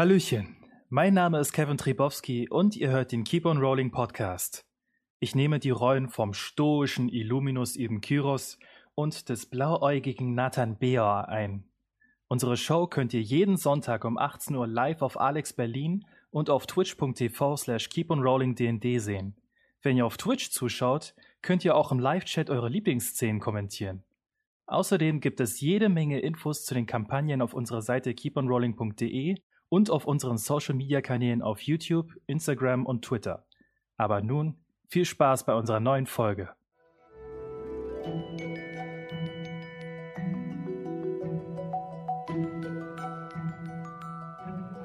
Hallöchen, mein Name ist Kevin Tribowski und ihr hört den Keep on Rolling Podcast. Ich nehme die Rollen vom stoischen Illuminus Ibn Kyros und des blauäugigen Nathan Beor ein. Unsere Show könnt ihr jeden Sonntag um 18 Uhr live auf Alex Berlin und auf twitch.tv slash keeponrollingdnd sehen. Wenn ihr auf Twitch zuschaut, könnt ihr auch im Live-Chat eure Lieblingsszenen kommentieren. Außerdem gibt es jede Menge Infos zu den Kampagnen auf unserer Seite keeponrolling.de und auf unseren Social-Media-Kanälen auf YouTube, Instagram und Twitter. Aber nun viel Spaß bei unserer neuen Folge.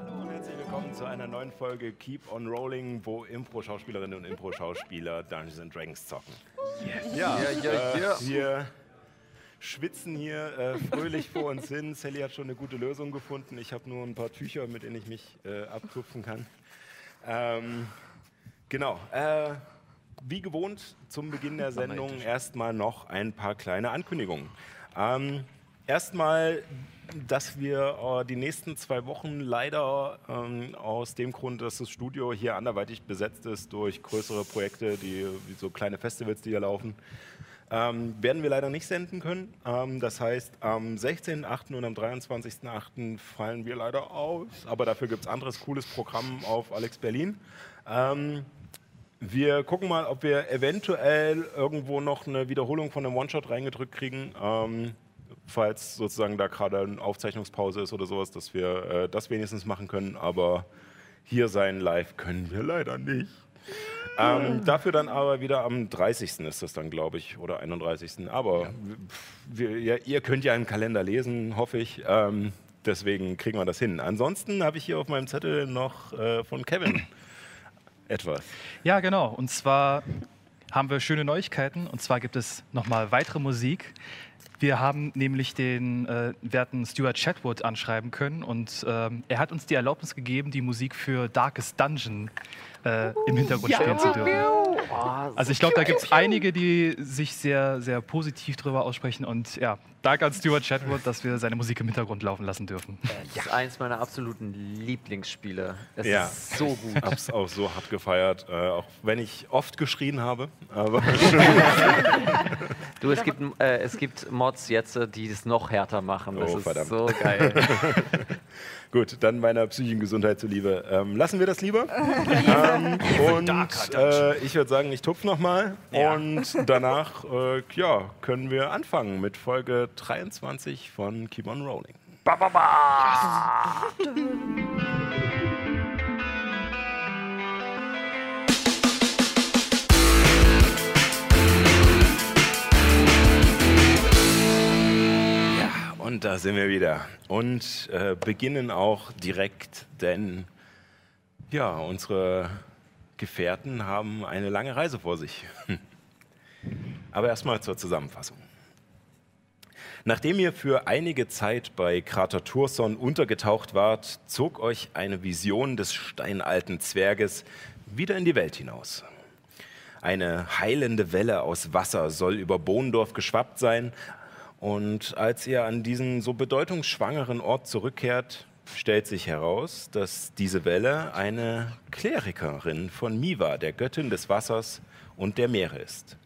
Hallo und herzlich willkommen zu einer neuen Folge Keep on Rolling, wo Impro-Schauspielerinnen und Impro-Schauspieler Dungeons and Dragons zocken. Ja, Ja, ja, äh, ja. wir schwitzen hier äh, fröhlich vor uns hin. Sally hat schon eine gute Lösung gefunden. Ich habe nur ein paar Tücher, mit denen ich mich äh, abtupfen kann. Ähm, genau. Äh, wie gewohnt zum Beginn der Sendung erstmal noch ein paar kleine Ankündigungen. Ähm, erstmal, dass wir äh, die nächsten zwei Wochen leider ähm, aus dem Grund, dass das Studio hier anderweitig besetzt ist durch größere Projekte, die wie so kleine Festivals, die hier laufen, ähm, werden wir leider nicht senden können. Ähm, das heißt, am 16.8. und am 23.8. fallen wir leider aus, aber dafür gibt es anderes cooles Programm auf Alex Berlin. Ähm, wir gucken mal, ob wir eventuell irgendwo noch eine Wiederholung von einem One-Shot reingedrückt kriegen, ähm, falls sozusagen da gerade eine Aufzeichnungspause ist oder sowas, dass wir äh, das wenigstens machen können. Aber hier sein live können wir leider nicht. Ähm, dafür dann aber wieder am 30. ist das dann, glaube ich, oder 31. Aber wir, ja, ihr könnt ja einen Kalender lesen, hoffe ich. Ähm, deswegen kriegen wir das hin. Ansonsten habe ich hier auf meinem Zettel noch äh, von Kevin etwas. Ja, genau. Und zwar haben wir schöne Neuigkeiten. Und zwar gibt es nochmal weitere Musik. Wir haben nämlich den äh, werten Stuart Chatwood anschreiben können und ähm, er hat uns die Erlaubnis gegeben, die Musik für Darkest Dungeon äh, im Hintergrund spielen zu dürfen. Also ich glaube, da gibt es einige, die sich sehr, sehr positiv darüber aussprechen und ja, danke an Stuart Chatwood, dass wir seine Musik im Hintergrund laufen lassen dürfen. Das ist eins meiner absoluten Lieblingsspiele. Es Ja. ist so gut. Hab's auch so hart gefeiert, äh, auch wenn ich oft geschrien habe. Aber Du, es gibt, äh, es gibt Mods jetzt, äh, die es noch härter machen. Das Oh, ist verdammt. so geil. gut, dann meiner psychischen Gesundheit zuliebe. Ähm, lassen wir das lieber. ähm, und äh, ich würde sagen, ich tupf nochmal. Und danach äh, ja, können wir anfangen mit Folge 23 von Keep on Rolling. Ja, und da sind wir wieder. Und äh, beginnen auch direkt, denn ja, unsere Gefährten haben eine lange Reise vor sich. Aber erstmal zur Zusammenfassung. Nachdem ihr für einige Zeit bei Krater Turson untergetaucht wart, zog euch eine Vision des steinalten Zwerges wieder in die Welt hinaus. Eine heilende Welle aus Wasser soll über Bohndorf geschwappt sein. Und als ihr an diesen so bedeutungsschwangeren Ort zurückkehrt, stellt sich heraus, dass diese Welle eine Klerikerin von Miva, der Göttin des Wassers und der Meere ist.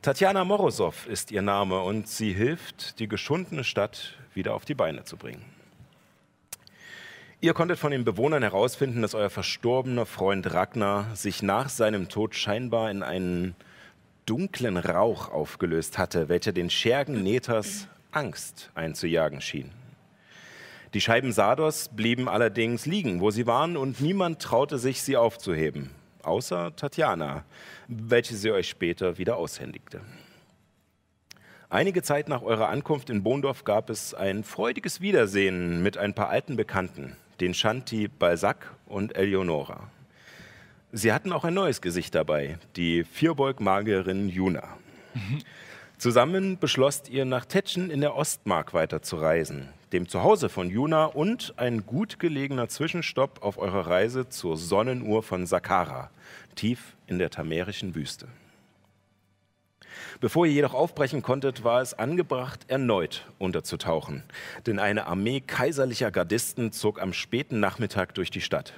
Tatjana Morosow ist ihr Name und sie hilft, die geschundene Stadt wieder auf die Beine zu bringen. Ihr konntet von den Bewohnern herausfinden, dass euer verstorbener Freund Ragnar sich nach seinem Tod scheinbar in einen dunklen Rauch aufgelöst hatte, welcher den Schergen Nethers Angst einzujagen schien. Die Scheiben Sados blieben allerdings liegen, wo sie waren, und niemand traute sich, sie aufzuheben, außer Tatjana, welche sie euch später wieder aushändigte. Einige Zeit nach eurer Ankunft in Bohndorf gab es ein freudiges Wiedersehen mit ein paar alten Bekannten, den Shanti Balzac und Eleonora. Sie hatten auch ein neues Gesicht dabei, die Vierbeug-Magierin Juna. Zusammen beschlosst ihr, nach Tetschen in der Ostmark weiterzureisen, dem Zuhause von Juna und ein gut gelegener Zwischenstopp auf eurer Reise zur Sonnenuhr von Sakkara, tief in der tamerischen Wüste. Bevor ihr jedoch aufbrechen konntet, war es angebracht, erneut unterzutauchen. Denn eine Armee kaiserlicher Gardisten zog am späten Nachmittag durch die Stadt.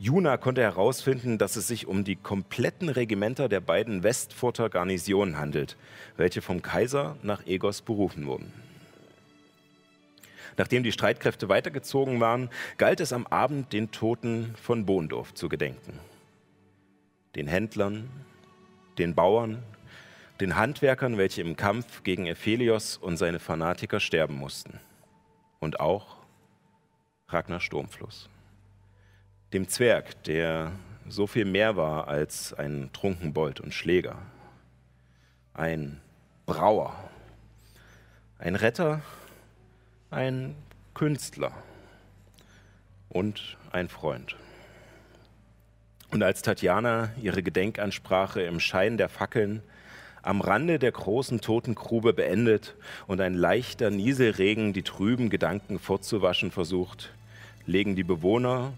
Juna konnte herausfinden, dass es sich um die kompletten Regimenter der beiden Westfurter Garnisonen handelt, welche vom Kaiser nach Egos berufen wurden. Nachdem die Streitkräfte weitergezogen waren, galt es am Abend, den Toten von Bohndorf zu gedenken. Den Händlern, den Bauern, den Handwerkern, welche im Kampf gegen Ephelios und seine Fanatiker sterben mussten. Und auch Ragnar Sturmfluss. Dem Zwerg, der so viel mehr war als ein Trunkenbold und Schläger. Ein Brauer. Ein Retter, ein Künstler und ein Freund. Und als Tatjana ihre Gedenkansprache im Schein der Fackeln am Rande der großen Totengrube beendet und ein leichter Nieselregen die trüben Gedanken fortzuwaschen versucht, legen die Bewohner,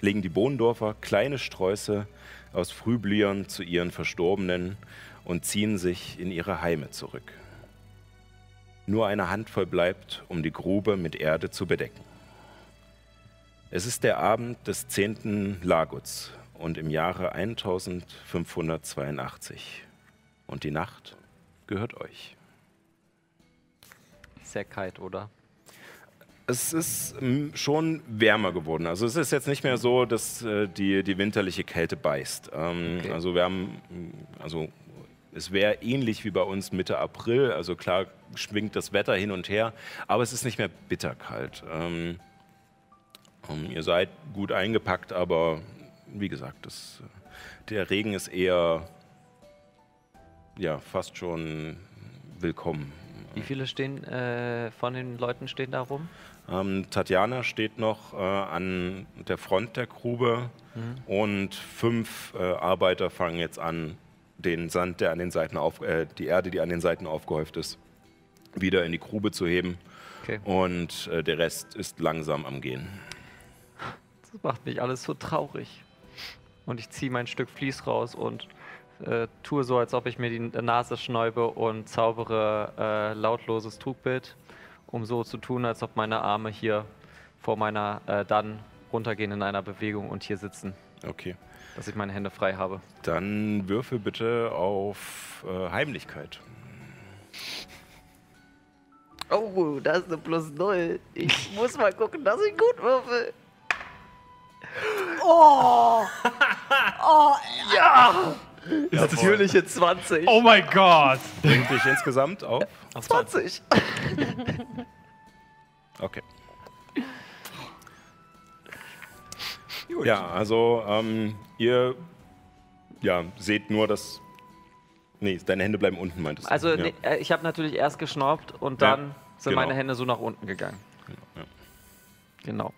legen die Bohndorfer kleine Sträuße aus Frühblühern zu ihren Verstorbenen und ziehen sich in ihre Heime zurück. Nur eine Handvoll bleibt, um die Grube mit Erde zu bedecken. Es ist der Abend des 10. Laguts und im Jahre 1582 und die Nacht gehört euch. Sehr kalt, oder? Es ist mm, schon wärmer geworden. Also es ist jetzt nicht mehr so, dass äh, die, die winterliche Kälte beißt. Ähm, Okay. Also wir haben, mm, also es wäre ähnlich wie bei uns Mitte April. Also klar schwingt das Wetter hin und her, aber es ist nicht mehr bitterkalt. Ähm, ähm, ihr seid gut eingepackt, aber wie gesagt, das, äh, der Regen ist eher ja fast schon willkommen. Wie viele stehen äh, von den Leuten stehen da rum? Ähm, Tatjana steht noch äh, an der Front der Grube und fünf äh, Arbeiter fangen jetzt an, den Sand, der an den Seiten auf, äh, die Erde, die an den Seiten aufgehäuft ist, wieder in die Grube zu heben. Okay. Und äh, der Rest ist langsam am Gehen. Das macht mich alles so traurig. Und ich ziehe mein Stück Vlies raus und äh, tue so, als ob ich mir die Nase schnäube und zaubere äh, lautloses Trugbild, um so zu tun, als ob meine Arme hier vor meiner äh, dann runtergehen in einer Bewegung und hier sitzen, Okay. dass ich meine Hände frei habe. Dann würfel bitte auf äh, Heimlichkeit. Oh, das ist eine plus null. Ich muss mal gucken, dass ich gut würfel. Oh! Oh, Ja! Natürliche 20. Oh mein Gott! Bringt dich insgesamt auf? 20. Okay. Ja, also ähm, ihr ja, seht nur, dass. Nee, deine Hände bleiben unten, meintest du. Also ja. nee, äh, ich habe natürlich erst geschnorbt und Ja, dann sind genau. meine Hände so nach unten gegangen. ja. Genau.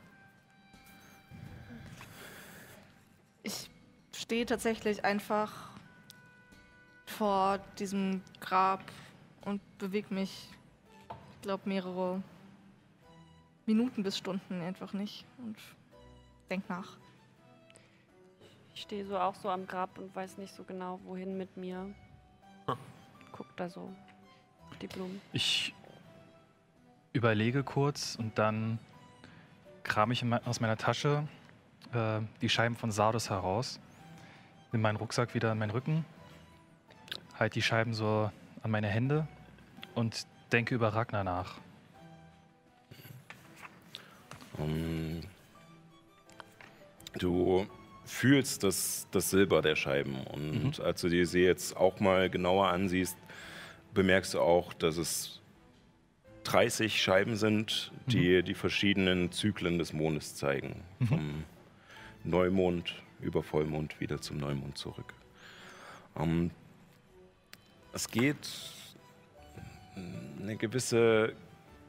ich stehe tatsächlich einfach vor diesem Grab und bewege mich, ich glaube, mehrere Minuten bis Stunden einfach nicht und denk nach. Ich stehe so auch so am Grab und weiß nicht so genau, wohin mit mir. Guck da so die Blumen. Ich überlege kurz und dann kram ich in aus meiner Tasche äh, die Scheiben von Sardos heraus, nimm meinen Rucksack wieder an meinen Rücken, halt die Scheiben so an meine Hände und denke über Ragnar nach. Ähm, du fühlst das, das Silber der Scheiben und als du die sie jetzt auch mal genauer ansiehst, bemerkst du auch, dass es 30 Scheiben sind, die die verschiedenen Zyklen des Mondes zeigen. Vom Neumond über Vollmond wieder zum Neumond zurück. Ähm, es geht eine gewisse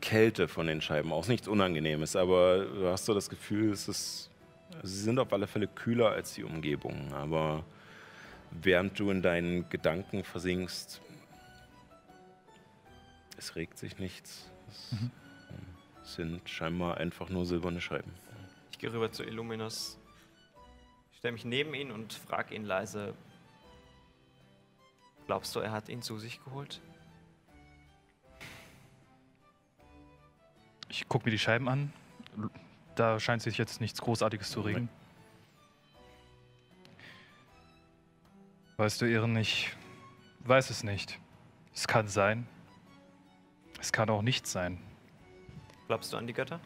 Kälte von den Scheiben aus. Nichts Unangenehmes, aber du hast so das Gefühl, es ist, sie sind auf alle Fälle kühler als die Umgebung. Aber während du in deinen Gedanken versinkst, es regt sich nichts. Es ähm, sind scheinbar einfach nur silberne Scheiben. Ich gehe rüber zu Illuminus, stelle mich neben ihn und frage ihn leise: Glaubst du, er hat ihn zu sich geholt? Ich gucke mir die Scheiben an. Da scheint sich jetzt nichts Großartiges zu regen. Weißt du, Ehren, ich weiß es nicht. Es kann sein. Es kann auch nicht sein. Glaubst du an die Götter?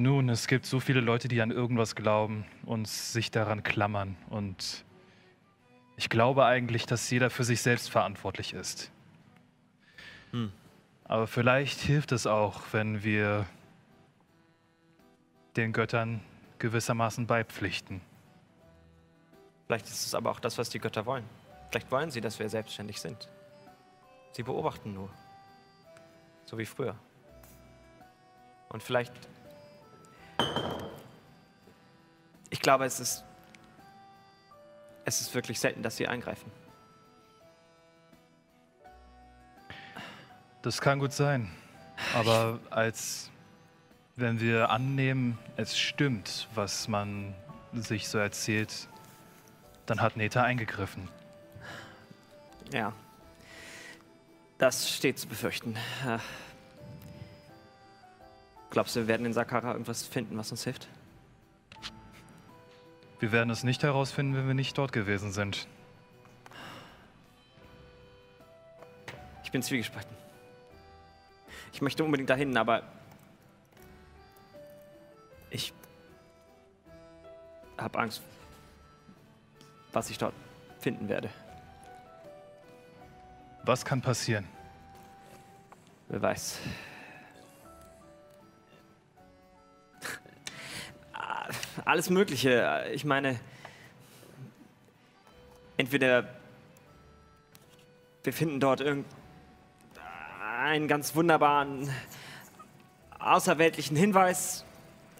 Nun, es gibt so viele Leute, die an irgendwas glauben und sich daran klammern. Und ich glaube eigentlich, dass jeder für sich selbst verantwortlich ist. Hm. Aber vielleicht hilft es auch, wenn wir den Göttern gewissermaßen beipflichten. Vielleicht ist es aber auch das, was die Götter wollen. Vielleicht wollen sie, dass wir selbstständig sind. Sie beobachten nur. So wie früher. Und vielleicht. Ich glaube, es ist. Es ist wirklich selten, dass sie eingreifen. Das kann gut sein. Aber als wenn wir annehmen, es stimmt, was man sich so erzählt, dann hat Neta eingegriffen. Ja. Das steht zu befürchten. Äh, Glaubst du, wir werden in Sakara irgendwas finden, was uns hilft? Wir werden es nicht herausfinden, wenn wir nicht dort gewesen sind. Ich bin zwiegespalten. Ich möchte unbedingt dahin, aber ich habe Angst, was ich dort finden werde. Was kann passieren? Wer weiß. Alles Mögliche. Ich meine, entweder wir finden dort irgendeinen ganz wunderbaren außerweltlichen Hinweis,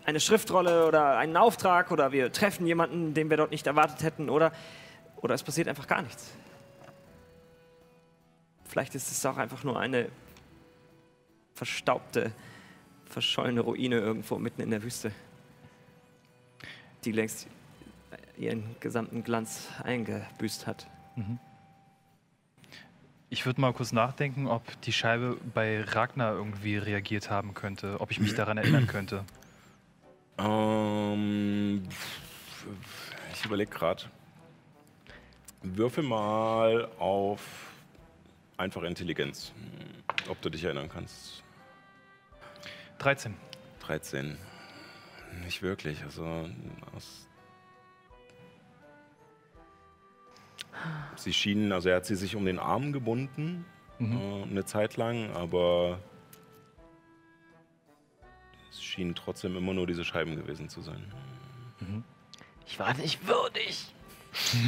eine Schriftrolle oder einen Auftrag oder wir treffen jemanden, den wir dort nicht erwartet hätten oder, oder es passiert einfach gar nichts. Vielleicht ist es auch einfach nur eine verstaubte, verschollene Ruine irgendwo mitten in der Wüste, die längst ihren gesamten Glanz eingebüßt hat. Ich würde mal kurz nachdenken, ob die Scheibe bei Ragnar irgendwie reagiert haben könnte, ob ich mich daran erinnern könnte. Ähm, ich überlege gerade. Würfel mal auf einfache Intelligenz, ob du dich erinnern kannst. 13. 13. Nicht wirklich. Also aus Sie schienen, also er hat sie sich um den Arm gebunden, äh, eine Zeit lang, aber es schienen trotzdem immer nur diese Scheiben gewesen zu sein. Ich war nicht würdig.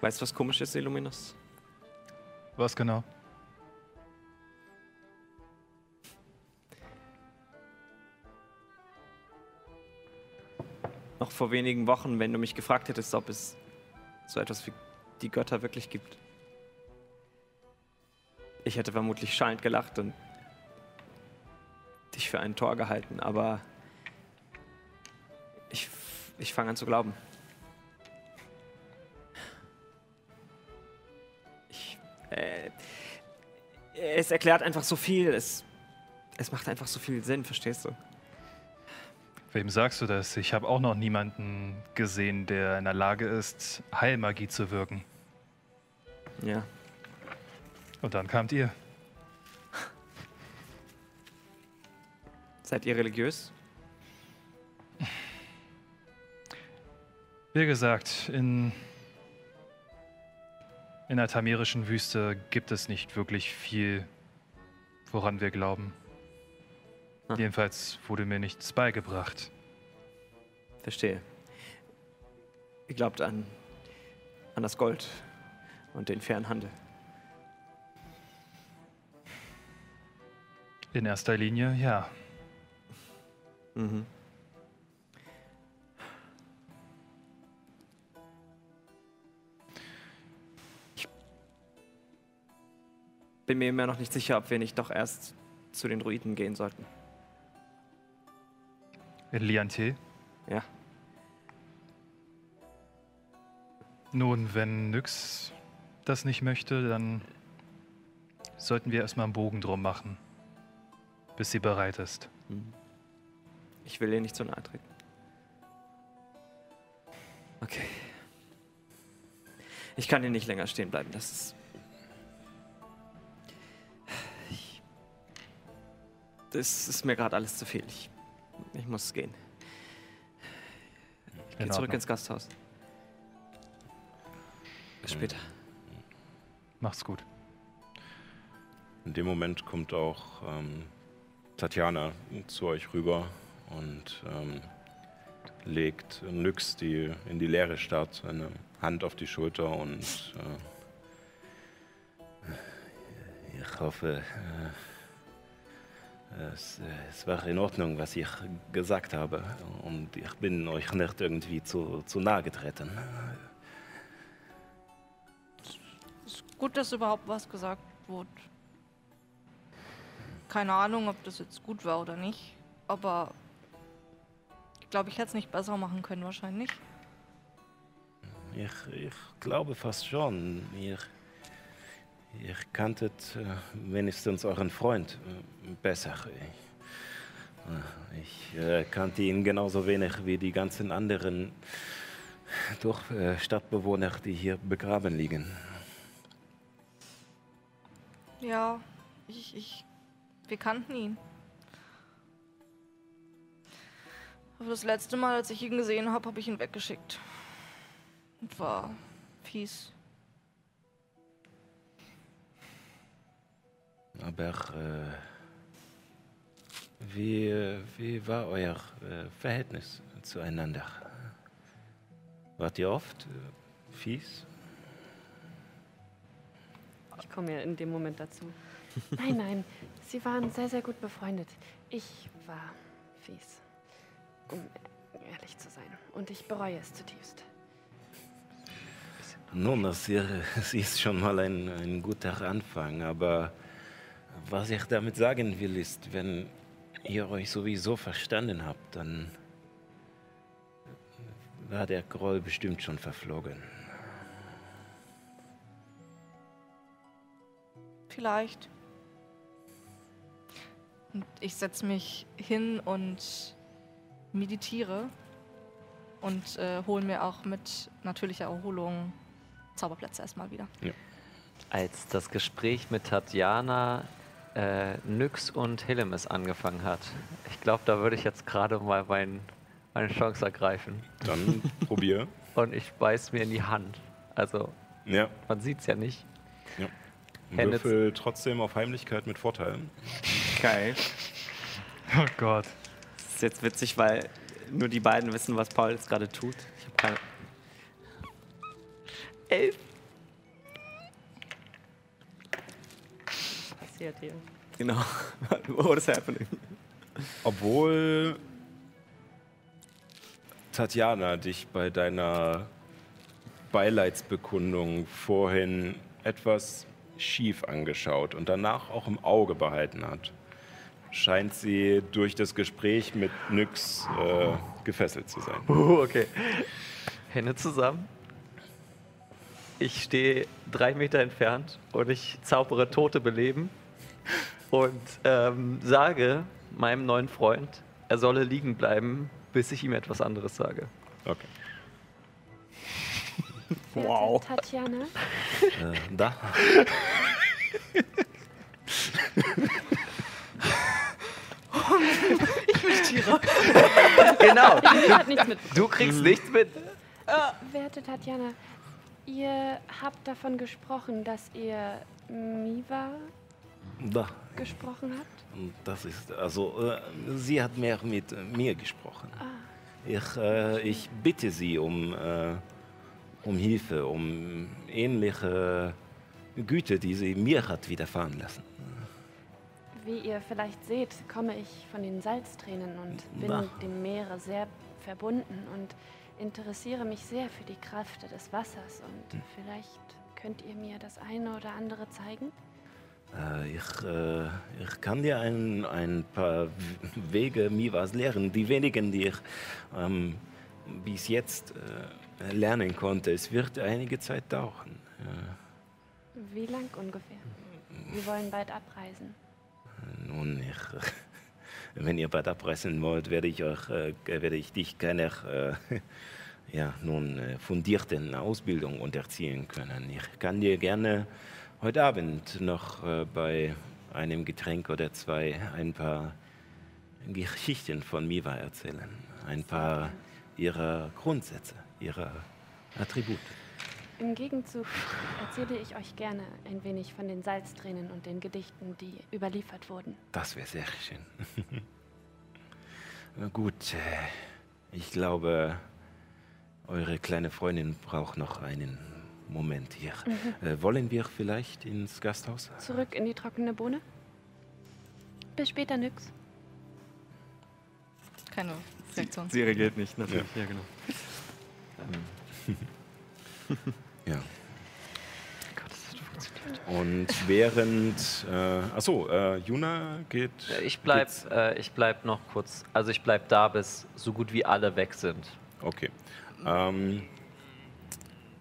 Weißt du, was komisch ist, Illuminus? Was genau? Noch vor wenigen Wochen, wenn du mich gefragt hättest, ob es so etwas wie die Götter wirklich gibt. Ich hätte vermutlich schallend gelacht und dich für ein Tor gehalten, aber ich, ich fange an zu glauben. Ich, äh, es erklärt einfach so viel. Es, es macht einfach so viel Sinn, verstehst du? Wem sagst du das? Ich habe auch noch niemanden gesehen, der in der Lage ist, Heilmagie zu wirken. Ja. Und dann kamt ihr. Seid ihr religiös? Wie gesagt, in, in der tamirischen Wüste gibt es nicht wirklich viel, woran wir glauben. Ah. Jedenfalls wurde mir nichts beigebracht. Verstehe. Ihr glaubt an, an das Gold und den fairen Handel. In erster Linie, ja. Mhm. Ich bin mir immer noch nicht sicher, ob wir nicht doch erst zu den Druiden gehen sollten. In Lianté? Ja. Nun, wenn Nyx das nicht möchte, dann sollten wir erstmal einen Bogen drum machen, bis sie bereit ist. Hm. Ich will ihr nicht zu nahe treten. Okay. Ich kann hier nicht länger stehen bleiben. Das ist. Das ist mir gerade alles zu viel. Ich, ich muss gehen. Ich gehe zurück ins Gasthaus. Bis später. Mach's gut. In dem Moment kommt auch ähm, Tatjana zu euch rüber und ähm, legt Nyx, die in die Leere starrt, eine Hand auf die Schulter und äh, ich hoffe, äh, es, äh, es war in Ordnung, was ich gesagt habe und ich bin euch nicht irgendwie zu, zu nahe getreten. Ist gut, dass überhaupt was gesagt wurde. Keine Ahnung, ob das jetzt gut war oder nicht. Aber ich glaube, ich hätte es nicht besser machen können, wahrscheinlich. Ich, ich glaube fast schon. Ihr, ihr kanntet äh, wenigstens euren Freund äh, besser. Ich, ich äh, kannte ihn genauso wenig wie die ganzen anderen durch, Stadtbewohner, die hier begraben liegen. Ja, ich, ich. Wir kannten ihn. Aber das letzte Mal, als ich ihn gesehen habe, habe ich ihn weggeschickt. Und war fies. Aber äh, wie, wie war euer äh, Verhältnis zueinander? Wart ihr oft äh, fies? Ich komme ja in dem Moment dazu. Nein, nein, sie waren sehr, sehr gut befreundet. Ich war fies, um ehrlich zu sein. Und ich bereue es zutiefst. Nun, das hier- es ist schon mal ein, ein guter Anfang, aber was ich damit sagen will, ist, wenn ihr euch sowieso verstanden habt, dann war der Groll bestimmt schon verflogen. Vielleicht. Und ich setze mich hin und meditiere und äh, hole mir auch mit natürlicher Erholung Zauberplätze erstmal wieder. Als das Gespräch mit Tatjana, äh, Nyx und Hillemis angefangen hat, ich glaube, da würde ich jetzt gerade mal mein, meine Chance ergreifen. Dann probier. Und ich beiß mir in die Hand. Also, Ja, man sieht es ja nicht. ja. Würfel trotzdem auf Heimlichkeit mit Vorteilen. Geil. Oh Gott. Das ist jetzt witzig, weil nur die beiden wissen, was Paul jetzt gerade tut. Ich habe keine. Elf. Passiert hier. Genau. What is happening? Obwohl Tatjana dich bei deiner Beileidsbekundung vorhin etwas schief angeschaut und danach auch im Auge behalten hat, scheint sie durch das Gespräch mit Nyx äh, gefesselt zu sein. Uh, okay. Hände zusammen. Ich stehe drei Meter entfernt und ich zaubere Tote beleben und ähm, sage meinem neuen Freund, er solle liegen bleiben, bis ich ihm etwas anderes sage. Okay. Wow. Tatjana, Äh, da. Genau, ihr hat nichts mit. du kriegst nichts mit. Werte Tatjana, ihr habt davon gesprochen, dass ihr Miva Da. gesprochen. Und Das ist, also, äh, sie hat mehr mit äh, mir gesprochen. Ich, äh, ich bitte sie um, äh, um Hilfe, um ähnliche Güte, die sie mir hat widerfahren lassen. Wie ihr vielleicht seht, komme ich von den Salztränen und bin Na. dem Meere sehr verbunden und interessiere mich sehr für die Kraft des Wassers. Und vielleicht könnt ihr mir das eine oder andere zeigen? Äh, ich, äh, ich kann dir ein, ein paar Wege Miwas lehren. Die wenigen, die ich ähm, bis jetzt äh, lernen konnte. Es wird einige Zeit dauern. Ja. Wie lang ungefähr? Wir wollen bald abreisen. Nun, ich, wenn ihr bald abreißen wollt, werde ich euch, äh, werde ich dich keiner, äh, ja, nun äh, fundierten Ausbildung unterziehen können. Ich kann dir gerne heute Abend noch äh, bei einem Getränk oder zwei ein paar Geschichten von Miva erzählen. Ein paar ihrer Grundsätze, ihrer Attribute. Im Gegenzug erzähle ich euch gerne ein wenig von den Salztränen und den Gedichten, die überliefert wurden. Das wäre sehr schön. Gut, äh, ich glaube, eure kleine Freundin braucht noch einen Moment hier. Äh, wollen wir vielleicht ins Gasthaus? Zurück in die trockene Bohne? Bis später, Nyx. Keine Reaktion. Sie reagiert nicht, natürlich. Ja, genau. Ja. Und während, äh, achso, äh, Juna geht. Ich bleib, äh, ich bleib noch kurz, also ich bleib da, bis so gut wie alle weg sind. Okay. Ähm,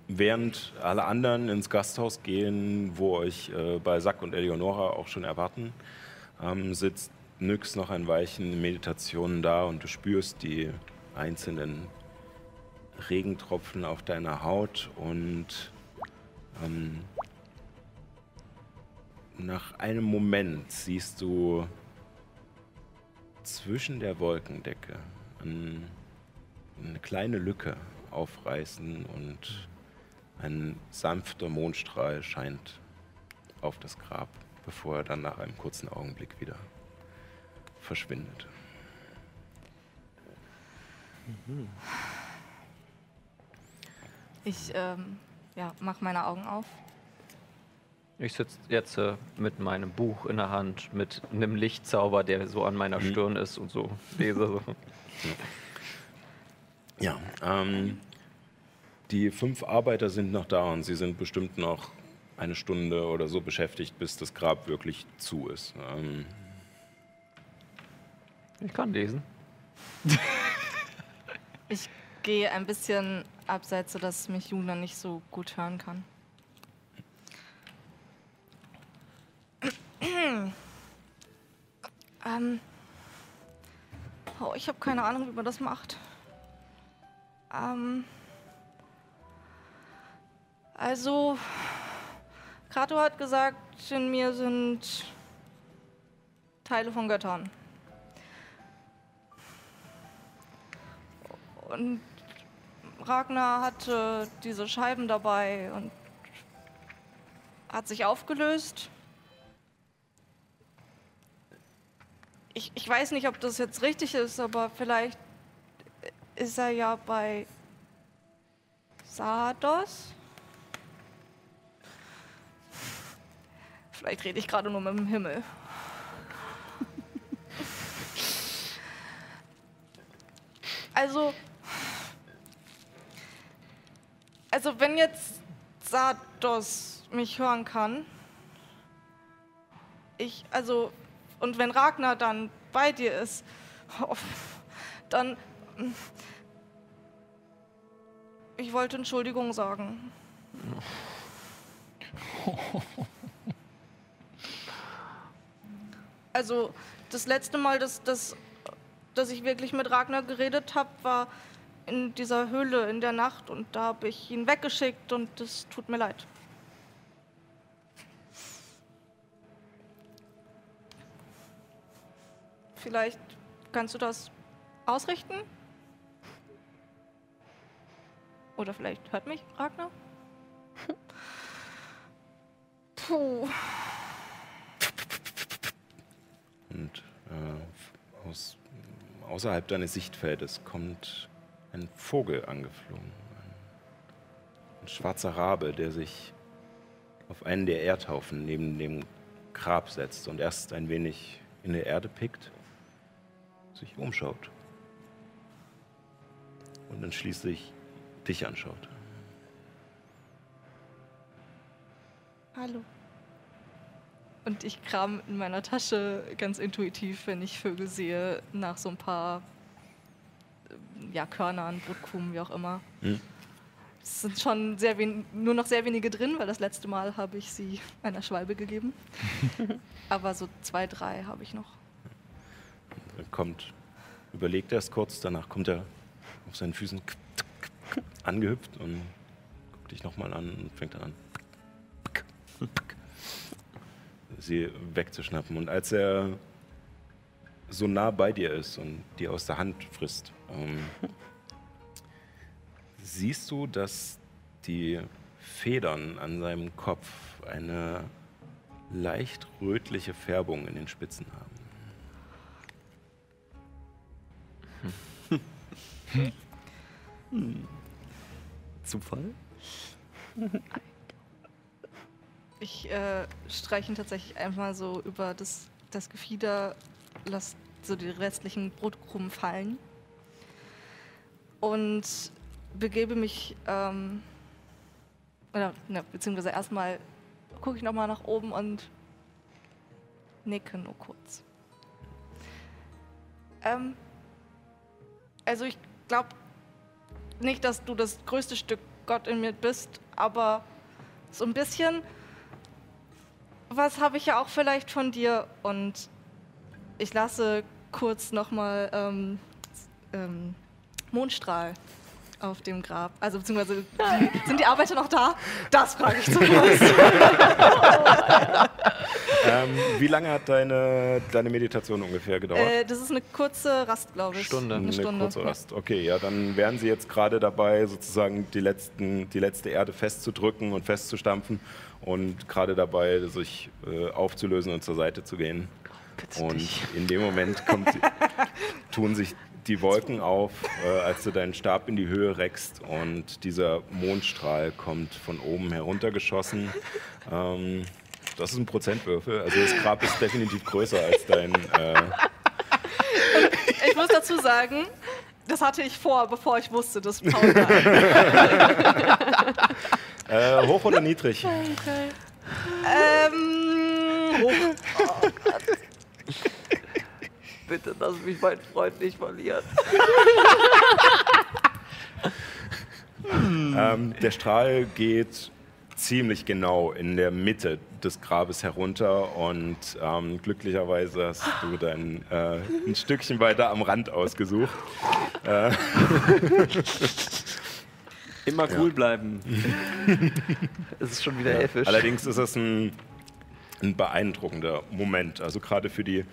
während alle anderen ins Gasthaus gehen, wo euch äh, bei Sack und Eleonora auch schon erwarten, ähm, sitzt Nyx noch ein Weilchen in Meditation da und du spürst die einzelnen Regentropfen auf deiner Haut und ähm, nach einem Moment siehst du zwischen der Wolkendecke ein eine kleine Lücke aufreißen und ein sanfter Mondstrahl scheint auf das Grab, bevor er dann nach einem kurzen Augenblick wieder verschwindet. Ich ähm, ja, mache meine Augen auf. Ich sitze jetzt äh, mit meinem Buch in der Hand, mit einem Lichtzauber, der so an meiner Mhm. Stirn ist und so lese. So. Ja, ähm, die fünf Arbeiter sind noch da und sie sind bestimmt noch eine Stunde oder so beschäftigt, bis das Grab wirklich zu ist. Ähm, Ich kann lesen. Ich gehe ein bisschen abseits, sodass mich Juna nicht so gut hören kann. ähm. Oh, ich habe keine Ahnung, wie man das macht. Ähm. Also, Krato hat gesagt, in mir sind Teile von Göttern. Und Ragnar hatte diese Scheiben dabei und hat sich aufgelöst. Ich, ich weiß nicht, ob das jetzt richtig ist, aber vielleicht ist er ja bei Sardos. Vielleicht rede ich gerade nur mit dem Himmel. Also, also wenn jetzt Sardos mich hören kann, ich, also, und wenn Ragnar dann bei dir ist, dann, ich wollte Entschuldigung sagen. Also, das letzte Mal, dass, dass, dass ich wirklich mit Ragnar geredet habe, war in dieser Höhle in der Nacht und da habe ich ihn weggeschickt und das tut mir leid. Vielleicht kannst du das ausrichten? Oder vielleicht hört mich Ragnar? Puh. Und äh, aus, außerhalb deines Sichtfeldes kommt ein Vogel angeflogen. Ein, ein schwarzer Rabe, der sich auf einen der Erdhaufen neben dem Grab setzt und erst ein wenig in der Erde pickt, sich umschaut und dann schließlich dich anschaut. Hallo. Und ich kram in meiner Tasche ganz intuitiv, wenn ich Vögel sehe, nach so ein paar äh, ja, Körnern, Brotkrumen, wie auch immer. Hm. Es sind schon sehr wen nur noch sehr wenige drin, weil das letzte Mal habe ich sie einer Schwalbe gegeben. Aber so zwei, drei habe ich noch. Er kommt, überlegt erst kurz, danach kommt er auf seinen Füßen angehüpft und guckt dich nochmal an und fängt dann an, sie wegzuschnappen. Und als er so nah bei dir ist und die aus der Hand frisst, ähm, siehst du, dass die Federn an seinem Kopf eine leicht rötliche Färbung in den Spitzen haben. Zufall? Ich äh, streiche ihn tatsächlich einfach so über das, das Gefieder, lass so die restlichen Brotkrumen fallen und begebe mich, ähm, oder, ne, beziehungsweise erstmal gucke ich nochmal nach oben und nicke nur kurz. Ähm, also ich glaube nicht, dass du das größte Stück Gott in mir bist, aber so ein bisschen was habe ich ja auch vielleicht von dir und ich lasse kurz nochmal ähm, ähm, Mondstrahl auf dem Grab. Also beziehungsweise sind die Arbeiter noch da? Das frage ich zuerst. ähm, wie lange hat deine, deine Meditation ungefähr gedauert? äh, das ist eine kurze Rast, glaube ich. Stunde. Eine Eine Stunde. kurze Rast. Okay, ja, dann wären sie jetzt gerade dabei, sozusagen die, letzten, die letzte Erde festzudrücken und festzustampfen und gerade dabei, sich äh, aufzulösen und zur Seite zu gehen. Und in dem Moment kommt, tun sich die Wolken auf, äh, als du deinen Stab in die Höhe reckst und dieser Mondstrahl kommt von oben heruntergeschossen. Ähm, das ist ein Prozentwürfel, also das Grab ist definitiv größer als dein. Äh, Ich muss dazu sagen, das hatte ich vor, bevor ich wusste, dass Paul da äh, hoch oder niedrig? ähm, hoch. Bitte lass mich meinen Freund nicht verlieren. Ähm, der Strahl geht ziemlich genau in der Mitte des Grabes herunter und ähm, glücklicherweise hast du dann äh, ein Stückchen weiter am Rand ausgesucht. Äh, Immer cool bleiben. Es ist schon wieder elfisch. allerdings ist es ein, ein beeindruckender Moment. Also gerade für die,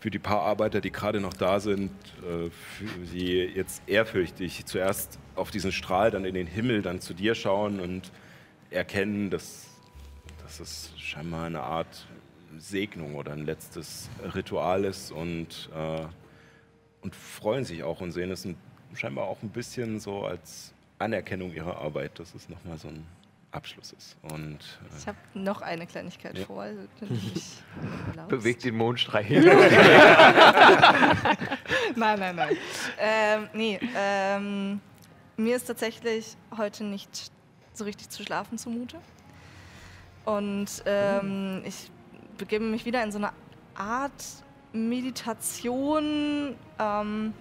für die paar Arbeiter, die gerade noch da sind, äh, für sie jetzt ehrfürchtig zuerst auf diesen Strahl, dann in den Himmel, dann zu dir schauen und erkennen, dass, dass es scheinbar eine Art Segnung oder ein letztes Ritual ist und, äh, und freuen sich auch und sehen es ein, scheinbar auch ein bisschen so als Anerkennung ihrer Arbeit, dass es nochmal so ein Abschluss ist. Und äh, Ich habe noch eine Kleinigkeit Ja. vor. Also. Bewegt den Mondstrahl hin. Nein, nein, nein. ähm, nee, ähm, mir ist tatsächlich heute nicht so richtig zu schlafen zumute. Und ähm, ich begebe mich wieder in so eine Art Meditation ähm,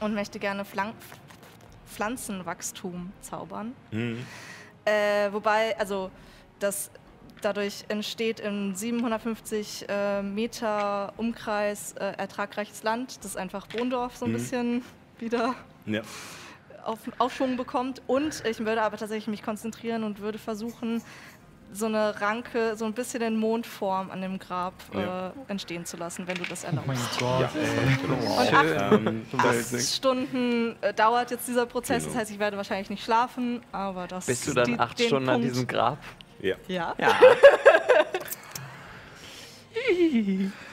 und möchte gerne Flan Pflanzenwachstum zaubern. hm, Äh, wobei, also das dadurch entsteht im 750 äh, Meter Umkreis äh, ertragreiches Land, das einfach Bohndorf so ein Mhm. bisschen wieder ja. auf, Aufschwung bekommt. Und ich würde aber tatsächlich mich konzentrieren und würde versuchen, so eine Ranke, so ein bisschen in Mondform an dem Grab Ja. äh, entstehen zu lassen, wenn du das Oh mein erlaubst. Gott, Ja. ey. Und acht, Ähm, acht Stunden äh, dauert jetzt dieser Prozess, das Genau. heißt, ich werde wahrscheinlich nicht schlafen, aber das Bist du dann die- acht den Stunden an Punkt- diesem Grab? ja. Ja. Ja.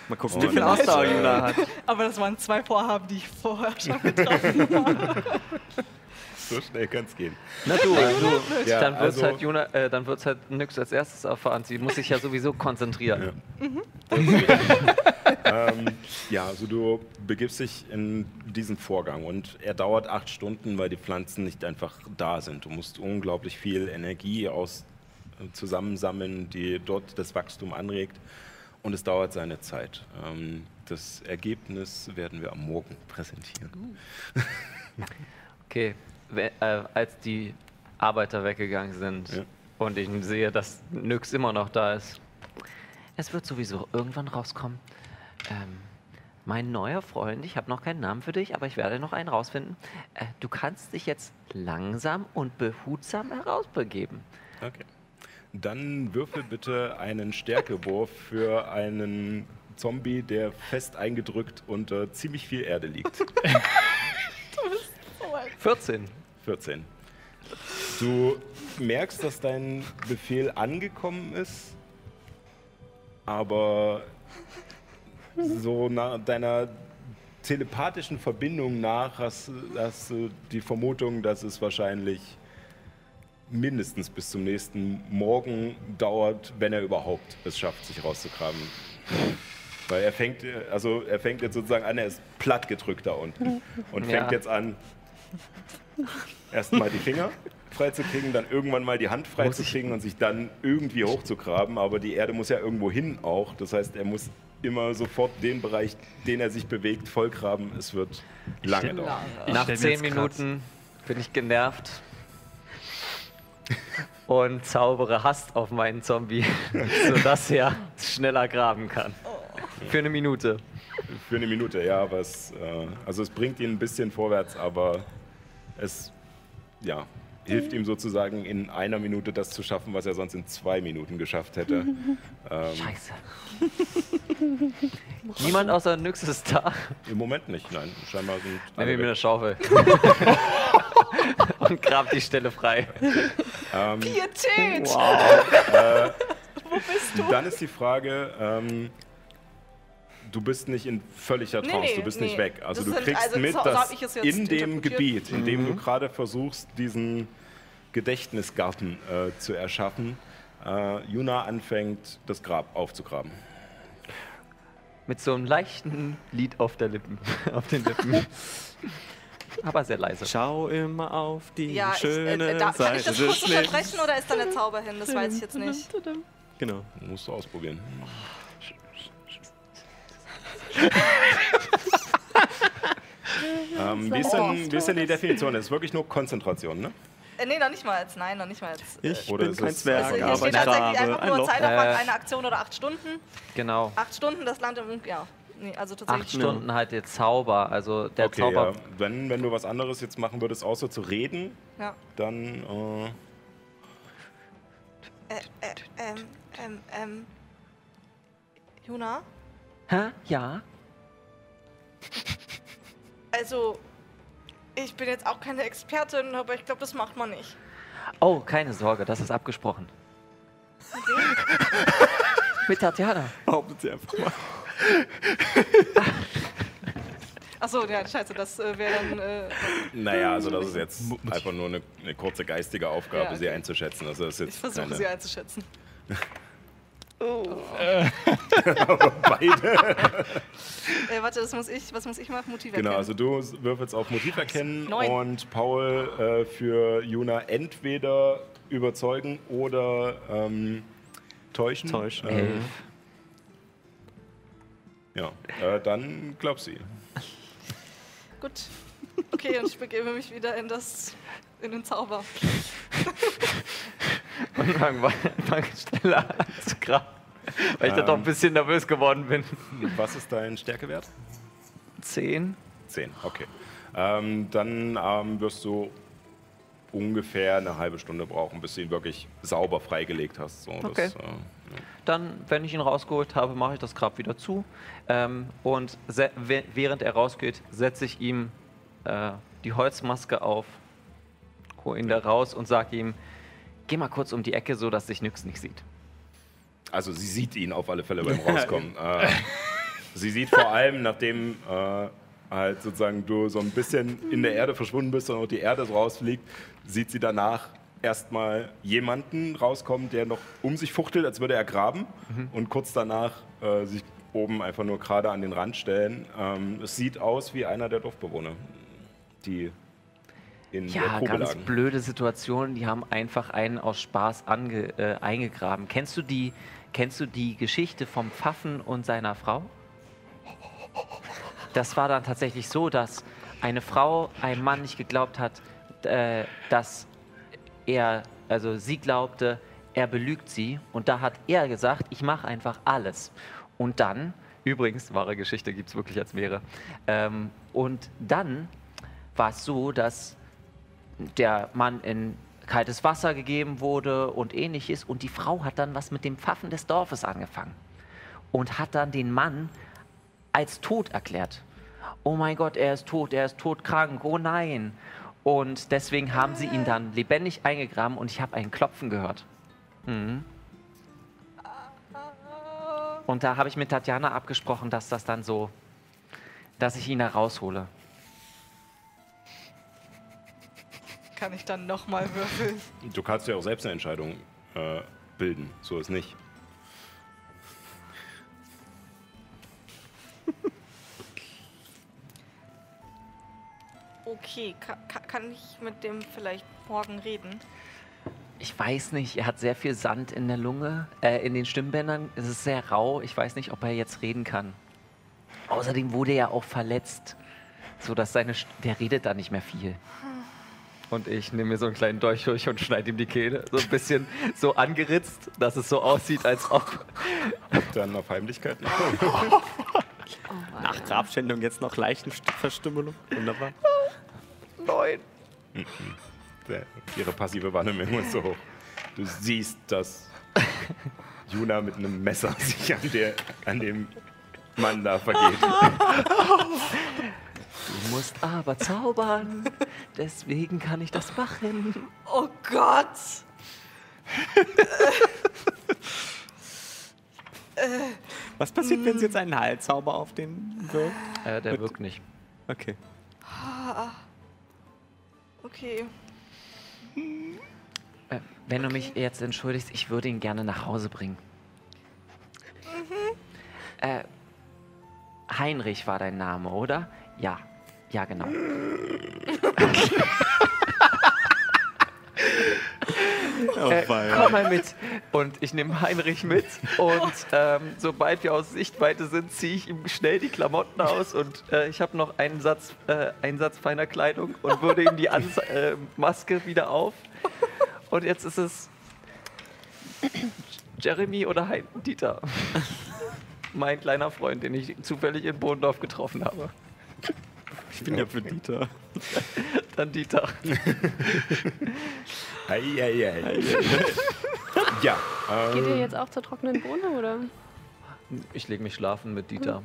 Mal gucken, wie viel Ausdauer Juna hat. Aber das waren zwei Vorhaben, die ich vorher schon getroffen habe. So schnell kann es gehen. Na du, du Ja, dann wird also- halt Juna, äh, dann wird's halt Nyx als erstes erfahren. Sie muss sich ja sowieso konzentrieren. ähm, ja, also du begibst dich in diesen Vorgang und er dauert acht Stunden, weil die Pflanzen nicht einfach da sind. Du musst unglaublich viel Energie aus zusammensammeln, die dort das Wachstum anregt. Und es dauert seine Zeit. Ähm, das Ergebnis werden wir am Morgen präsentieren. Okay, äh, als die Arbeiter weggegangen sind Ja. und ich sehe, dass Nyx immer noch da ist. Es wird sowieso irgendwann rauskommen. Ähm, mein neuer Freund, ich habe noch keinen Namen für dich, aber ich werde noch einen rausfinden. Äh, du kannst dich jetzt langsam und behutsam herausbegeben. Okay. Dann würfel bitte einen Stärkewurf für einen Zombie, der fest eingedrückt unter ziemlich viel Erde liegt. 14. 14. Du merkst, dass dein Befehl angekommen ist, aber so nach deiner telepathischen Verbindung nach hast, hast du die Vermutung, dass es wahrscheinlich mindestens bis zum nächsten Morgen dauert, wenn er überhaupt es schafft, sich rauszukramen. Weil er fängt, also er fängt jetzt sozusagen an, er ist platt gedrückt da unten und fängt Ja. jetzt an, erstmal die Finger freizukriegen, dann irgendwann mal die Hand freizukriegen und sich dann irgendwie hochzugraben. Aber die Erde muss ja irgendwo hin auch. Das heißt, er muss immer sofort den Bereich, den er sich bewegt, vollgraben. Es wird lange dauern. Nach zehn Minuten bin ich genervt und zaubere Hast auf meinen Zombie, sodass er schneller graben kann. Für eine Minute. Für eine Minute, ja, aber es, äh, also es bringt ihn ein bisschen vorwärts, aber es ja, hilft ihm sozusagen in einer Minute das zu schaffen, was er sonst in zwei Minuten geschafft hätte. Ähm, Scheiße. Niemand außer Nyx ist da. Im Moment nicht, nein. Scheinbar sind Nimm alle mir eine. Schaufel. und grab die Stelle frei. Ähm, Pietät! Dann ist die Frage, ähm, du bist nicht in völliger Trance, nee, du bist nee. nicht weg. Also Das du sind- kriegst also mit, so- so dass hab ich es jetzt in dem. Gebiet, in dem Mhm. du gerade versuchst, diesen Gedächtnisgarten äh, zu erschaffen, äh, Juna anfängt, das Grab aufzugraben. Mit so einem leichten Lied auf, der Lippen, auf den Lippen. Aber sehr leise. Schau immer auf die Ja, ich, schöne äh, da, kann ich Seite das kurz unterbrechen oder ist da der Zauber hin? Das weiß ich jetzt nicht. Genau. Musst du ausprobieren. Ähm, wie, ist denn, wie ist denn die Definition? Das ist wirklich nur Konzentration, ne? Äh, nee, noch nicht mal als. Nein, noch nicht mal als. Äh, Ich Oder bin ist kein es- Zwerg, also hier aber steht ich tatsächlich grabe einfach ein nur Loch. Zeitaufwand, Äh. eine Aktion oder acht Stunden. Genau. Acht Stunden, das Land im. Ja. Nee, also tatsächlich. Acht Stunden halt der Zauber. Also der okay, Zauber. ja. wenn, wenn du was anderes jetzt machen würdest, außer zu reden, Ja. dann äh, Äh, äh, ähm, ähm, ähm. Juna? Hä? Ja? Also, ich bin jetzt auch keine Expertin, aber ich glaube, das macht man nicht. Oh, keine Sorge, das ist abgesprochen. Mit Tatjana. Behauptet sie einfach mal. Achso, ja, scheiße, das äh, wäre dann. Äh, Naja, also das ist jetzt einfach nur eine, eine kurze geistige Aufgabe, Ja, sie okay. einzuschätzen. Also das ist ich jetzt versuche keine- sie einzuschätzen. beide. Äh, warte, das muss ich, was muss ich machen? Motiv Genau, erkennen. also du würfelst auf Motiv erkennen Neun. und Paul äh, für Juna entweder überzeugen oder ähm, täuschen. Täuschen. Äh, Elf. ja, äh, dann glaub sie. Gut. Okay, und ich begebe mich wieder in das. In den Zauber. Und fang, fang schneller an zu graben. Weil ich da doch ein bisschen nervös geworden bin. Was ist dein Stärkewert? Zehn. 10, okay. Ähm, dann ähm, wirst du ungefähr eine halbe Stunde brauchen, bis du ihn wirklich sauber freigelegt hast. So, Okay. Das, äh, Dann, wenn ich ihn rausgeholt habe, mache ich das Grab wieder zu. Ähm, und während er rausgeht, setze ich ihm äh, die Holzmaske auf, hole ihn da raus und sage ihm, geh mal kurz um die Ecke, so dass sich nix nicht sieht. Also sie sieht ihn auf alle Fälle beim Rauskommen. äh, sie sieht vor allem, nachdem äh, halt sozusagen du so ein bisschen in der Erde verschwunden bist und auch die Erde so rausfliegt, sieht sie danach erstmal jemanden rauskommen, der noch um sich fuchtelt, als würde er graben und kurz danach äh, sich oben einfach nur gerade an den Rand stellen. Ähm, es sieht aus wie einer der Dorfbewohner, die in der Ja, Probe ganz blöde Situation. Die haben einfach einen aus Spaß ange, äh, eingegraben. Kennst du, die, kennst du die Geschichte vom Pfaffen und seiner Frau? Das war dann tatsächlich so, dass eine Frau einem Mann nicht geglaubt hat, äh, dass er, also sie glaubte, er belügt sie. Und da hat er gesagt, ich mache einfach alles. Und dann, übrigens, wahre Geschichte gibt es wirklich als mehrere. Ähm, und dann war es so, dass der Mann in kaltes Wasser gegeben wurde und ähnliches. Und die Frau hat dann was mit dem Pfaffen des Dorfes angefangen und hat dann den Mann als tot erklärt. Oh mein Gott, er ist tot, er ist todkrank, oh nein. Und deswegen haben sie ihn dann lebendig eingegraben und ich habe ein Klopfen gehört. Mhm. Und da habe ich mit Tatjana abgesprochen, dass das dann so, dass ich ihn da raushole. Kann ich dann nochmal würfeln? Du kannst ja auch selbst eine Entscheidung äh, bilden, so ist nicht. Okay, ka ka kann ich mit dem vielleicht morgen reden? Ich weiß nicht, er hat sehr viel Sand in der Lunge, äh, in den Stimmbändern. Es ist sehr rau. Ich weiß nicht, ob er jetzt reden kann. Außerdem wurde er auch verletzt, so dass seine, St der redet da nicht mehr viel. Und ich nehme mir so einen kleinen Dolch durch und schneide ihm die Kehle. So ein bisschen so angeritzt, dass es so aussieht, als ob. Dann auf Heimlichkeit. Nach Grabschändung jetzt noch Leichenverstümmelung. Wunderbar. Nein. Der- Ihre passive Wahrnehmung ist so hoch. Du siehst, dass Juna mit einem Messer sich an, der, an dem Mann da vergeht. Du musst aber zaubern. Deswegen kann ich das machen. Oh Gott! Was passiert, wenn sie jetzt einen Heilzauber auf den wirkt? Äh, der wirkt nicht. Okay. Okay. Äh, wenn du mich jetzt entschuldigst, ich würde ihn gerne nach Hause bringen. Äh, Heinrich war dein Name, oder? Ja. Ja, genau. äh, komm mal mit. Und ich nehme Heinrich mit. Und ähm, sobald wir aus Sichtweite sind, ziehe ich ihm schnell die Klamotten aus. Und äh, ich habe noch einen Satz, äh, einen Satz feiner Kleidung und würde ihm die Ans äh, Maske wieder auf. Und jetzt ist es Jeremy oder hein Dieter. mein kleiner Freund, den ich zufällig in Bodendorf getroffen habe. Ich bin ja für Dieter. Dann Dieter. Ei, ei, ei. Ja, Geht ihr ähm, jetzt auch zur trockenen Bohne, oder? Ich lege mich schlafen mit Dieter.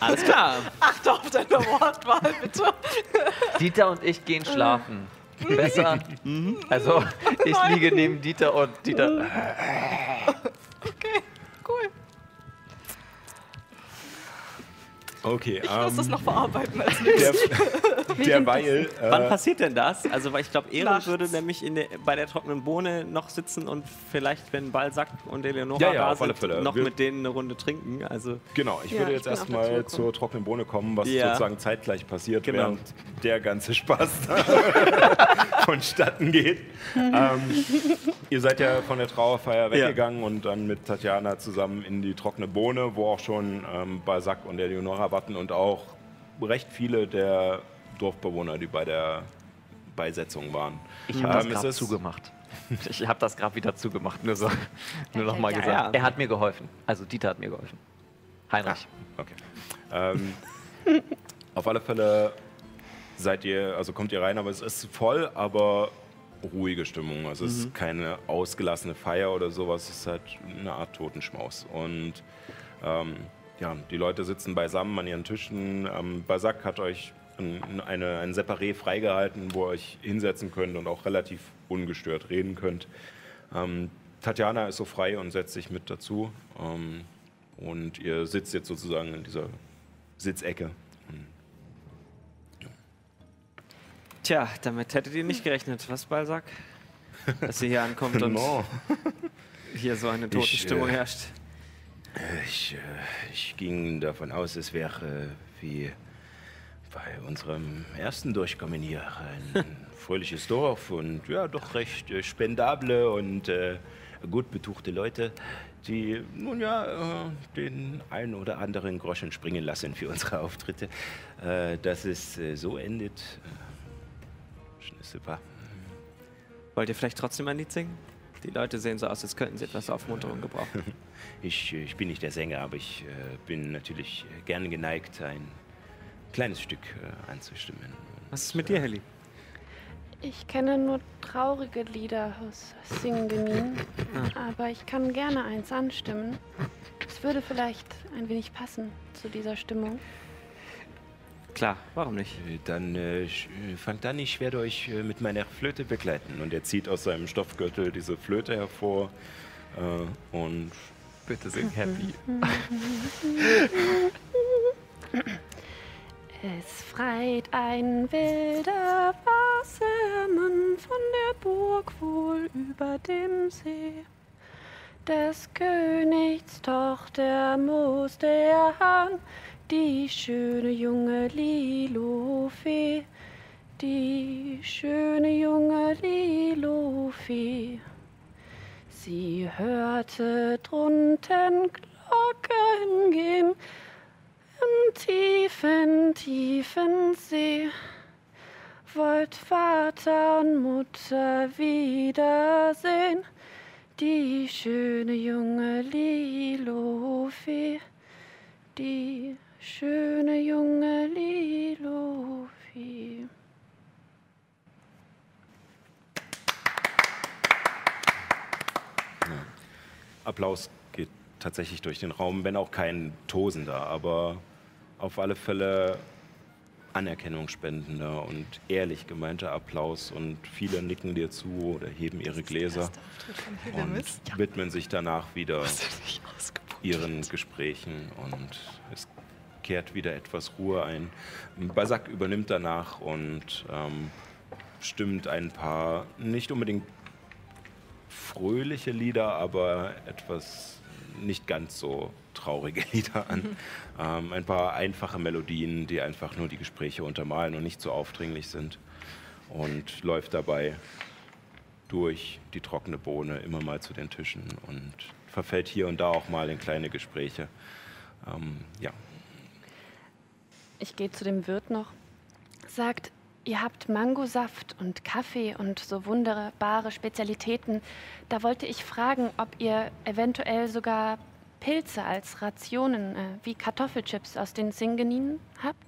Alles klar. Achte auf deine Wortwahl, bitte. Dieter und ich gehen schlafen. Besser. Also, ich liege neben Dieter und Dieter. Okay, okay. Ich muss das Ähm, noch verarbeiten als nächstes. der, derweil. Wann Äh, passiert denn das? Also, weil ich glaube, Ehren würde nämlich in der, bei der trockenen Bohne noch sitzen und vielleicht, wenn Balzac und Eleonora Ja, ja, da sind, noch Wir- mit denen eine Runde trinken. Also, genau, ich Ja, würde jetzt erstmal zur trockenen Bohne kommen, was Ja. sozusagen zeitgleich passiert, Genau. während der ganze Spaß da vonstatten geht. ähm, ihr seid ja von der Trauerfeier weggegangen und dann mit Tatjana zusammen in die trockene Bohne, wo auch schon ähm, Balzac und Eleonora warten und auch recht viele der Dorfbewohner, die bei der Beisetzung waren. Ich habe das Ähm, es gerade zugemacht. Ich habe das gerade wieder zugemacht. Nur, so, nur noch mal ja, gesagt. ja. Er hat mir geholfen. Also, Dieter hat mir geholfen. Heinrich. Okay. Ähm, auf alle Fälle seid ihr, also kommt ihr rein, aber es ist voll, aber ruhige Stimmung. Also es ist keine ausgelassene Feier oder sowas, es ist halt eine Art Totenschmaus. Und ähm, ja, die Leute sitzen beisammen an ihren Tischen. Ähm, Balzac hat euch ein, eine, ein Separé freigehalten, wo ihr euch hinsetzen könnt und auch relativ ungestört reden könnt. Ähm, Tatjana ist so frei und setzt sich mit dazu. Ähm, und ihr sitzt jetzt sozusagen in dieser Sitzecke. tja, damit hättet ihr nicht gerechnet, was, Balzac? Dass ihr hier ankommt und No. hier so eine Totenstimmung äh, herrscht. Ich, äh, ich ging davon aus, es wäre wie bei unserem ersten Durchkommen hier. Ein fröhliches Dorf und ja, doch recht äh, spendable und äh, gut betuchte Leute, die nun ja äh, den einen oder anderen Groschen springen lassen für unsere Auftritte. Äh, dass es äh, so endet, äh, super. Wollt ihr vielleicht trotzdem ein Lied singen? Die Leute sehen so aus, als könnten sie etwas Aufmunterung gebrauchen. Ich, äh, ich bin nicht der Sänger, aber ich äh, bin natürlich äh, gern geneigt, ein kleines Stück äh, anzustimmen. Was ist mit dir, Helly? Ich kenne nur traurige Lieder aus Singenin, aber ich kann gerne eins anstimmen. Es würde vielleicht ein wenig passen zu dieser Stimmung. Klar, warum nicht? Äh, Dann äh, äh, fangt an, ich werde euch äh, mit meiner Flöte begleiten. Und er zieht aus seinem Stoffgürtel diese Flöte hervor äh, und Bitte sing happy. Es freit ein wilder Wassermann von der Burg wohl über dem See. Des Königs Tochter muss der Hahn, die schöne junge Lilofee, die schöne junge Lilofee. Sie hörte drunten Glocken gehen im tiefen, tiefen See. Wollt Vater und Mutter wiedersehen, die schöne junge Lilofee, die schöne junge Lilofee. Applaus geht tatsächlich durch den Raum, wenn auch kein tosender, aber auf alle Fälle anerkennungsspendender und ehrlich gemeinter Applaus und viele nicken dir zu oder heben ihre Gläser und widmen sich danach wieder ihren Gesprächen und es kehrt wieder etwas Ruhe ein. Basak übernimmt danach und ähm, stimmt ein paar nicht unbedingt fröhliche Lieder, aber etwas nicht ganz so traurige Lieder an. Ähm, ein paar einfache Melodien, die einfach nur die Gespräche untermalen und nicht so aufdringlich sind. Und läuft dabei durch die trockene Bohne immer mal zu den Tischen und verfällt hier und da auch mal in kleine Gespräche. Ähm, ja, Ich gehe zu dem Wirt noch. Sagt, ihr habt Mangosaft und Kaffee und so wunderbare Spezialitäten. Da wollte ich fragen, ob ihr eventuell sogar Pilze als Rationen äh, wie Kartoffelchips aus den Singeninen habt.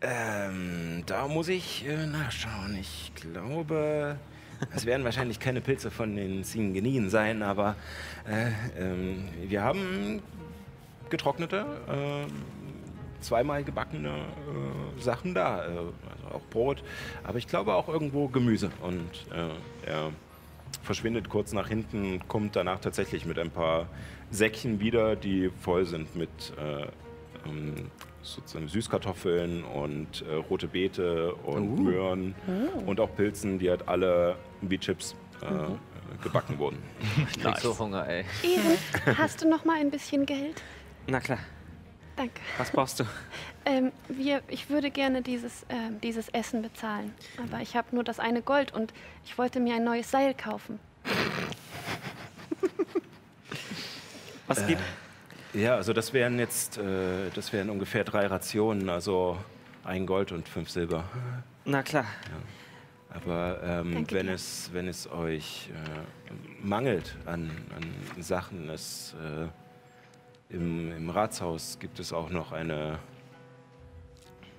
Ähm, da muss ich äh, nachschauen. Ich glaube, es werden wahrscheinlich keine Pilze von den Singeninen sein, aber äh, ähm, wir haben getrocknete, äh, zweimal gebackene äh, Sachen da. Äh, also auch Brot, aber ich glaube auch irgendwo Gemüse. Und äh, er verschwindet kurz nach hinten, kommt danach tatsächlich mit ein paar Säckchen wieder, die voll sind mit äh, ähm, sozusagen Süßkartoffeln und äh, rote Beete und Möhren und auch Pilzen, die halt alle wie Chips äh, gebacken wurden. Ich krieg so Hunger, ey. Even, hast du noch mal ein bisschen Geld? Na klar, Danke. was brauchst du? Ähm, wir, ich würde gerne dieses, ähm, dieses Essen bezahlen, aber ich habe nur das eine Gold und ich wollte mir ein neues Seil kaufen. Was gibt? Ja, also das wären jetzt, äh, das wären ungefähr drei Rationen, also ein Gold und fünf Silber. Na klar. Aber ähm, wenn, dir. es, wenn es euch äh, mangelt an, an Sachen, es, äh, im, im Ratshaus gibt es auch noch eine,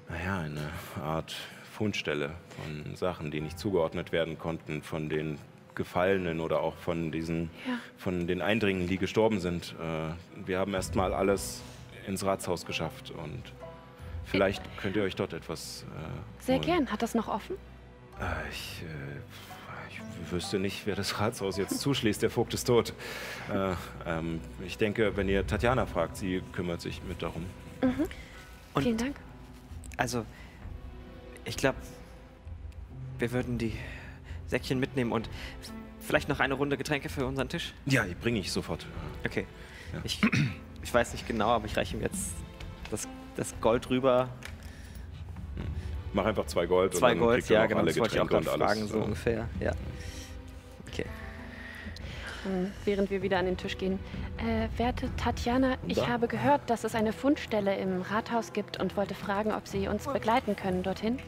naja, eine Art Fundstelle von Sachen, die nicht zugeordnet werden konnten von den Gefallenen oder auch von diesen, Ja. von den Eindringern, die gestorben sind. Äh, wir haben erstmal alles ins Ratshaus geschafft und vielleicht könnt ihr euch dort etwas äh, Sehr gern. Hat das noch offen? Äh, Ich, äh, ich wüsste nicht, wer das Ratshaus jetzt zuschließt. Der Vogt ist tot. Äh, ähm, ich denke, wenn ihr Tatjana fragt, sie kümmert sich mit darum. Und- Vielen Dank. Also, ich glaube, wir würden die Säckchen mitnehmen und vielleicht noch eine Runde Getränke für unseren Tisch. Ja, bringe ich sofort. Okay. Ja. Ich, ich weiß nicht genau, aber ich reiche ihm jetzt das das Gold rüber. Mach einfach zwei Gold. Zwei und dann Gold, ja, genau, alle das wollte ich auch Getränke gerade alles. fragen, so ungefähr. Ja. Okay. Ähm, Während wir wieder an den Tisch gehen. Äh, werte Tatjana, ich Da. habe gehört, dass es eine Fundstelle im Rathaus gibt und wollte fragen, ob Sie uns begleiten können dorthin. Äh,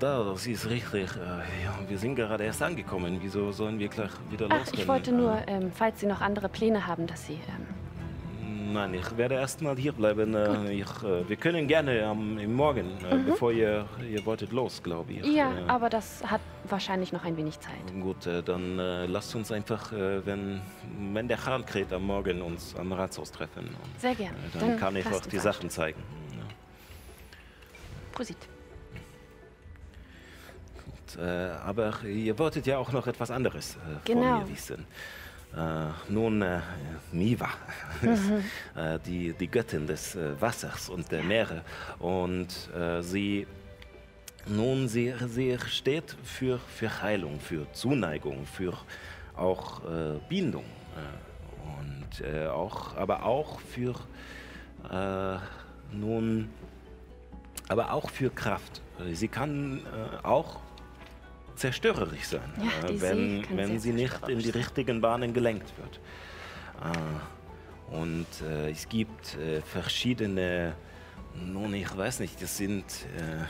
da, das ist richtig. Äh, ja, wir sind gerade erst angekommen. Wieso sollen wir gleich wieder Ach, losrennen? ich wollte nur, ähm, falls Sie noch andere Pläne haben, dass Sie. Ähm, Äh, nein, ich werde erst mal hier bleiben. Äh, äh, wir können gerne am im Morgen, äh, bevor ihr, ihr wolltet los, glaube ich. Mhm. ja, Äh, aber das hat wahrscheinlich noch ein wenig Zeit. Gut, äh, dann lasst uns einfach, wenn, wenn der Hahn kräht am Morgen, uns am Rathaus treffen. Und, Sehr gern. äh, dann, kann ich uns die. Sachen zeigen. Ja. Prosit. Äh, aber ihr wolltet ja auch noch etwas anderes äh, Genau. von mir wissen. Äh, nun, äh, Miva, Mhm. äh, die, die Göttin des äh, Wassers und der Meere. Und äh, sie, nun, sie, sie steht für, für Heilung, für Zuneigung, für auch äh, Bindung. Äh, und äh, auch, aber auch für, äh, nun, aber auch für Kraft. Sie kann äh, auch zerstörerisch sein, Ja, äh, wenn, wenn sie nicht in die richtigen Bahnen gelenkt wird. Äh, und äh, es gibt äh, verschiedene, nun ich weiß nicht, das sind, äh,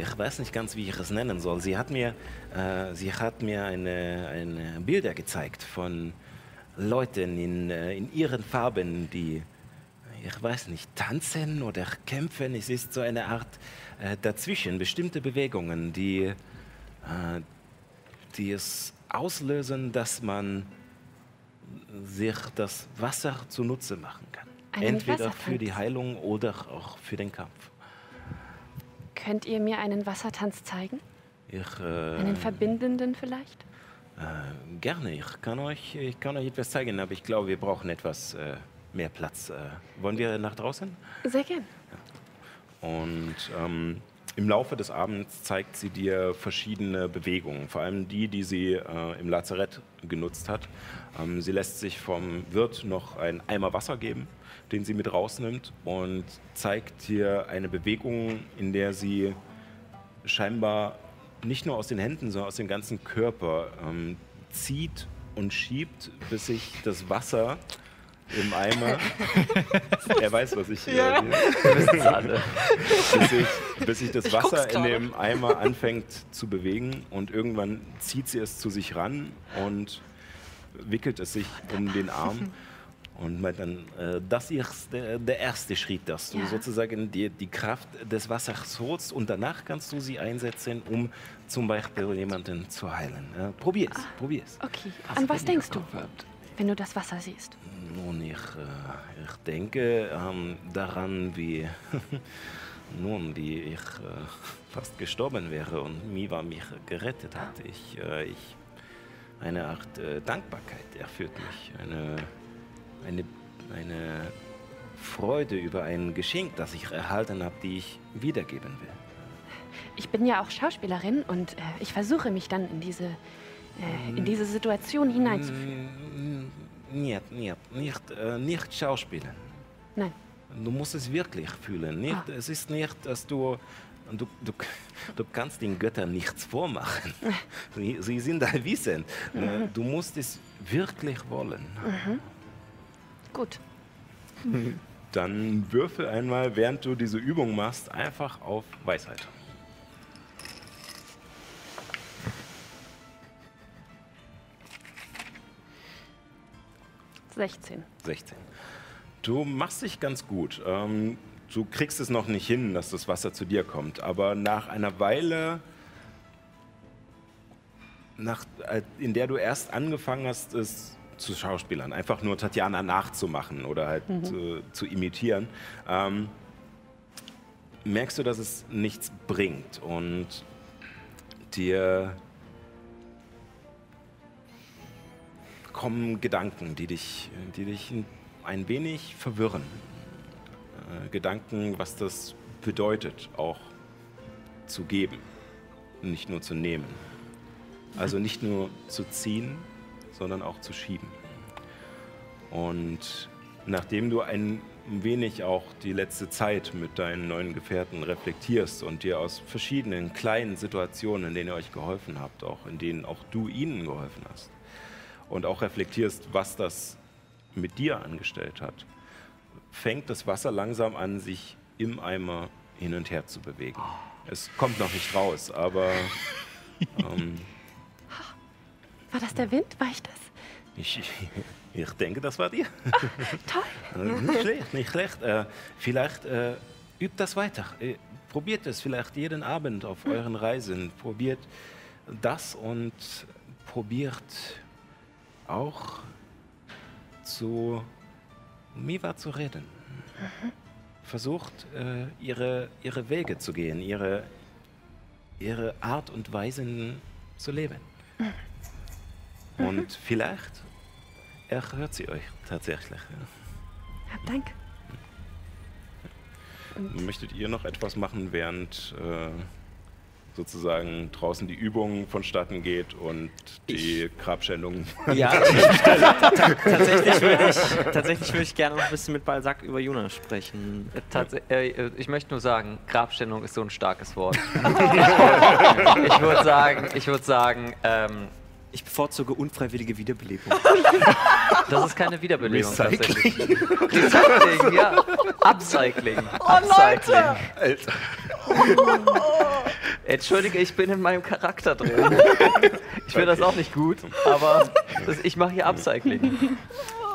ich weiß nicht ganz, wie ich es nennen soll. Sie hat mir, äh, sie hat mir eine, eine Bilder gezeigt von Leuten in, äh, in ihren Farben, die ich weiß nicht, tanzen oder kämpfen. Es ist so eine Art äh, dazwischen, bestimmte Bewegungen, die, äh, die es auslösen, dass man sich das Wasser zunutze machen kann. Einen Entweder für die. Heilung oder auch für den Kampf. Könnt ihr mir einen Wassertanz zeigen? Ich, äh, Einen verbindenden vielleicht? äh, gerne, ich kann, euch, ich kann euch etwas zeigen, aber ich glaube, wir brauchen etwas äh, mehr Platz. Äh, wollen wir nach draußen? Sehr gern. Und ähm, im Laufe des Abends zeigt sie dir verschiedene Bewegungen, vor allem die, die sie äh, im Lazarett genutzt hat. Ähm, sie lässt sich vom Wirt noch einen Eimer Wasser geben, den sie mit rausnimmt und zeigt dir eine Bewegung, in der sie scheinbar nicht nur aus den Händen, sondern aus dem ganzen Körper ähm, zieht und schiebt, bis sich das Wasser im Eimer. er weiß, was ich. Ja. Äh, alle. bis sich, bis sich das Ich Wasser in dem Eimer anfängt zu bewegen und irgendwann zieht sie es zu sich ran und wickelt es sich um den Arm und meint dann, äh, das ist der, der erste Schritt, dass du Ja. sozusagen die, die Kraft des Wassers holst und danach kannst du sie einsetzen, um zum Beispiel jemanden zu heilen. Ja, probier es, probier es. Okay. An was denkst du, wenn du das Wasser siehst? Nun, ich, äh, ich denke ähm, daran, wie, nun, wie ich äh, fast gestorben wäre und Miwa mich gerettet hat. Ich, äh, ich, eine Art Dankbarkeit erfüllt mich, eine, eine, eine Freude über ein Geschenk, das ich erhalten habe, die ich wiedergeben will. Ich bin ja auch Schauspielerin und ich versuche mich dann in diese, in diese Situation hineinzufühlen. Nicht, nicht, nicht, äh, nicht schauspielen. Nein. Du musst es wirklich fühlen. Nicht, Ah. Es ist nicht, dass du, du, du, du kannst den Göttern nichts vormachen. Sie, sie sind allwissend. Äh, Du musst es wirklich wollen. Gut. Dann würfel einmal, während du diese Übung machst, einfach auf Weisheit. 16. 16. Du machst dich ganz gut. Ähm, du kriegst es noch nicht hin, dass das Wasser zu dir kommt, aber nach einer Weile, nach, äh, in der du erst angefangen hast, es zu Schauspielern, einfach nur Tatjana nachzumachen oder halt zu, zu imitieren, ähm, merkst du, dass es nichts bringt und dir kommen Gedanken, die dich, die dich ein wenig verwirren. Äh, Gedanken, was das bedeutet, auch zu geben, nicht nur zu nehmen. Also nicht nur zu ziehen, sondern auch zu schieben. Und nachdem du ein ein wenig auch die letzte Zeit mit deinen neuen Gefährten reflektierst und dir aus verschiedenen kleinen Situationen, in denen ihr euch geholfen habt, auch in denen auch du ihnen geholfen hast, und auch reflektierst, was das mit dir angestellt hat, fängt das Wasser langsam an, sich im Eimer hin und her zu bewegen. Es kommt noch nicht raus, aber ähm, War das der Wind? War ich das? ich, ich denke, das war dir. Toll. Äh, nicht schlecht, nicht schlecht. Äh, vielleicht äh, übt das weiter. Äh, probiert es vielleicht jeden Abend auf euren Reisen. Probiert das und probiert auch zu Miva zu reden. Versucht, äh, ihre, ihre Wege zu gehen, ihre, ihre Art und Weisen zu leben. Und vielleicht erhört sie euch tatsächlich. Ja, danke. Möchtet ihr noch etwas machen, während äh, sozusagen draußen die Übung vonstatten geht und die Grabschändung? Ja, tatsächlich würde ich, tatsächlich würde ich gerne noch ein bisschen mit Balzac über Juna sprechen. Äh, tats- äh, äh, ich möchte nur sagen, Grabstellung ist so ein starkes Wort. ich würde sagen, ich würde sagen, ähm, Ich bevorzuge unfreiwillige Wiederbelebung. das ist keine Wiederbelebung Recycling. tatsächlich. Recycling, ja. Upcycling. Upcycling. Alter. Entschuldige, ich bin in meinem Charakter drin. Ich finde das auch nicht gut, aber das, ich mache hier Upcycling.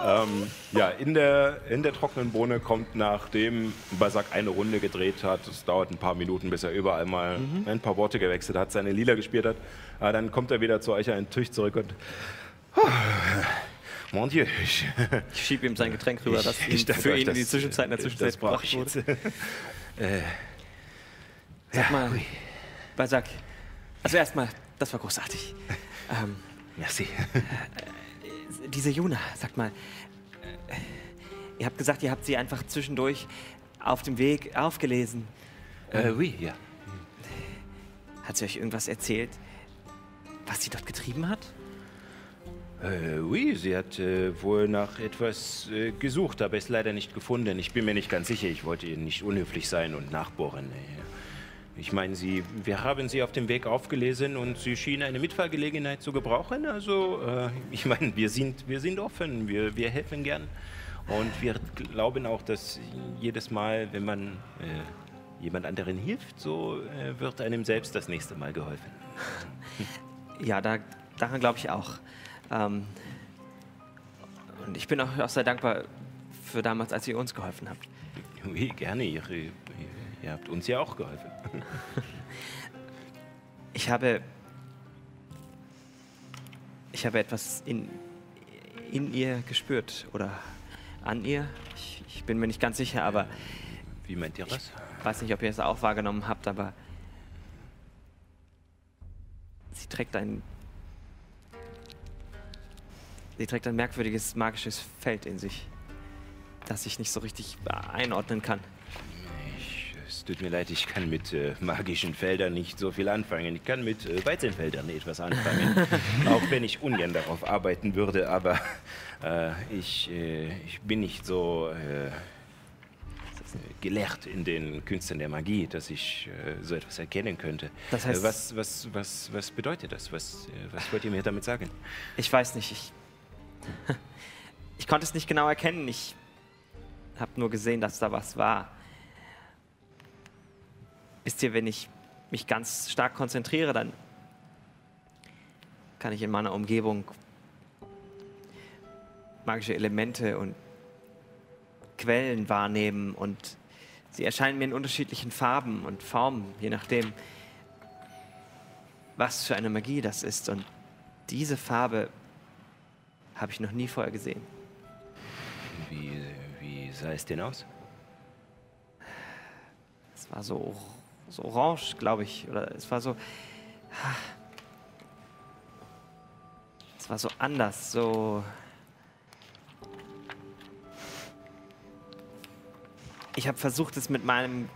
Ähm, ja, in der, in der trockenen Bohne kommt, nachdem Basak eine Runde gedreht hat, es dauert ein paar Minuten, bis er überall mal ein paar Worte gewechselt hat, seine Lila gespielt hat, äh, dann kommt er wieder zu euch an den Tisch zurück und Mon Dieu, ich, Ich schiebe ihm sein Getränk rüber, das ihm danke für ihn in die das- Zwischenzeit in der das Zwischenzeit brauche gebracht ich wurde. jetzt. Sag mal, Balzac, also erstmal, das war großartig. Ähm, Merci. diese Juna, sagt mal, äh, ihr habt gesagt, ihr habt sie einfach zwischendurch auf dem Weg aufgelesen. Äh, oui, ja. Hat sie euch irgendwas erzählt, was sie dort getrieben hat? Äh, oui, sie hat äh, wohl nach etwas äh, gesucht, aber es leider nicht gefunden. Ich bin mir nicht ganz sicher. Ich wollte ihr nicht unhöflich sein und nachbohren. Ich meine, sie, wir haben sie auf dem Weg aufgelesen und sie schien eine Mitfahrgelegenheit zu gebrauchen. Also, äh, ich meine, wir sind, wir sind offen, wir, wir helfen gern. Und wir glauben auch, dass jedes Mal, wenn man äh, jemand anderen hilft, so äh, wird einem selbst das nächste Mal geholfen. Ja, da, daran glaube ich auch. Ähm, und ich bin auch, auch sehr dankbar für damals, als ihr uns geholfen habt. Gerne. Ihr, ihr, habt uns ja auch geholfen. Ich habe. Ich habe etwas in, in ihr gespürt oder an ihr. Ich, ich bin mir nicht ganz sicher, aber Wie meint ihr das? ich weiß nicht, ob ihr es auch wahrgenommen habt, aber. Sie trägt ein. Sie trägt ein merkwürdiges magisches Feld in sich, das ich nicht so richtig einordnen kann. Es tut mir leid, ich kann mit äh, magischen Feldern nicht so viel anfangen. Ich kann mit äh, Weizenfeldern etwas anfangen. auch wenn ich ungern darauf arbeiten würde, aber äh, ich, äh, ich bin nicht so äh, gelehrt in den Künsten der Magie, dass ich äh, so etwas erkennen könnte. Das heißt- äh, was, was, was, was bedeutet das? Was, äh, was wollt ihr mir damit sagen? Ich weiß nicht, ich. Ich konnte es nicht genau erkennen. Ich habe nur gesehen, dass da was war. Wisst ihr, wenn ich mich ganz stark konzentriere, dann kann ich in meiner Umgebung magische Elemente und Quellen wahrnehmen und sie erscheinen mir in unterschiedlichen Farben und Formen, je nachdem, was für eine Magie das ist. Und diese Farbe habe ich noch nie vorher gesehen. Wie, wie sah es denn aus? Es war so, so orange, glaube ich. Oder es war so. Es war so anders, so. Ich habe versucht, es mit meinem.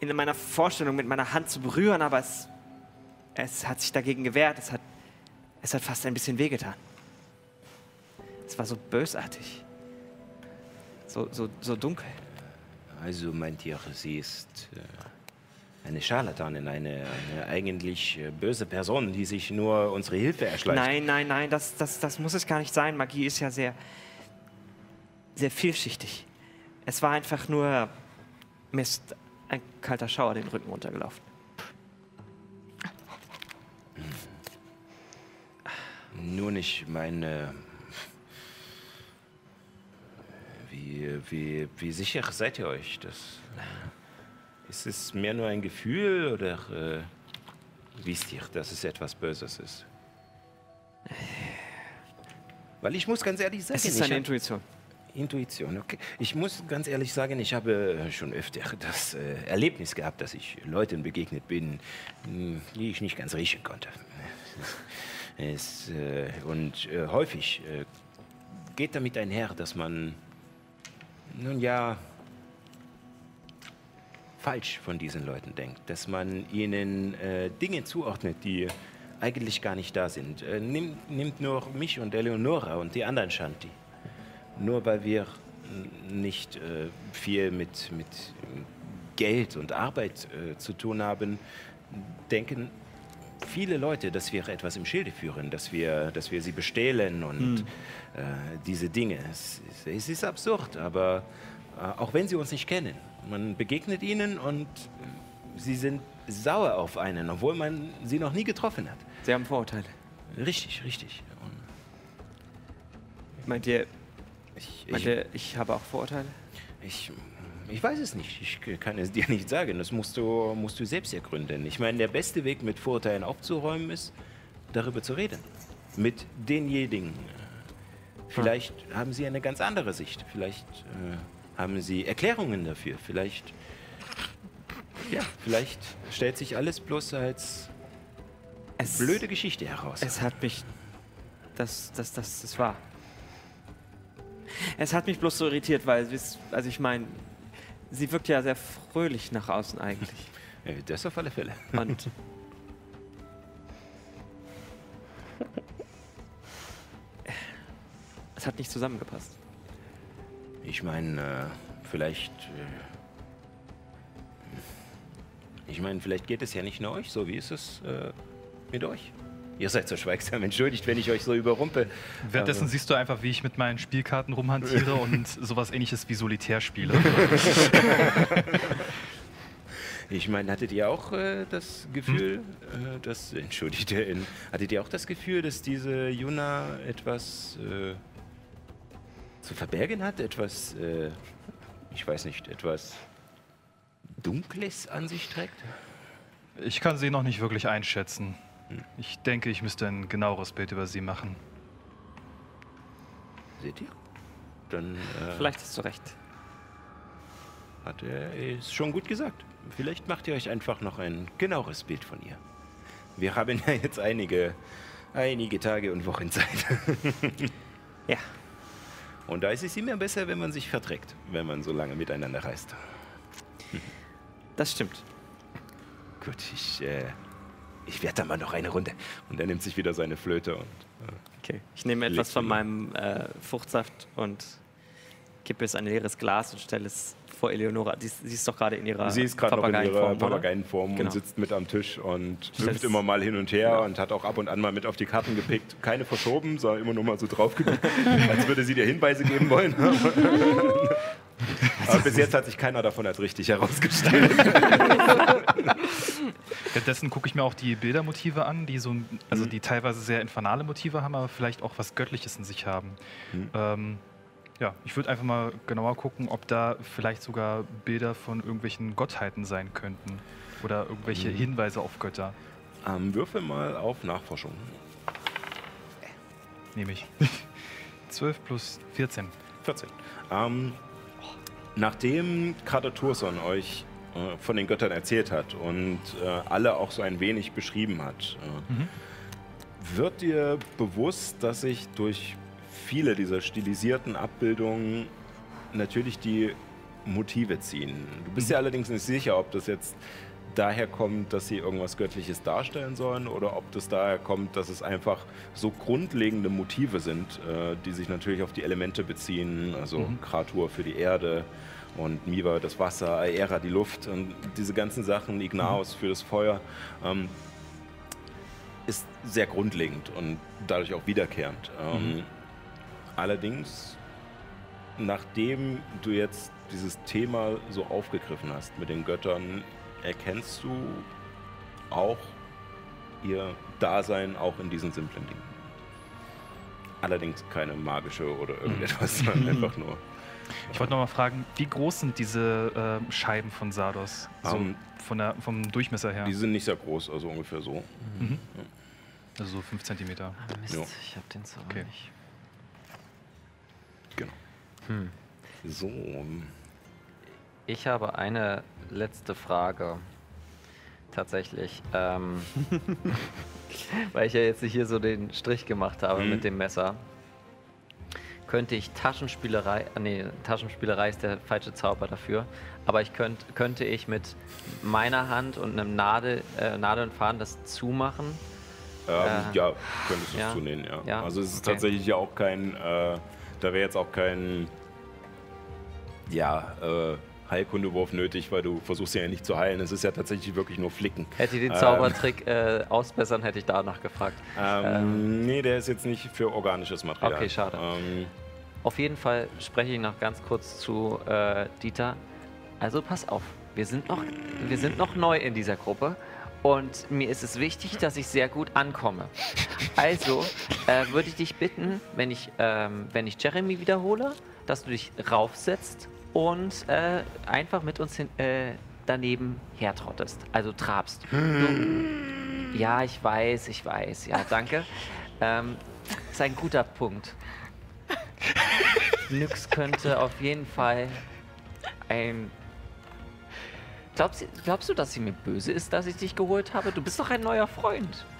in meiner Vorstellung mit meiner Hand zu berühren, aber es, es hat sich dagegen gewehrt. Es hat, es hat fast ein bisschen wehgetan. Es war so bösartig. So, so, so dunkel. Also meint ihr, sie ist äh, eine Scharlatanin, eine, eine eigentlich äh, böse Person, die sich nur unsere Hilfe erschleicht? Nein, nein, nein, das, das, das muss es gar nicht sein. Magie ist ja sehr, sehr vielschichtig. Es war einfach nur mir ist ein kalter Schauer den Rücken runtergelaufen. Nun, ich meine, wie, wie, wie sicher seid ihr euch? Das, ist es mehr nur ein Gefühl oder äh, wisst ihr, dass es etwas Böses ist? Weil ich muss ganz ehrlich sagen, Es ist eine Intuition. Intuition, okay. Ich muss ganz ehrlich sagen, ich habe schon öfter das äh, Erlebnis gehabt, dass ich Leuten begegnet bin, mh, die ich nicht ganz riechen konnte. Es, äh, und äh, häufig äh, geht damit einher, dass man, nun ja, falsch von diesen Leuten denkt, dass man ihnen äh, Dinge zuordnet, die eigentlich gar nicht da sind. Äh, nimmt, nimmt nur mich und Eleonora und die anderen Shanti. Nur weil wir nicht äh, viel mit, mit Geld und Arbeit äh, zu tun haben, denken viele Leute, dass wir etwas im Schilde führen, dass wir, dass wir sie bestehlen und äh, diese Dinge. Es, es, ist absurd, aber äh, auch wenn sie uns nicht kennen, man begegnet ihnen und sie sind sauer auf einen, obwohl man sie noch nie getroffen hat. Sie haben Vorurteile. Richtig, richtig. Und Meint ihr, ich, meint ich, ihr, ich habe auch Vorurteile? Ich, ich weiß es nicht. Ich kann es dir nicht sagen. Das musst du, musst du selbst ergründen. Ich meine, der beste Weg, mit Vorurteilen aufzuräumen, ist, darüber zu reden. Mit denjenigen. Vielleicht haben sie eine ganz andere Sicht. Vielleicht äh, haben sie Erklärungen dafür. Vielleicht, ja, vielleicht stellt sich alles bloß als Es, blöde Geschichte heraus. Es hat mich. Das, das, das, das war. Es hat mich bloß so irritiert, weil, also ich meine, sie wirkt ja sehr fröhlich nach außen eigentlich. Äh, das auf alle Fälle. Und. es hat nicht zusammengepasst. Ich meine, äh, vielleicht. Äh, ich meine, vielleicht geht es ja nicht nur euch so. Wie ist es mit euch? Ihr seid so schweigsam. Entschuldigt, wenn ich euch so überrumpel. Währenddessen siehst du einfach, wie ich mit meinen Spielkarten rumhantiere und sowas ähnliches wie Solitär spiele. Ich meine, hattet ihr auch äh, das Gefühl, äh, dass. Entschuldigt, äh, in- hattet ihr auch das Gefühl, dass diese Juna etwas äh, zu verbergen hat? Etwas. Äh, ich weiß nicht, etwas. Dunkles an sich trägt? Ich kann sie noch nicht wirklich einschätzen. Ich denke, ich müsste ein genaueres Bild über sie machen. Seht ihr? Dann. Äh, Vielleicht hast du recht. Hat er ist schon gut gesagt. Vielleicht macht ihr euch einfach noch ein genaueres Bild von ihr. Wir haben ja jetzt einige, einige Tage und Wochen Zeit. Ja. Und da ist es immer besser, wenn man sich verträgt, wenn man so lange miteinander reist. Das stimmt. Gut, ich, äh, ich werde dann mal noch eine Runde. Und er nimmt sich wieder seine Flöte und. Okay. Ich nehme etwas von meinem äh, Fruchtsaft und kippe es in ein leeres Glas und stelle es vor Eleonora. Die, ist- sie ist doch gerade in ihrer Sie ist gerade noch in ihrer Papageienform, Genau. und sitzt mit am Tisch und hüpft immer mal hin und her und hat auch ab und an mal mit auf die Karten gepickt. Keine verschoben, sondern immer nur mal so draufgedrückt, als würde sie dir Hinweise geben wollen. Aber bis jetzt hat sich keiner davon als richtig herausgestellt. Währenddessen gucke ich mir auch die Bildermotive an, die so, also die teilweise sehr infernale Motive haben, aber vielleicht auch was Göttliches in sich haben. Ähm, ja, ich würde einfach mal genauer gucken, ob da vielleicht sogar Bilder von irgendwelchen Gottheiten sein könnten oder irgendwelche Hinweise auf Götter. Ähm, würfel mal auf Nachforschung. Nehme ich. 12 plus 14. 14. Ähm, nachdem Kater Turson euch äh, von den Göttern erzählt hat und äh, alle auch so ein wenig beschrieben hat, äh, wird dir bewusst, dass sich durch viele dieser stilisierten Abbildungen natürlich die Motive ziehen. Du bist ja allerdings nicht sicher, ob das jetzt daher kommt, dass sie irgendwas Göttliches darstellen sollen oder ob das daher kommt, dass es einfach so grundlegende Motive sind, äh, die sich natürlich auf die Elemente beziehen, also Mhm. Kratur für die Erde und Miva das Wasser, Aera die Luft und diese ganzen Sachen, Ignaos für das Feuer, ähm, ist sehr grundlegend und dadurch auch wiederkehrend. Ähm, allerdings, nachdem du jetzt dieses Thema so aufgegriffen hast mit den Göttern, erkennst du auch ihr Dasein auch in diesen simplen Dingen. Allerdings keine magische oder irgendetwas, sondern einfach nur. Ich wollte noch mal fragen, wie groß sind diese äh, Scheiben von Sardos? So Ähm, von der, vom Durchmesser her. Die sind nicht sehr groß, also ungefähr so. Mhm. Also so 5 cm. Ah, Mist, Ja. ich hab den Zauber Okay. nicht. Hm. So. Ich habe eine letzte Frage. Tatsächlich. Ähm, weil ich ja jetzt hier so den Strich gemacht habe Mhm. mit dem Messer. Könnte ich Taschenspielerei, ah, nee, Taschenspielerei ist der falsche Zauber dafür, aber ich könnt, könnte ich mit meiner Hand und einem Nadel, äh, Nadel und Faden das zumachen? Ähm, Äh, ja, könntest du ja. es zunehmen, ja. Ja, Also es ist okay. tatsächlich ja auch kein, äh, da wäre jetzt auch kein, ja, äh, Heilkundewurf nötig, weil du versuchst ja nicht zu heilen. Es ist ja tatsächlich wirklich nur Flicken. Hätte ich den Ähm. Zaubertrick äh, ausbessern, hätte ich danach gefragt. Ähm, nee, der ist jetzt nicht für organisches Material. Okay, schade. Ähm, Auf jeden Fall spreche ich noch ganz kurz zu äh, Dieter. Also pass auf, wir sind, noch, wir sind noch neu in dieser Gruppe und mir ist es wichtig, dass ich sehr gut ankomme. Also äh, würde ich dich bitten, wenn ich, ähm, wenn ich Jeremy wiederhole, dass du dich raufsetzt und äh, einfach mit uns hin, äh, daneben hertrottest. Also trabst. Du, ja, ich weiß, ich weiß. Ja, danke. Ähm, ist ein guter Punkt. Nyx könnte auf jeden Fall ein. Glaubst, du- glaubst du, dass sie mir böse ist, dass ich dich geholt habe? Du bist doch ein neuer Freund.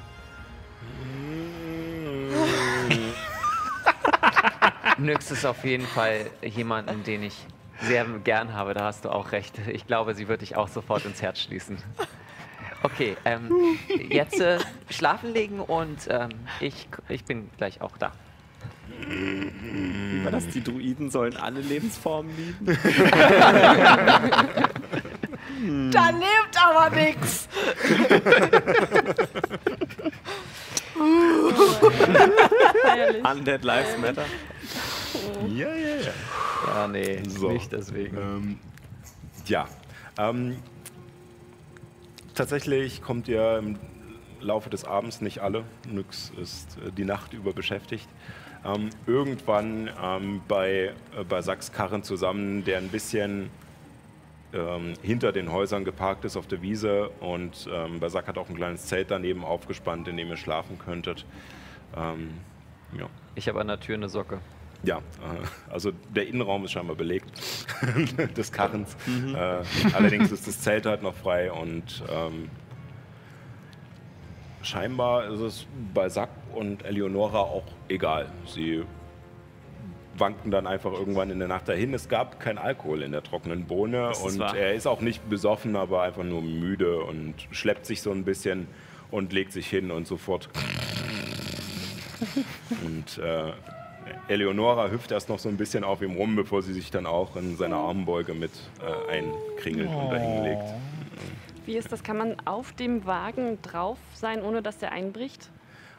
Nyx ist auf jeden Fall jemanden, den ich sehr gern habe. Da hast du auch recht. Ich glaube, sie wird dich auch sofort ins Herz schließen. Okay, ähm, jetzt äh, schlafen legen und ähm, ich, ich bin gleich auch da. Wie war das? Die Druiden sollen alle Lebensformen lieben? Da lebt aber nix. Feierlich. Undead Lives Matter. ja, ja, ja. Ja, nee, So. nicht deswegen. Ähm, ja. Ähm, tatsächlich kommt ihr im Laufe des Abends nicht alle. Nyx ist äh, die Nacht über beschäftigt. Ähm, irgendwann ähm, bei, äh, bei Sachs Karren zusammen, der ein bisschen ähm, hinter den Häusern geparkt ist auf der Wiese und ähm, Basak hat auch ein kleines Zelt daneben aufgespannt, in dem ihr schlafen könntet. Ähm, ja. Ich habe an der Tür eine Socke. Ja, äh, also der Innenraum ist scheinbar belegt des Karrens. Äh, allerdings ist das Zelt halt noch frei und ähm, scheinbar ist es bei Sack und Eleonora auch egal. Sie wanken dann einfach irgendwann in der Nacht dahin. Es gab kein Alkohol in der trockenen Bohne und wahr. er ist auch nicht besoffen, aber einfach nur müde und schleppt sich so ein bisschen und legt sich hin und sofort. Und äh, Eleonora hüpft erst noch so ein bisschen auf ihm rum, bevor sie sich dann auch in seine Armbeuge mit äh, einkringelt und dahin legt. Wie ist das? Kann man auf dem Wagen drauf sein, ohne dass der einbricht?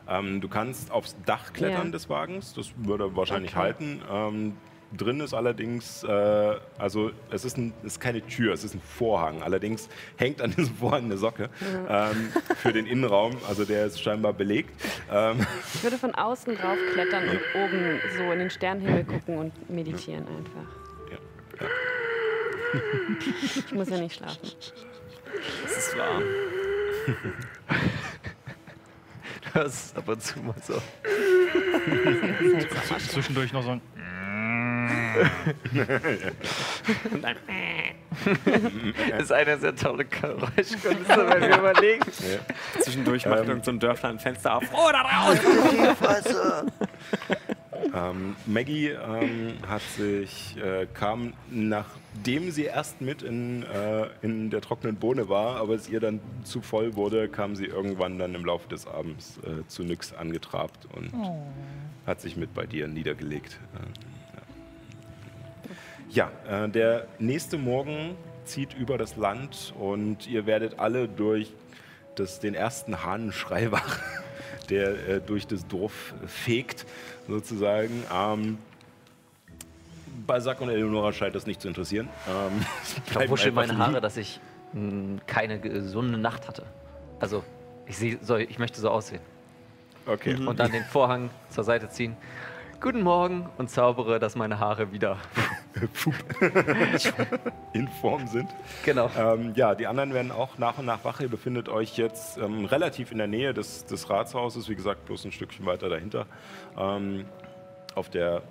Ähm, du kannst aufs Dach klettern Ja. des Wagens, das würde wahrscheinlich Okay. halten. Ähm, drin ist allerdings, äh, also es ist, ein, es ist keine Tür, es ist ein Vorhang. Allerdings hängt an diesem Vorhang eine Socke ähm, für den Innenraum, also der ist scheinbar belegt. Ähm, Ich würde von außen drauf klettern und oben so in den Sternenhimmel gucken und meditieren einfach. ja, ja. Ich muss ja nicht schlafen. Das ist wahr. Hörst es ab und zu mal so. Zwischendurch noch so ein. Das ist eine sehr tolle Geräuschkulisse, wenn wir überlegen. Zwischendurch macht Ähm. irgend so ein Dörfler ein Fenster auf. Oh, da raus! Ähm, Maggie ähm, hat sich, äh, kam, nachdem sie erst mit in, äh, in der trockenen Bohne war, aber es ihr dann zu voll wurde, kam sie irgendwann dann im Laufe des Abends äh, zu Nyx angetrabt und hat sich mit bei dir niedergelegt. Äh, ja, ja äh, der nächste Morgen zieht über das Land und ihr werdet alle durch das, den ersten Hahnenschrei wach, der äh, durch das Dorf fegt, sozusagen. Ähm, Balzac und Eleonora scheint das nicht zu interessieren. Ähm, Ich bleiben verwusche einfach meine Haare, dass ich mh, keine gesunde Nacht hatte. Also, ich, seh, so, ich möchte so aussehen. Okay. Und dann den Vorhang zur Seite ziehen. Guten Morgen und zaubere, dass meine Haare wieder. in Form sind. Genau. Ähm, ja, die anderen werden auch nach und nach wach. Ihr befindet euch jetzt ähm, relativ in der Nähe des, des Ratshauses, wie gesagt, bloß ein Stückchen weiter dahinter. Ähm, auf der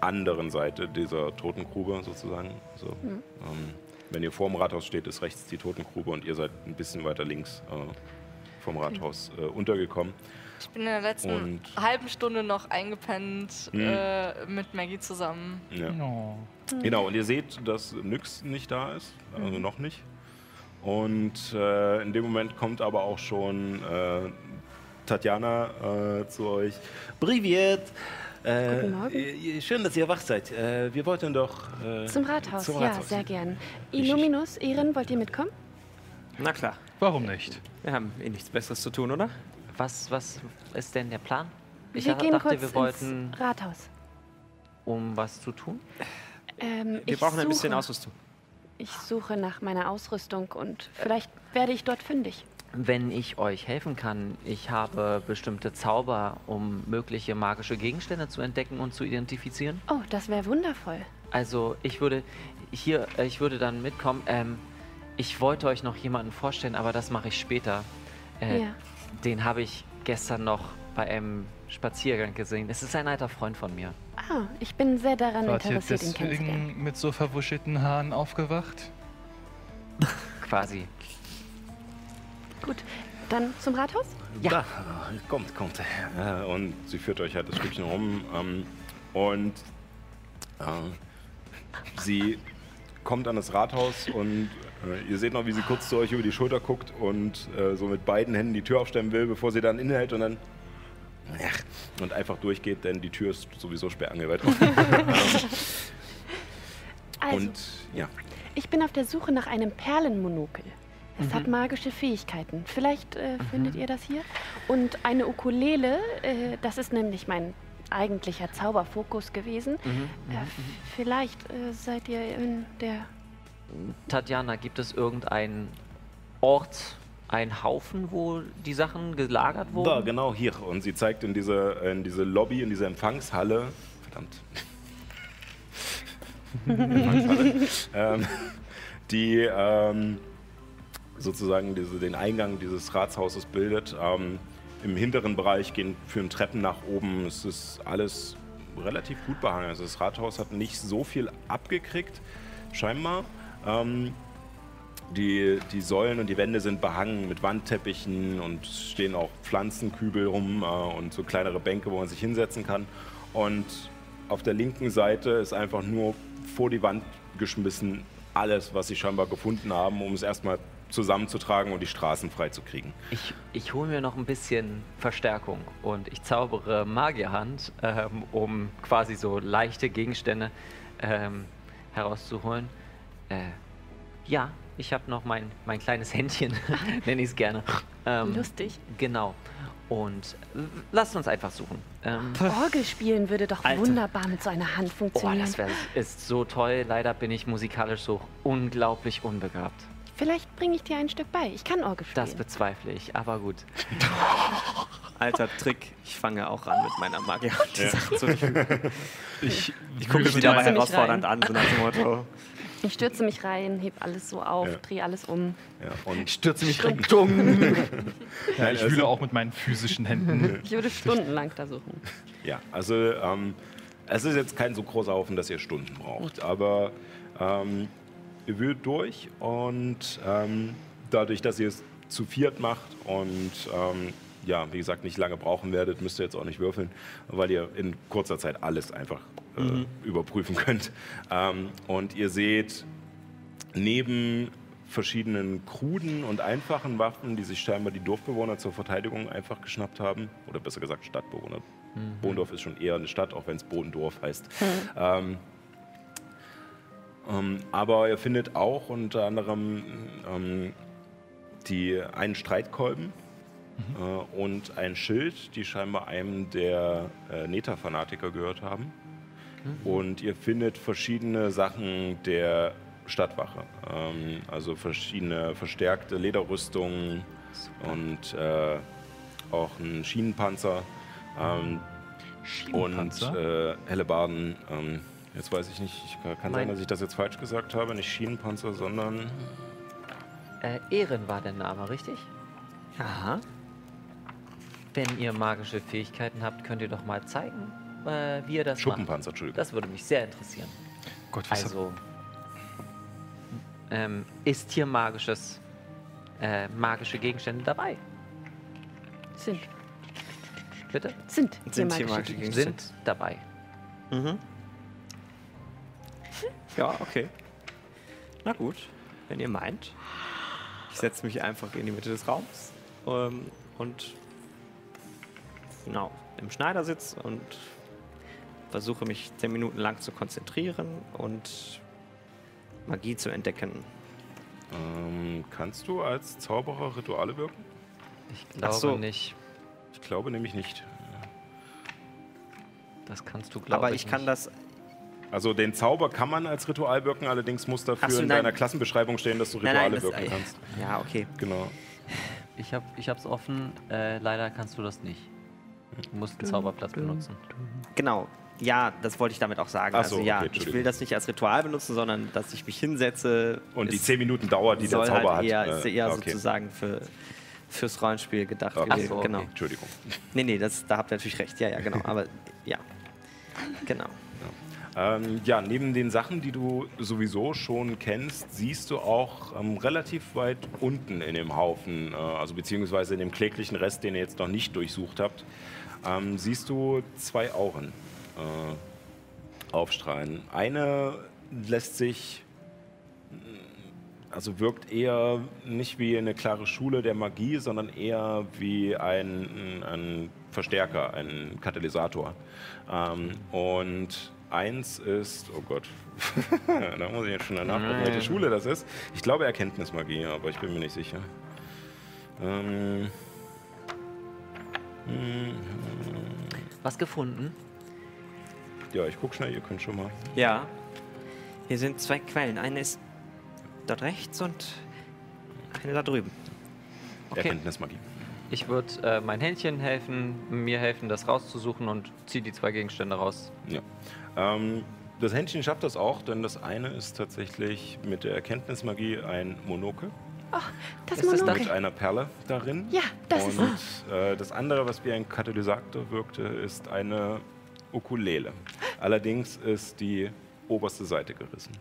anderen Seite dieser Totengrube sozusagen. So, ähm, wenn ihr vor dem Rathaus steht, ist rechts die Totengrube und ihr seid ein bisschen weiter links äh, vom Rathaus äh, untergekommen. Ich bin in der letzten Und- halben Stunde noch eingepennt Mhm. äh, mit Maggie zusammen. Ja. Oh. Genau, und ihr seht, dass Nyx nicht da ist, also noch nicht. Und äh, in dem Moment kommt aber auch schon äh, Tatjana äh, zu euch. Privet! Äh, Guten Morgen. äh, schön, dass ihr wach seid. Äh, wir wollten doch äh, Zum Rathaus, zum ja, Rathaus. sehr gern. Illuminus, Ehren, wollt ihr mitkommen? Na klar, Warum nicht? wir haben eh nichts Besseres zu tun, oder? Was, was ist denn der Plan? Ich wir gehen dachte, kurz wir wollten, ins Rathaus. um was zu tun. Ähm, Wir ich brauchen ein bisschen suche- Ausrüstung. Ich suche nach meiner Ausrüstung und vielleicht werde ich dort fündig. Wenn ich euch helfen kann, ich habe bestimmte Zauber, um mögliche magische Gegenstände zu entdecken und zu identifizieren. Oh, das wäre wundervoll. Also ich würde hier, äh, ich würde dann mitkommen. Ähm, ich wollte euch noch jemanden vorstellen, aber das mache ich später. Äh, Ja. Den habe ich gestern noch bei einem Spaziergang gesehen. Es ist ein alter Freund von mir. Ah, ich bin sehr daran Wart ihr interessiert, ihn kennenzulernen. deswegen mit so verwuschelten Haaren aufgewacht? Quasi. Gut, dann zum Rathaus? Ja. Da, kommt, kommt. Äh, und sie führt euch halt das Stückchen rum. Ähm, und äh, sie kommt an das Rathaus und äh, ihr seht noch, wie sie kurz zu euch über die Schulter guckt und äh, so mit beiden Händen die Tür aufstemmen will, bevor sie dann innehält und dann und einfach durchgeht, denn die Tür ist sowieso sperrangelweit. Also, und ja, ich bin auf der Suche nach einem Perlenmonokel. Es Mhm. hat magische Fähigkeiten. Vielleicht äh, findet ihr das hier. Und eine Ukulele, äh, das ist nämlich mein eigentlicher Zauberfokus gewesen. Mhm. Äh, vielleicht äh, seid ihr in der Tatjana, gibt es irgendeinen Ort, einen Haufen, wo die Sachen gelagert wurden? da, genau hier. Und sie zeigt in diese, in diese Lobby, in diese Empfangshalle. Verdammt. Empfangshalle. ähm, die ähm, sozusagen diese, den Eingang dieses Ratshauses bildet. Ähm, Im hinteren Bereich gehen führen Treppen nach oben. Es ist alles relativ gut behangen. Also das Rathaus hat nicht so viel abgekriegt, scheinbar. Ähm, die, die Säulen und die Wände sind behangen mit Wandteppichen und stehen auch Pflanzenkübel rum äh, und so kleinere Bänke, wo man sich hinsetzen kann. Und auf der linken Seite ist einfach nur vor die Wand geschmissen alles, was sie scheinbar gefunden haben, um es erstmal zusammenzutragen und die Straßen freizukriegen. Ich, ich hole mir noch ein bisschen Verstärkung und ich zaubere Magierhand, ähm, um quasi so leichte Gegenstände ähm, herauszuholen. Äh, ja, ich habe noch mein, mein kleines Händchen, nenne ich es gerne. Ähm, lustig. Genau. Und äh, lasst uns einfach suchen. Ähm, Orgel spielen würde doch Alter. wunderbar mit so einer Hand oh, funktionieren. das wär, ist so toll. Leider bin ich musikalisch so unglaublich unbegabt. Vielleicht bringe ich dir ein Stück bei. Ich kann Orgel spielen. Das bezweifle ich, aber gut. Alter Trick, ich fange auch an mit meiner Magie Sachen zu tun. Ich, Ich gucke sie stürze dabei mich herausfordernd an, so nach dem Motto. ich stürze mich rein, heb alles so auf, Ja. drehe alles um. Ja, und stürze mich rein. Ja, ich also- wühle auch mit meinen physischen Händen. Ich würde stundenlang da suchen. Ja, also ähm, es ist jetzt kein so großer Haufen, dass ihr Stunden braucht, aber ähm, ihr wühlt durch und ähm, dadurch, dass ihr es zu viert macht und ähm, ja, wie gesagt, nicht lange brauchen werdet, müsst ihr jetzt auch nicht würfeln, weil ihr in kurzer Zeit alles einfach äh, überprüfen könnt. Ähm, und ihr seht neben verschiedenen kruden und einfachen Waffen, die sich scheinbar die Dorfbewohner zur Verteidigung einfach geschnappt haben, oder besser gesagt Stadtbewohner. Bohndorf ist schon eher eine Stadt, auch wenn es Bodendorf heißt. Ähm, ähm, aber ihr findet auch unter anderem ähm, die, einen Streitkolben äh, und ein Schild, die scheinbar einem der äh, Neta-Fanatiker gehört haben. Und ihr findet verschiedene Sachen der Stadtwache. Ähm, also verschiedene verstärkte Lederrüstungen und äh, auch einen Schienenpanzer. Ähm, Schienenpanzer? Und äh, Hellebarden. Ähm, jetzt weiß ich nicht, ich kann, kann sein, Mein- dass ich das jetzt falsch gesagt habe. Nicht Schienenpanzer, sondern. Äh, Ehren war der Name, richtig? Aha. Wenn ihr magische Fähigkeiten habt, könnt ihr doch mal zeigen, äh, wie ihr das macht. Schuppenpanzer, Entschuldigung. Das würde mich sehr interessieren. Gott, was Also, ähm, ist hier magisches, äh, magische Gegenstände dabei? Sind. Bitte? Sind. Sind hier magische Gegenstände. Sind dabei. Mhm. Ja, okay. Na gut, wenn ihr meint. Ich setze mich einfach in die Mitte des Raums ähm, und genau im Schneidersitz und versuche mich zehn Minuten lang zu konzentrieren und Magie zu entdecken. Ähm, kannst du als Zauberer Rituale wirken? Ich glaube so. nicht. Ich glaube nämlich nicht. Das kannst du, glaube Aber ich kann nicht. das. Also den Zauber kann man als Ritual wirken, allerdings muss dafür so, in nein. deiner Klassenbeschreibung stehen, dass du Nein, Rituale nein, das, wirken äh, kannst. Ja, okay. Genau. Ich habe ich hab's offen. Äh, leider kannst du das nicht. Du musst einen Zauberplatz benutzen. Genau. Ja, das wollte ich damit auch sagen. Ach so, also ja, okay, ich will das nicht als Ritual benutzen, sondern dass ich mich hinsetze. Und die ist- 10 Minuten Dauer, die der Zauber halt eher, hat. ist äh, eher okay. sozusagen für, fürs Rollenspiel gedacht Okay. gewesen. Ach so, okay. Genau. Entschuldigung. Nee, nee, das, da habt ihr natürlich recht. Ja, ja, genau. Aber ja. Genau. Ähm, ja, neben den Sachen, die du sowieso schon kennst, siehst du auch ähm, relativ weit unten in dem Haufen, äh, also beziehungsweise in dem kläglichen Rest, den ihr jetzt noch nicht durchsucht habt, ähm, siehst du zwei Auren äh, aufstrahlen. Eine lässt sich, mh, also wirkt eher nicht wie eine klare Schule der Magie, sondern eher wie ein, ein Verstärker, ein Katalysator. Ähm, und eins ist, oh Gott, da muss ich jetzt schon nachgucken, welche Schule das ist. Ich glaube Erkenntnismagie, aber ich bin mir nicht sicher. Ähm, Was gefunden? ja, ich guck schnell, ihr könnt schon mal. Ja. Hier sind zwei Quellen. Eine ist dort rechts und eine da drüben. Okay. Erkenntnismagie. Ich würde äh, mein Händchen helfen, mir helfen, das rauszusuchen und ziehe die zwei Gegenstände raus. Ja. Ähm, das Händchen schafft das auch, denn das eine ist tatsächlich mit der Erkenntnismagie ein Monokel Das Ist das Monokel. mit einer Perle darin. Ja, das ist Und äh, das andere, was wie ein Katalysator wirkte, ist eine Ukulele. Allerdings ist die oberste Seite gerissen.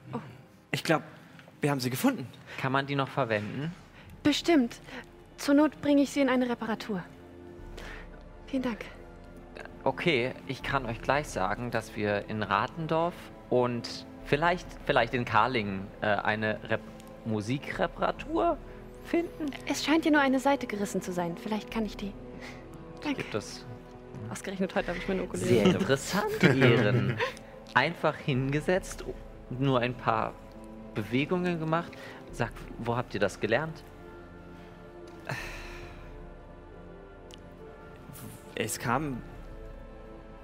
Ich glaube, wir haben sie gefunden. Kann man die noch verwenden? bestimmt. Zur Not bringe ich sie in eine Reparatur. Vielen Dank. Okay, ich kann euch gleich sagen, dass wir in Ratendorf und vielleicht, vielleicht in Karlingen äh, eine Rep Musikreparatur finden. Es scheint ja nur eine Seite gerissen zu sein. Vielleicht kann ich die. Danke. Gibt es Ausgerechnet heute habe ich meine Ukulele. sehr interessante Ehren. Einfach hingesetzt, nur ein paar Bewegungen gemacht. Sag, wo habt ihr das gelernt? Es kam.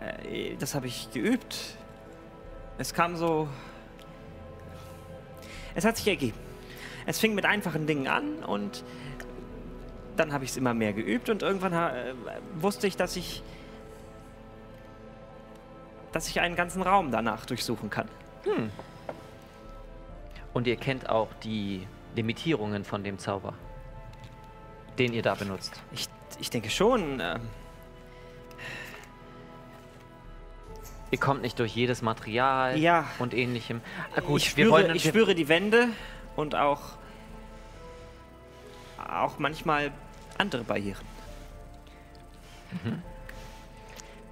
Äh, das habe ich geübt. Es kam so. Es hat sich ergeben. Es fing mit einfachen Dingen an und dann habe ich es immer mehr geübt und irgendwann äh, wusste ich, dass ich. dass ich einen ganzen Raum danach durchsuchen kann. Und ihr kennt auch die Limitierungen von dem Zauber, den ihr da benutzt. Ich, ich denke schon. ähm, Ihr kommt nicht durch jedes Material Ja. und ähnlichem. Ah, gut, ich, wir spüre, wollen ich wir- spüre die Wände und auch, auch manchmal andere Barrieren.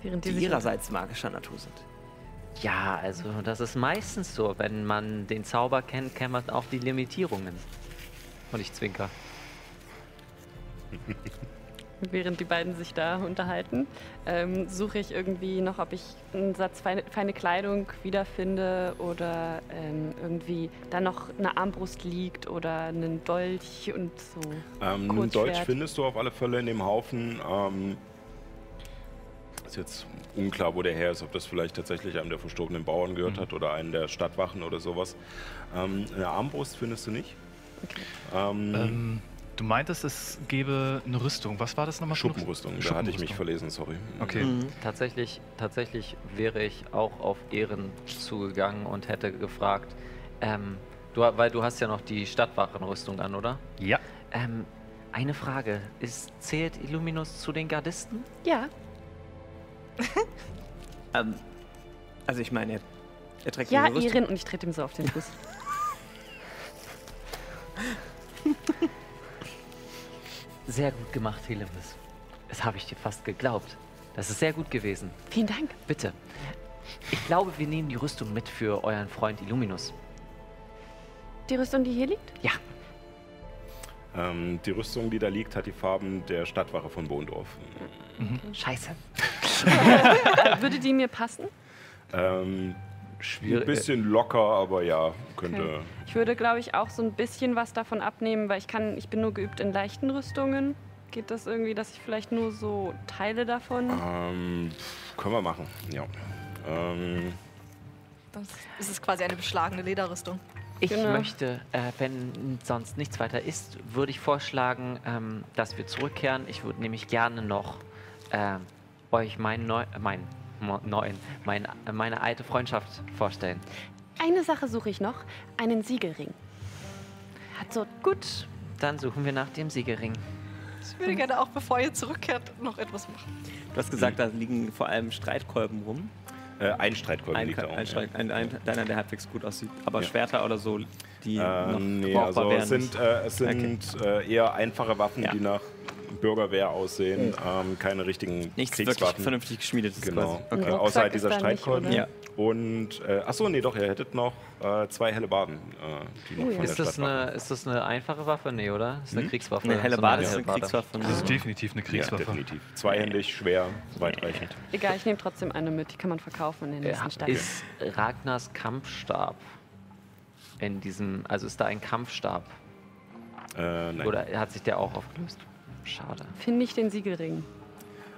Während die, die ihrerseits magischer Natur sind. Ja, also das ist meistens so. Wenn man den Zauber kennt, kennt man auch die Limitierungen. Und ich zwinker. Während die beiden sich da unterhalten, ähm, suche ich irgendwie noch, ob ich einen Satz feine, feine Kleidung wiederfinde oder ähm, irgendwie da noch eine Armbrust liegt oder einen Dolch und so. Ähm, ein Kurzschwert. Deutsch findest du auf alle Fälle in dem Haufen. Ähm, ist jetzt unklar, wo der her ist, ob das vielleicht tatsächlich einem der verstorbenen Bauern gehört Mhm. hat oder einen der Stadtwachen oder sowas. Ähm, eine Armbrust findest du nicht. Ähm, Ähm, du meintest, es gäbe eine Rüstung. Was war das nochmal? Schuppenrüstung, Rüstung? da hatte ich mich verlesen, sorry. Okay. Mhm. Tatsächlich, tatsächlich wäre ich auch auf Ehren zugegangen und hätte gefragt, ähm, du, weil du hast ja noch die Stadtwachenrüstung an, oder? Ja. Ähm, eine Frage, ist, zählt Illuminus zu den Gardisten? Ja, Ähm, also ich meine, er, er trägt ja, eine Rüstung. Erin und ich trete ihm so auf den Fuß. Sehr gut gemacht, Helemis. Das habe ich dir fast geglaubt. Das ist sehr gut gewesen. Vielen Dank. Bitte. Ich glaube, wir nehmen die Rüstung mit für euren Freund Illuminus. Die Rüstung, die hier liegt? Ja, Ähm, die Rüstung, die da liegt, hat die Farben der Stadtwache von Bohndorf. scheiße. Äh, würde die mir passen? Ähm, ein Schwierig. bisschen locker, aber ja, könnte. Okay. Ich würde, glaube ich, auch so ein bisschen was davon abnehmen, weil ich kann, ich bin nur geübt in leichten Rüstungen. Geht das irgendwie, dass ich vielleicht nur so Teile davon? Ähm, können wir machen, ja. Ähm, Dann ist quasi eine beschlagene Lederrüstung. Ich Genau. möchte, äh, wenn sonst nichts weiter ist, würde ich vorschlagen, ähm, dass wir zurückkehren. Ich würde nämlich gerne noch ähm, euch meinen neu, äh, mein, mo- neuen, mein, äh, meine alte Freundschaft vorstellen. Eine Sache suche ich noch, einen Siegelring. Hat so Gut, dann suchen wir nach dem Siegelring. Ich würde gerne auch, bevor ihr zurückkehrt, noch etwas machen. Du hast gesagt, da liegen vor allem Streitkolben rum. äh, ein Streitkolben Ein, liegt da auch. ein, Streit, ein, ein, deiner, der halbwegs gut aussieht. Aber Ja. Schwerter oder so, die ja. noch nee, gebrauchbar also wären. es sind, äh, es sind äh, eher einfache Waffen, Ja. die nach Bürgerwehr aussehen, ähm, keine richtigen Nichts wirklich vernünftig geschmiedetes Genau. quasi. Äh, Rucksack außer halt dieser Streitkolben. Ja. Und, äh, achso, nee, doch, ihr hättet noch äh, zwei helle Baden, äh, die noch ja. von Ist der das, Stadt waren. eine, ist das eine einfache Waffe? Nee, oder? Ist eine Hm? Kriegswaffe. Eine helle So ist eine. Kriegswaffe. Das ist definitiv eine Ja, Kriegswaffe. definitiv. Zweihändig, schwer, weitreichend. egal, ich nehme trotzdem eine mit. Die kann man verkaufen in den nächsten Äh, Stadt. ist Ragnars Kampfstab in diesem, also ist da ein Kampfstab? Äh, nein. Oder hat sich der auch aufgelöst? Schade. Finde ich den Siegelring.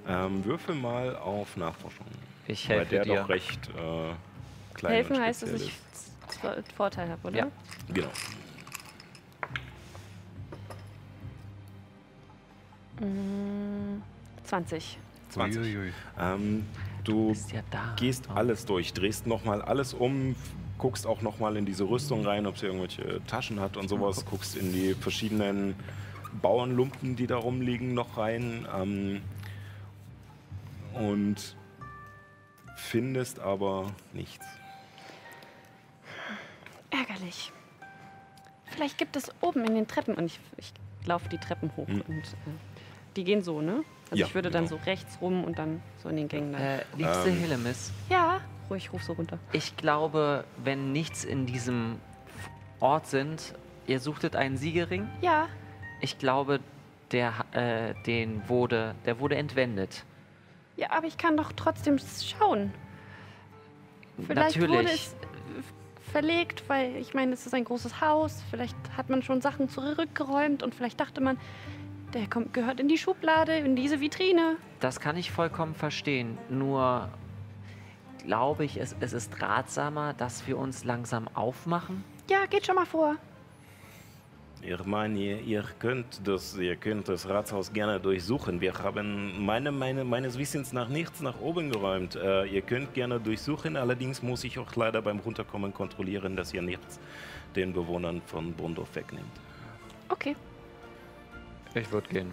Ähm, würfel mal auf Nachforschung. Ich Weil helfe der dir. doch recht äh, klein Helfen und heißt, dass ich Vorteil habe, oder? Ja. Genau. Mm, 20. 20. Uiuiui. Ähm, du Ist ja da. gehst Oh. alles durch, drehst nochmal alles um, guckst auch nochmal in diese Rüstung rein, ob sie irgendwelche Taschen hat und sowas, guckst in die verschiedenen Bauernlumpen, die da rumliegen, noch rein ähm, und findest aber nichts. Ärgerlich. Vielleicht gibt es oben in den Treppen, und ich, ich laufe die Treppen hoch Hm. und äh, die gehen so, ne? Also Ja, ich würde dann genau. so rechts rum und dann so in den Gängen. Dann. Äh, liebste Ähm. Helemis, Ja, ruhig, ich ruf so runter. ich glaube, wenn nichts in diesem Ort sind, ihr suchtet einen Siegelring. Ja, Ich glaube, der, äh, den wurde, der wurde entwendet. ja, aber ich kann doch trotzdem schauen. Vielleicht Natürlich. wurde es äh, verlegt, weil ich meine, es ist ein großes Haus. Vielleicht hat man schon Sachen zurückgeräumt und vielleicht dachte man, der kommt, gehört in die Schublade, in diese Vitrine. Das kann ich vollkommen verstehen. Nur glaube ich, es, es ist ratsamer, dass wir uns langsam aufmachen. Ja, geht schon mal vor. Ich meine, ihr, könnt das, ihr könnt das Ratshaus gerne durchsuchen. Wir haben meine, meine, meines Wissens nach nichts nach oben geräumt. Äh, ihr könnt gerne durchsuchen, allerdings muss ich auch leider beim Runterkommen kontrollieren, dass ihr nichts den Bewohnern von Bondorf wegnimmt. Okay. Ich würde gehen.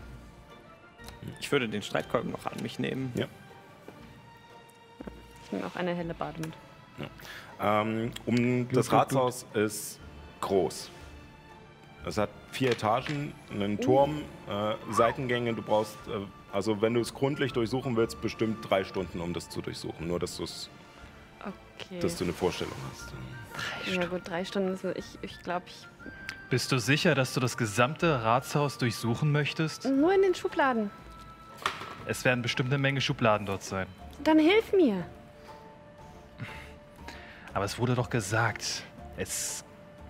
Ich würde den Streitkolben noch an mich nehmen. Ich nehme auch eine helle Bade mit. Ähm, um das Ratshaus ist groß. Es hat vier Etagen, einen Turm, äh, Seitengänge. Du brauchst äh, Also wenn du es gründlich durchsuchen willst, bestimmt drei Stunden, um das zu durchsuchen. Nur, dass, du's, Okay. dass du eine Vorstellung hast. ja gut, drei Stunden. Ist, ich ich glaube, ich. Bist du sicher, dass du das gesamte Ratshaus durchsuchen möchtest? Nur in den Schubladen. Es werden bestimmt eine Menge Schubladen dort sein. Dann hilf mir. Aber es wurde doch gesagt, es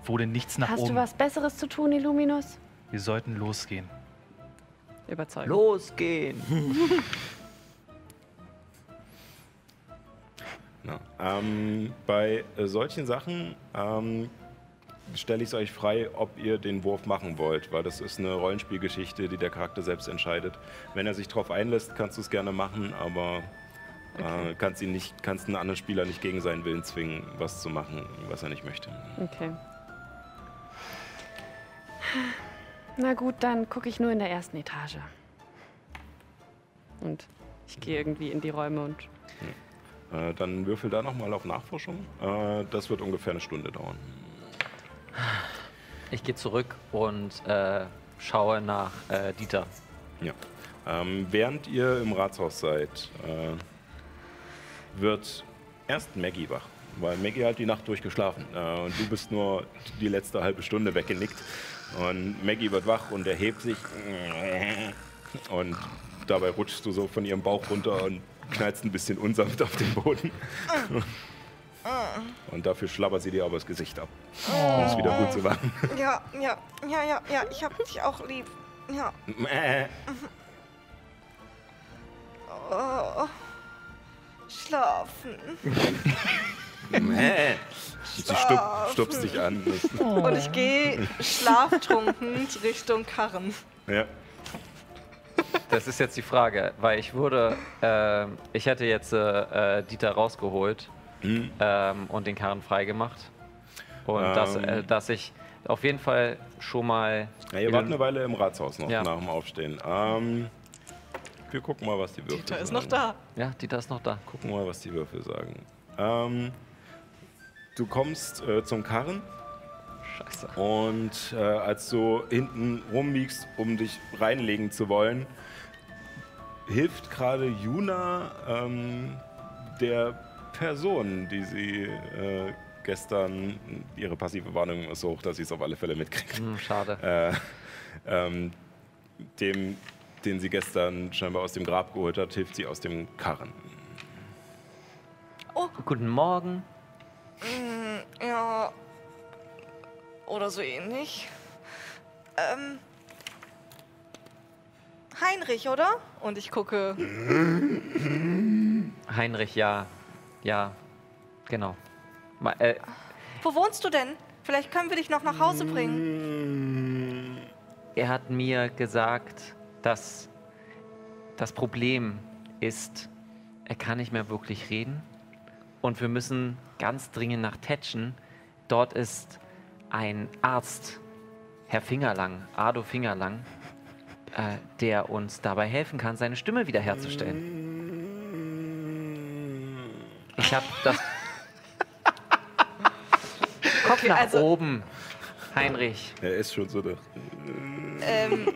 wurde nichts nach Hast oben. du was Besseres zu tun, Illuminus? Wir sollten losgehen. Überzeugen. Losgehen! Ja. Ähm, bei äh, solchen Sachen ähm, stelle ich es euch frei, ob ihr den Wurf machen wollt, weil das ist eine Rollenspielgeschichte, die der Charakter selbst entscheidet. Wenn er sich darauf einlässt, kannst du es gerne machen, aber äh, kannst ihn nicht, kannst einen anderen Spieler nicht gegen seinen Willen zwingen, was zu machen, was er nicht möchte. Okay. Na gut, dann gucke ich nur in der ersten Etage. Und ich gehe irgendwie in die Räume und. Äh, dann würfel da nochmal auf Nachforschung. Äh, das wird ungefähr eine Stunde dauern. Ich gehe zurück und äh, schaue nach äh, Dieter. Ja. Ähm, während ihr im Ratshaus seid, äh, wird erst Maggie wach. Weil Maggie hat die Nacht durchgeschlafen. Äh, und du bist nur die letzte halbe Stunde weggenickt. Und Maggie wird wach und erhebt sich. Und dabei rutschst du so von ihrem Bauch runter und knallst ein bisschen unsanft auf den Boden. Und dafür schlabbert sie dir aber das Gesicht ab. Um es wieder gut zu machen. Ja, ja, ja, ja, ja, ich hab dich auch lieb. Ja. Oh. Schlafen. Sie stup, stupst dich an. Und ich gehe schlaftrunken Richtung Karren. ja. Das ist jetzt die Frage, weil ich wurde, ähm, ich hätte jetzt äh, äh, Dieter rausgeholt Hm. ähm, und den Karren freigemacht. Und dass, äh, Ähm. dass ich auf jeden Fall schon mal. Ja, ihr wart eine Weile im Ratshaus noch Ja. nach dem Aufstehen. Ähm, wir gucken mal, was die Würfel Dieter ist sagen. noch da. Ja, Dieter ist noch da. Gucken mal, was die Würfel sagen. Ähm, du kommst äh, zum Karren Scheiße. und äh, als du hinten rumliegst, um dich reinlegen zu wollen, hilft gerade Juna ähm, der Person, die sie äh, gestern, ihre passive Warnung ist so hoch, dass sie es auf alle Fälle mitkriegt. Hm, schade. äh, ähm, dem, den sie gestern scheinbar aus dem Grab geholt hat, hilft sie aus dem Karren. Guten Morgen. Ja. Oder so ähnlich. Ähm. Heinrich, oder? Und ich gucke. Heinrich, ja. Ja, genau. Ma, äh, Wo wohnst du denn? Vielleicht können wir dich noch nach Hause bringen. er hat mir gesagt, dass das Problem ist, er kann nicht mehr wirklich reden. Und wir müssen ganz dringend nach Tetschen. Dort ist ein Arzt, Herr Fingerlang, Ado Fingerlang, äh, der uns dabei helfen kann, seine Stimme wiederherzustellen. Ich habe das. Kopf nach also- oben, Heinrich. Er ist schon so da. Ähm.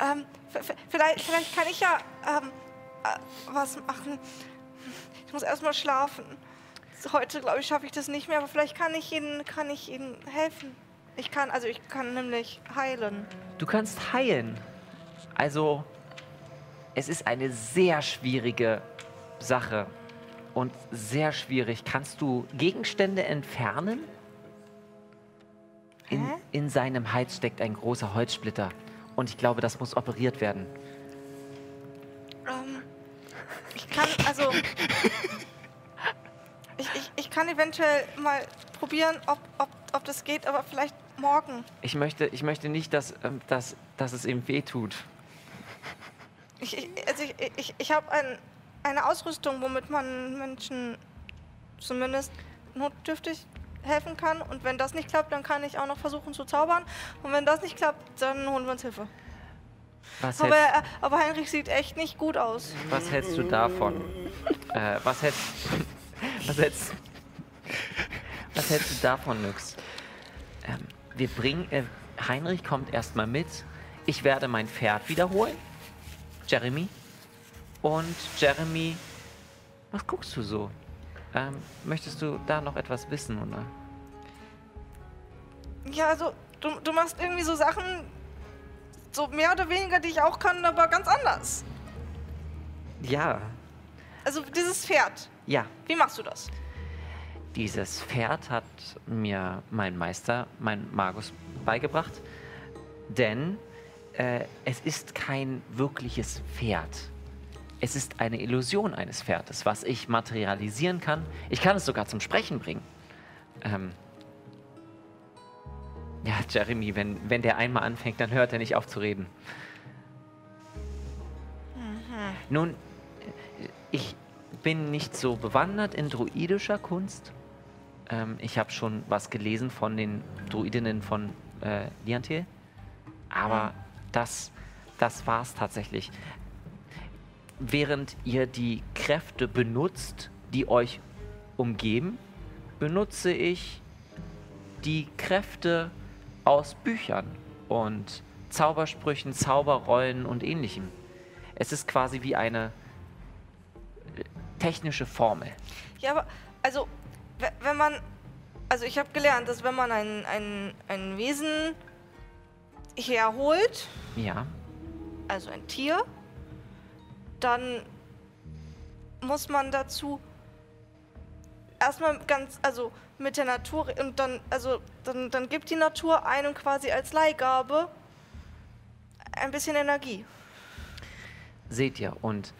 ähm vielleicht, vielleicht kann ich ja. Ähm, äh, was machen. Ich muss erstmal schlafen. Heute, glaube ich, schaffe ich das nicht mehr, aber vielleicht kann ich Ihnen, kann ich Ihnen helfen. Ich kann, also ich kann nämlich heilen. Du kannst heilen. Also, es ist eine sehr schwierige Sache und sehr schwierig. Kannst du Gegenstände entfernen? In, in seinem Hals steckt ein großer Holzsplitter und ich glaube, das muss operiert werden. Ähm, ich kann, also. Ich, ich, ich kann eventuell mal probieren, ob, ob, ob das geht, aber vielleicht morgen. Ich möchte, ich möchte nicht, dass, ähm, dass, dass es ihm wehtut. Ich, ich, also ich, ich, ich habe ein, eine Ausrüstung, womit man Menschen zumindest notdürftig helfen kann. Und wenn das nicht klappt, dann kann ich auch noch versuchen zu zaubern. Und wenn das nicht klappt, dann holen wir uns Hilfe. Was Aber, hältst, äh, aber Heinrich sieht echt nicht gut aus. was hältst du davon? Äh, was hältst, was hältst, was hältst du davon, Nyx? Ähm, wir bringen, äh, Heinrich kommt erstmal mit. Ich werde mein Pferd wiederholen. Jeremy, Und Jeremy, was guckst du so? Ähm, möchtest du da noch etwas wissen, oder? Ja, also, du, du machst irgendwie so Sachen, so mehr oder weniger, die ich auch kann, aber ganz anders. Ja, Also, dieses Pferd, ja. wie machst du das? Dieses Pferd hat mir mein Meister, mein Magus, beigebracht. Denn äh, es ist kein wirkliches Pferd. Es ist eine Illusion eines Pferdes, was ich materialisieren kann. Ich kann es sogar zum Sprechen bringen. Ähm ja, Jeremy, wenn, wenn der einmal anfängt, dann hört er nicht auf zu reden. Nun, äh, ich bin nicht so bewandert in druidischer Kunst. Ähm, ich habe schon was gelesen von den Druidinnen von äh, Liantil. Aber das, das war es tatsächlich. Während ihr die Kräfte benutzt, die euch umgeben, benutze ich die Kräfte aus Büchern und Zaubersprüchen, Zauberrollen und ähnlichem. Es ist quasi wie eine technische Formel. Ja, aber, also, we- wenn man. Also, ich habe gelernt, dass wenn man ein, ein, ein Wesen herholt, Ja, also ein Tier, dann muss man dazu erstmal ganz, also mit der Natur und dann, also dann, dann gibt die Natur einem quasi als Leihgabe ein bisschen Energie. seht ihr. Und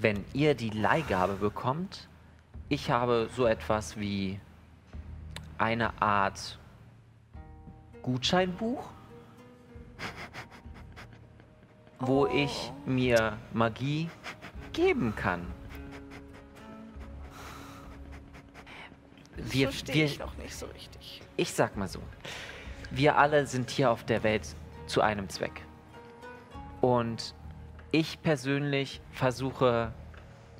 wenn ihr die Leihgabe bekommt, ich habe so etwas wie eine Art Gutscheinbuch, wo ich mir Magie geben kann. Wir, Verstehe wir, ich noch nicht so richtig. ich sag mal so, wir alle sind hier auf der Welt zu einem Zweck. Und ich persönlich versuche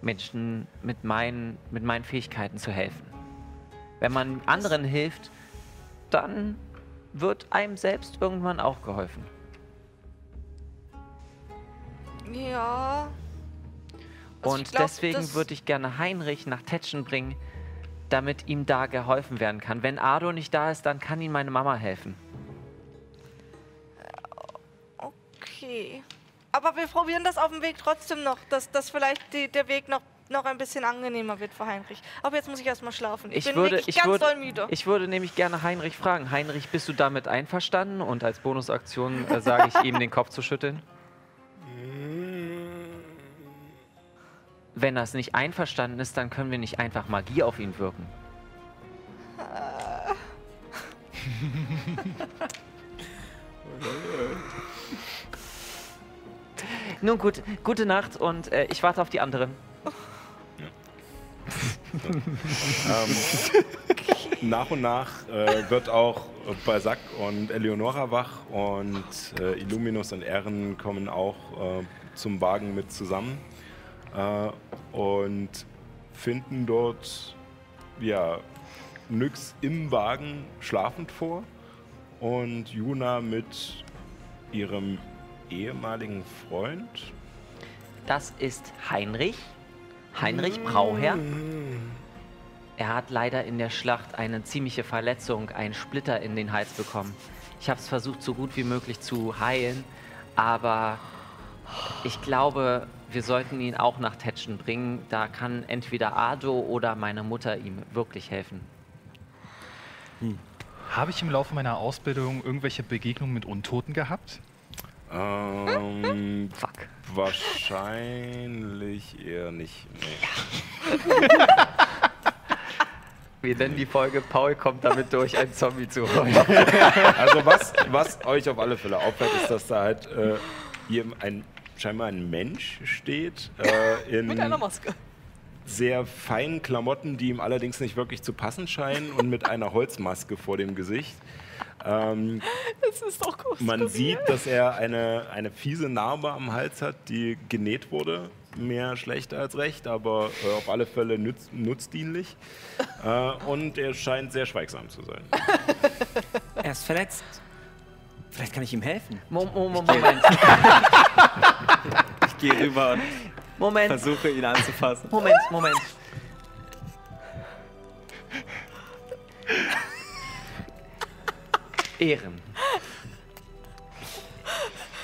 Menschen mit meinen, mit meinen Fähigkeiten zu helfen. Wenn man anderen hilft, dann wird einem selbst irgendwann auch geholfen. Ja. Also Und glaub, deswegen würde ich gerne Heinrich nach Tetschen bringen, damit ihm da geholfen werden kann. Wenn Ado nicht da ist, dann kann ihm meine Mama helfen. Okay. Aber wir probieren das auf dem Weg trotzdem noch, dass, dass vielleicht die, der Weg noch, noch ein bisschen angenehmer wird für Heinrich. Aber jetzt muss ich erstmal schlafen. Ich, Ich bin würde, wirklich ich, ganz würde, doll müde. ich würde nämlich gerne Heinrich fragen. Heinrich, bist du damit einverstanden? Und als Bonusaktion äh, sage ich ihm, den Kopf zu schütteln. Wenn es nicht einverstanden ist, dann können wir nicht einfach Magie auf ihn wirken. Nun gut, gute Nacht und äh, ich warte auf die anderen. Nach und nach äh, wird auch Balzac und Eleonora wach und äh, Illuminus und Erin kommen auch äh, zum Wagen mit zusammen äh, und finden dort ja, Nyx im Wagen schlafend vor und Juna mit ihrem ehemaligen Freund. Das ist Heinrich. Heinrich Brauherr. Er hat leider in der Schlacht eine ziemliche Verletzung, einen Splitter in den Hals bekommen. Ich habe es versucht, so gut wie möglich zu heilen, aber ich glaube, wir sollten ihn auch nach Tetschen bringen. Da kann entweder Ado oder meine Mutter ihm wirklich helfen. Habe ich im Laufe meiner Ausbildung irgendwelche Begegnungen mit Untoten gehabt? Ähm, Fuck. wahrscheinlich eher nicht. Nee. Wir nennen die Folge Paul kommt damit durch, einen Zombie zu holen. Also was, was euch auf alle Fälle auffällt, ist, dass da halt äh, hier ein, scheinbar ein Mensch steht äh, in Mit einer Maske. sehr feinen Klamotten, die ihm allerdings nicht wirklich zu passen scheinen und mit einer Holzmaske vor dem Gesicht. Ähm, Das ist doch gut. man sieht, dass er eine, eine fiese Narbe am Hals hat, die genäht wurde. Mehr schlecht als recht, aber äh, auf alle Fälle nütz, nutzdienlich. Äh, und er scheint sehr schweigsam zu sein. Er ist verletzt. Vielleicht kann ich ihm helfen. Mo- Mo- Mo- Moment. Ich gehe rüber und Moment, Versuche ihn anzufassen. Moment, Moment. Ehren.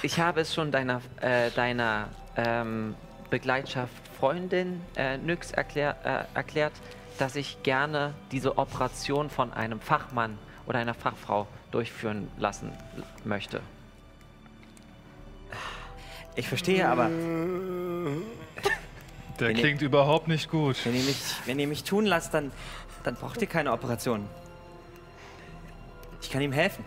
Ich habe es schon deiner, äh, deiner ähm, Begleitschaft Freundin äh, Nyx erklär, äh, erklärt, dass ich gerne diese Operation von einem Fachmann oder einer Fachfrau durchführen lassen möchte. Ich verstehe, aber Der Wenn ihr- klingt überhaupt nicht gut. wenn ihr mich, wenn ihr mich tun lasst, dann, dann braucht ihr keine Operation. Ich kann ihm helfen.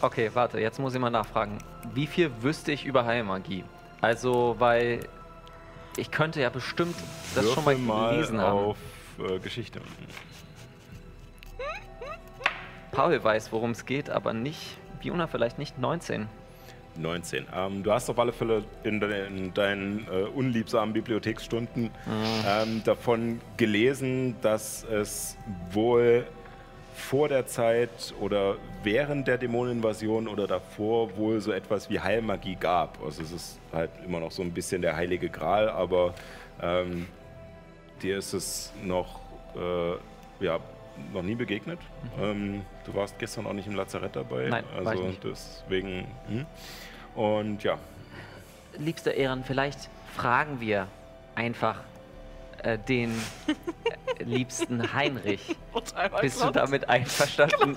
Okay, warte, jetzt muss ich mal nachfragen. Wie viel wüsste ich über Heilmagie? Also, weil ich könnte ja bestimmt das schon mal Würfel gelesen haben. auf äh, Geschichte. Paul weiß, worum es geht, aber nicht, Biona vielleicht nicht 19. 19. Ähm, du hast auf alle Fälle in, de in deinen äh, unliebsamen Bibliotheksstunden ähm, davon gelesen, dass es wohl vor der Zeit oder während der Dämoneninvasion oder davor wohl so etwas wie Heilmagie gab. Also es ist halt immer noch so ein bisschen der heilige Gral, aber ähm, dir ist es noch, äh, ja, noch nie begegnet. Ähm, du warst gestern auch nicht im Lazarett dabei. Nein, also war ich nicht. deswegen. Hm. Und ja, Liebster Ehren, vielleicht fragen wir einfach äh, den äh, liebsten Heinrich. Bist du damit einverstanden?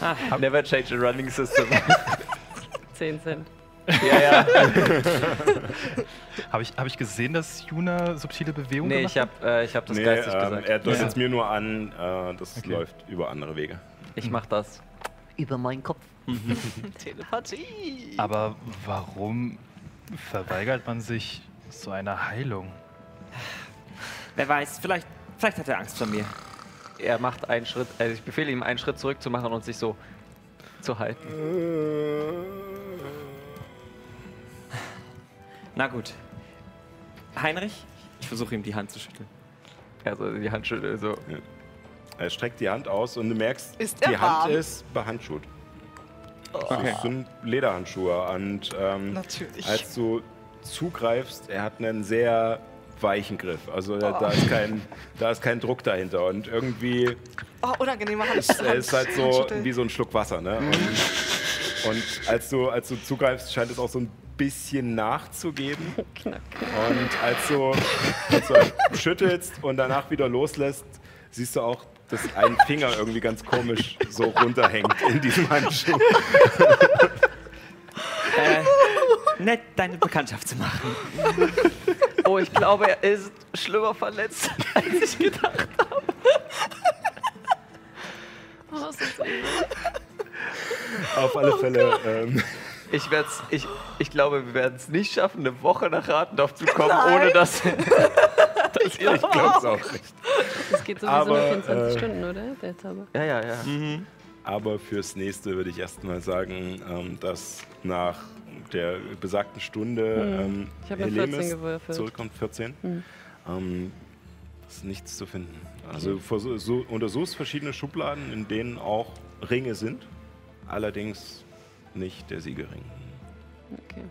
ah, never change a running system. 10 Cent. ja, ja. Habe ich, hab ich gesehen, dass Juna subtile Bewegungen Nee, ich habe äh, ich hab das nee, geistig ähm, gesagt. er deutet Ja. es mir nur an, äh, das Okay. läuft über andere Wege. Ich mach das über meinen Kopf. Telepathie. Aber warum verweigert man sich so einer Heilung? Wer weiß, vielleicht, vielleicht hat er Angst vor mir. Er macht einen Schritt, also ich befehle ihm, einen Schritt zurück zu machen und sich so zu halten. Na gut. Heinrich? Ich versuche ihm die Hand zu schütteln. Also die Hand schüttelt so. Er streckt die Hand aus und du merkst, Ist die Hand ist behandschuht. Okay. Das sind Lederhandschuhe und ähm, Natürlich. als du zugreifst, er hat einen sehr weichen Griff. Also da, da, ist kein, da ist kein Druck dahinter und irgendwie Oh, unangenehmer Hand. ist, er ist halt so wie so ein Schluck Wasser. Ne? Und, und als, du, als du zugreifst, scheint es auch so ein bisschen nachzugeben. Knack. Und als du, als du halt schüttelst und danach wieder loslässt, siehst du auch, dass ein Finger irgendwie ganz komisch so runterhängt in diesem Handschuh. Äh, nett, deine Bekanntschaft zu machen. Oh, ich glaube, er ist schlimmer verletzt, als ich gedacht habe. Oh, ist. Auf alle Fälle. Ähm, Ich, werd's, ich, ich glaube, wir werden es nicht schaffen, eine Woche nach Ratendorf zu kommen, ohne dass, dass ihr ich glaub's auch nicht. Das geht sowieso Aber, nur 24 äh, Stunden, oder? Der Zauber. Ja, ja, ja. Aber fürs nächste würde ich erstmal sagen, ähm, dass nach der besagten Stunde ähm, Ich habe eine 14 Helemis gewürfelt. zurückkommt, 14. Ähm, ist nichts zu finden. Also so, untersuchst verschiedene Schubladen, in denen auch Ringe sind, allerdings nicht der Siegelring. Okay.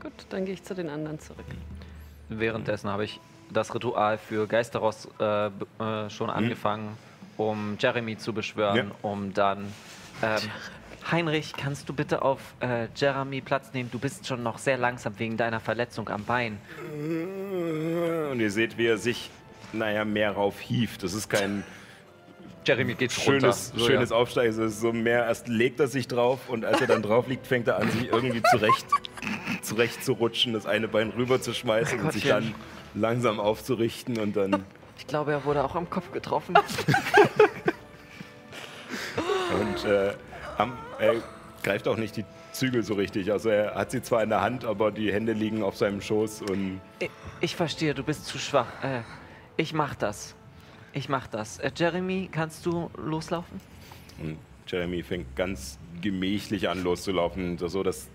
Gut, dann gehe ich zu den anderen zurück. Währenddessen habe ich das Ritual für Geisteros äh, äh, schon angefangen, um Jeremy zu beschwören, Ja. um dann. Ähm, Heinrich, kannst du bitte auf äh, Jeremy Platz nehmen? Du bist schon noch sehr langsam wegen deiner Verletzung am Bein. Und ihr seht, wie er sich, naja, mehr rauf hieft. Das ist kein Jeremy geht schönes, runter. So, schönes ja. Aufsteigen. Ist so mehr, erst legt er sich drauf und als er dann drauf liegt, fängt er an, sich irgendwie zurecht, zurecht zu rutschen, das eine Bein rüber zu schmeißen und sich dann langsam aufzurichten und dann Ich glaube, er wurde auch am Kopf getroffen. und äh, am, er greift auch nicht die Zügel so richtig. Also er hat sie zwar in der Hand, aber die Hände liegen auf seinem Schoß und ich, ich verstehe, du bist zu schwach. Äh, ich mach das. Ich mach das. Äh, Jeremy, kannst du loslaufen? Und Jeremy fängt ganz gemächlich an loszulaufen, so dass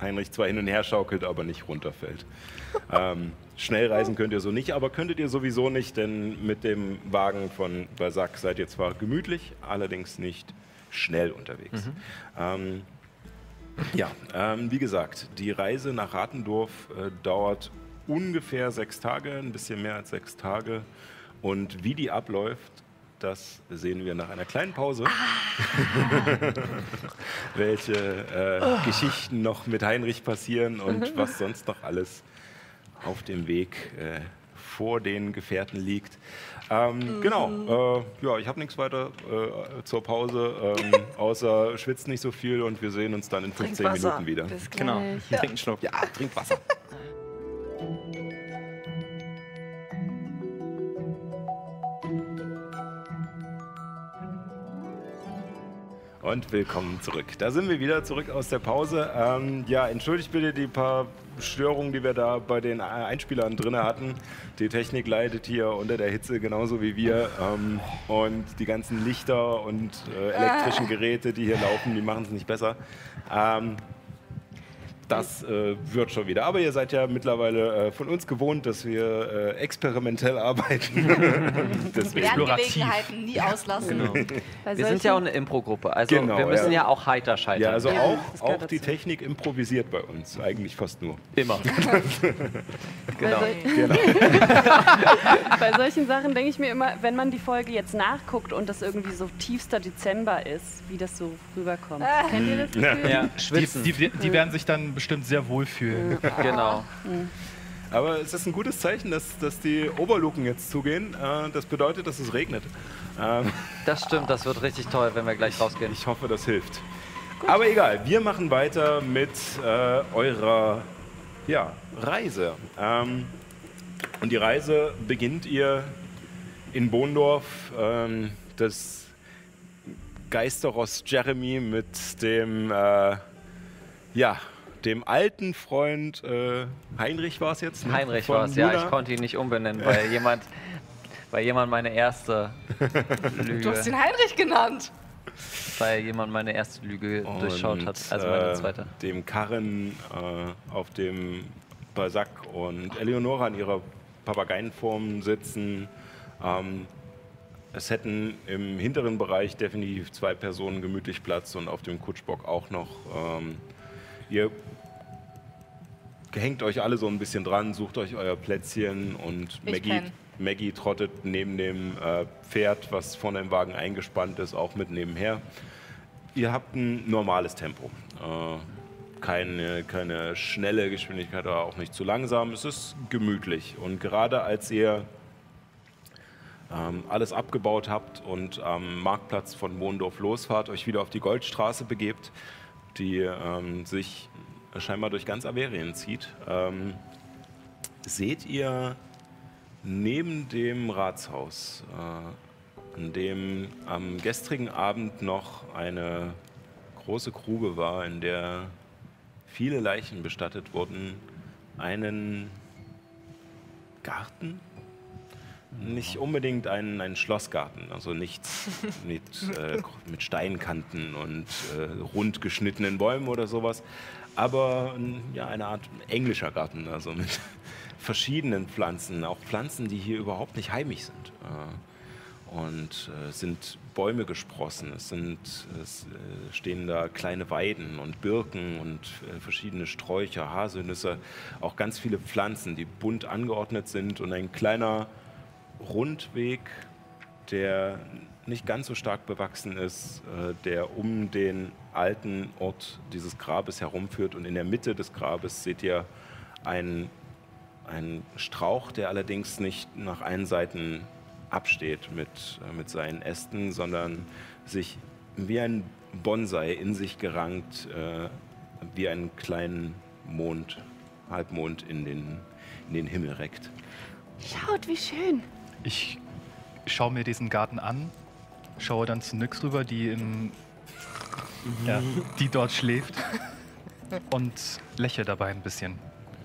Heinrich zwar hin und her schaukelt, aber nicht runterfällt. ähm, schnell reisen könnt ihr so nicht, aber könntet ihr sowieso nicht, denn mit dem Wagen von Balzac seid ihr zwar gemütlich, allerdings nicht schnell unterwegs. Ähm, Ja, ähm, wie gesagt, die Reise nach Ratendorf äh, dauert ungefähr sechs Tage, ein bisschen mehr als sechs Tage. Und wie die abläuft, das sehen wir nach einer kleinen Pause. Welche äh, Geschichten noch mit Heinrich passieren und was sonst noch alles auf dem Weg äh, vor den Gefährten liegt. Ähm, Genau, äh, ja, ich habe nichts weiter äh, zur Pause, ähm, außer schwitzt nicht so viel und wir sehen uns dann in 15 Wasser. Minuten wieder. Bis gleich. Genau. Trink einen Schluck. Ja, trink Wasser. Und willkommen zurück. Da sind wir wieder zurück aus der Pause. Ähm, ja, entschuldigt bitte die paar Störungen, die wir da bei den Einspielern drin hatten. Die Technik leidet hier unter der Hitze genauso wie wir. Ähm, und die ganzen Lichter und äh, elektrischen Geräte, die hier laufen, die machen es nicht besser. Ähm, das äh, wird schon wieder. Aber ihr seid ja mittlerweile äh, von uns gewohnt, dass wir äh, experimentell arbeiten. Deswegen. Lerngelegenheiten nie auslassen. Bei Wir sind ja auch eine Impro-Gruppe, also Genau, wir müssen ja. ja. auch heiter scheitern. Ja, also Ja, auch, auch die. Technik improvisiert bei uns, eigentlich fast nur. Immer. genau. Bei, sol bei solchen Sachen denke ich mir immer, wenn man die Folge jetzt nachguckt und das irgendwie so tiefster Dezember ist, wie das so rüberkommt. Kennt ihr das Gefühl? Ja, Die, die, die werden sich dann bestimmt sehr wohl fühlen. genau. Aber es ist ein gutes Zeichen, dass, dass die Oberluken jetzt zugehen. Äh, das bedeutet, dass es regnet. Ähm, Das stimmt, das wird richtig toll, wenn wir gleich rausgehen. ich hoffe, das hilft. Aber egal, wir machen weiter mit äh, eurer ja, Reise. Ähm, und die Reise beginnt ihr in Bohndorf. Ähm, das Geisterross Jeremy mit dem, äh, ja, dem alten Freund äh, Heinrich war es jetzt? ne? Heinrich war es, ja, ich konnte ihn nicht umbenennen, weil jemand, weil jemand meine erste Du hast ihn Lüge, Heinrich genannt. weil jemand meine erste Lüge durchschaut hat, Und, also meine äh, zweite. Dem Karren äh, auf dem Balsac und Eleonora in ihrer Papageienform sitzen. Ähm, es hätten im hinteren Bereich definitiv zwei Personen gemütlich Platz und auf dem Kutschbock auch noch. Ähm, ihr hängt euch alle so ein bisschen dran, sucht euch euer Plätzchen und Maggie. Maggie trottet neben dem äh, Pferd, was vorne im Wagen eingespannt ist, auch mit nebenher. Ihr habt ein normales Tempo. Äh, keine, keine schnelle Geschwindigkeit, aber auch nicht zu langsam. Es ist gemütlich. Und gerade als ihr ähm, alles abgebaut habt und am Marktplatz von Mondorf losfahrt, euch wieder auf die Goldstraße begebt, die ähm, sich scheinbar durch ganz Averien zieht, ähm, seht ihr neben dem Ratshaus, äh, an dem am gestrigen Abend noch eine große Grube war, in der viele Leichen bestattet wurden, einen Garten? Nicht unbedingt einen, einen Schlossgarten, also nichts mit, äh, mit Steinkanten und äh, rund geschnittenen Bäumen oder sowas, aber ein- ja, eine Art englischer Garten, also mit verschiedenen Pflanzen, auch Pflanzen, die hier überhaupt nicht heimisch sind. Äh, und äh, es sind Bäume gesprossen, es, sind, es äh, stehen da kleine Weiden und Birken und äh, verschiedene Sträucher, Haselnüsse, auch ganz viele Pflanzen, die bunt angeordnet sind. Und ein kleiner Rundweg, der nicht ganz so stark bewachsen ist, äh, der um den alten Ort dieses Grabes herumführt. Und in der Mitte des Grabes seht ihr einen, einen Strauch, der allerdings nicht nach allen Seiten absteht mit, äh, mit seinen Ästen, sondern sich wie ein Bonsai in sich gerankt, äh, wie einen kleinen Mond, Halbmond in den, in den Himmel reckt. Schaut, wie schön. Ich schaue mir diesen Garten an, schaue dann zu Nyx rüber, die in. Ja, die dort schläft. Und lächle dabei ein bisschen.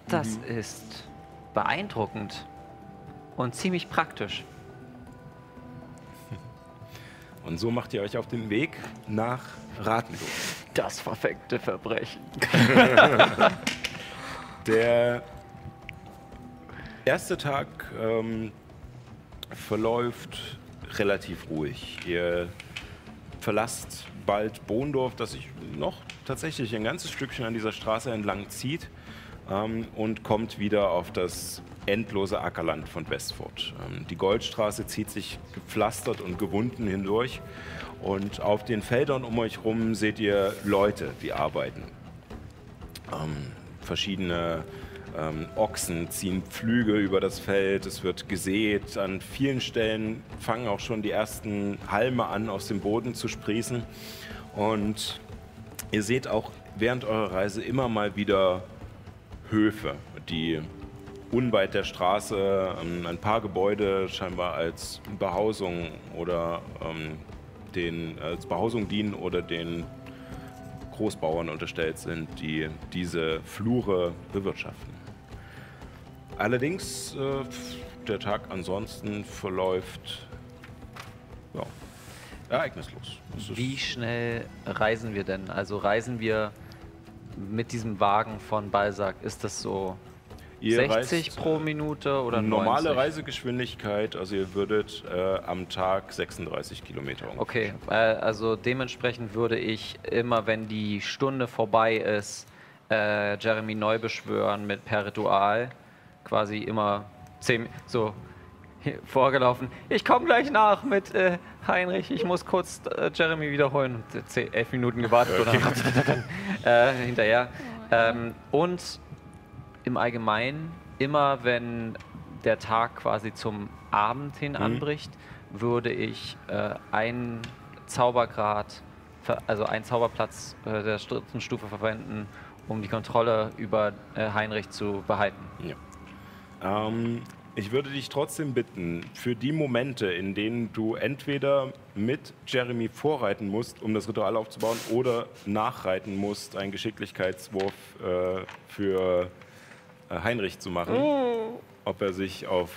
Das ist beeindruckend und ziemlich praktisch. Und so macht ihr euch auf den Weg nach Ratendorf. Das verfickte Verbrechen. Der erste Tag ähm, verläuft relativ ruhig. Ihr verlasst bald Bohndorf, das sich noch tatsächlich ein ganzes Stückchen an dieser Straße entlang zieht ähm, und kommt wieder auf das endlose Ackerland von Westford. Ähm, die Goldstraße zieht sich gepflastert und gewunden hindurch und auf den Feldern um euch herum seht ihr Leute, die arbeiten. Ähm, verschiedene ähm, Ochsen ziehen Pflüge über das Feld, es wird gesät. An vielen Stellen fangen auch schon die ersten Halme an, aus dem Boden zu sprießen. Und ihr seht auch während eurer Reise immer mal wieder Höfe, die unweit der Straße ähm, ein paar Gebäude scheinbar als Behausung oder ähm, den, als Behausung dienen oder den Großbauern unterstellt sind, die diese Flure bewirtschaften. Allerdings, äh, der Tag ansonsten verläuft ja, ereignislos. Wie schnell reisen wir denn? Also reisen wir mit diesem Wagen von Balsac, ist das so Ihr 60 reist, pro Minute oder Normale 90? Reisegeschwindigkeit, also ihr würdet äh, am Tag 36 Kilometer ungefähr. Okay, äh, also dementsprechend würde ich immer, wenn die Stunde vorbei ist, äh, Jeremy neu beschwören mit per Ritual. Quasi immer zehn, so vorgelaufen. Ich komme gleich nach mit äh, Heinrich. Ich muss kurz äh, Jeremy wiederholen. Und äh, zehn, elf Minuten gewartet oder äh, hinterher. Ähm, und im Allgemeinen, immer wenn der Tag quasi zum Abend hin anbricht, würde ich äh, einen Zaubergrad, also einen Zauberplatz äh, der dritten Stufe verwenden, um die Kontrolle über äh, Heinrich zu behalten. Ähm, ich würde dich trotzdem bitten, für die Momente, in denen du entweder mit Jeremy vorreiten musst, um das Ritual aufzubauen, oder nachreiten musst, einen Geschicklichkeitswurf äh, für äh, Heinrich zu machen, ob er sich auf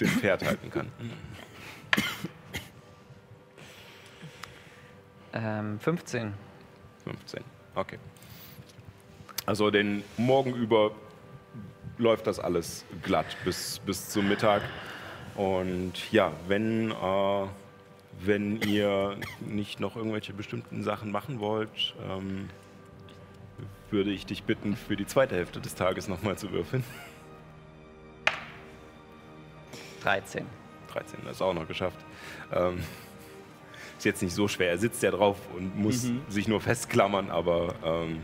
dem Pferd halten kann. Ähm, 15. 15. Okay. Also den Morgen über läuft das alles glatt bis, bis zum Mittag. Und ja, wenn, äh, wenn ihr nicht noch irgendwelche bestimmten Sachen machen wollt, ähm, würde ich dich bitten, für die zweite Hälfte des Tages nochmal zu würfeln. 13. 13, das ist auch noch geschafft. Ähm, ist jetzt nicht so schwer. Er sitzt ja drauf und muss sich nur festklammern, aber ähm,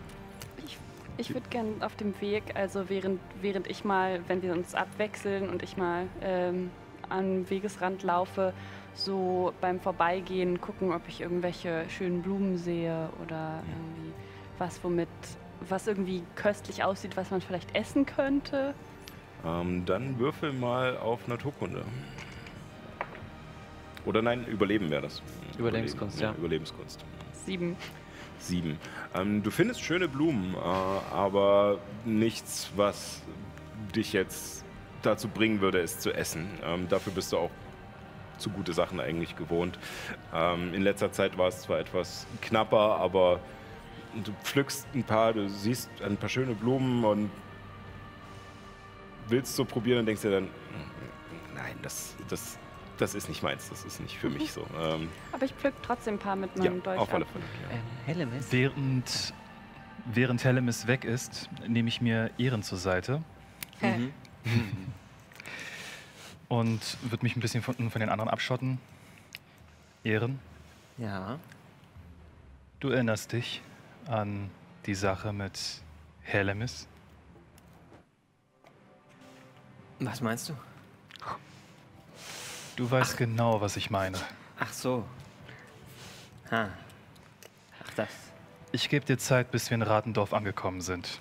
Ich würde gerne auf dem Weg, also während, während ich mal, wenn wir uns abwechseln und ich mal ähm, am Wegesrand laufe, so beim Vorbeigehen gucken, ob ich irgendwelche schönen Blumen sehe oder irgendwie was, womit, was irgendwie köstlich aussieht, was man vielleicht essen könnte. Ähm, dann würfel mal auf Naturkunde. Oder nein, Überleben wäre das. Überlebenskunst, Überleben, ja. Überlebenskunst. Sieben. Sieben. Ähm, du findest schöne Blumen, äh, aber nichts, was dich jetzt dazu bringen würde, es zu essen. Ähm, dafür bist du auch zu gute Sachen eigentlich gewohnt. Ähm, in letzter Zeit war es zwar etwas knapper, aber du pflückst ein paar, du siehst ein paar schöne Blumen und willst so probieren und denkst dir dann, "Mm, nein, das, das, das ist nicht meins, das ist nicht für mich so. Ähm, Aber ich pflück trotzdem ein paar mit ja, meinem Dolch auf alle. Fälle. Ja. Ähm, Hellemis? Während, während Hellemis weg ist, nehme ich mir Ehren zur Seite Hä? und würde mich ein bisschen von, von den anderen abschotten. Ehren, Ja. du erinnerst dich an die Sache mit Hellemis? Was meinst du? Du weißt genau, was ich meine. Ach so. Ha. Ach, das. Ich gebe dir Zeit, bis wir in Ratendorf angekommen sind.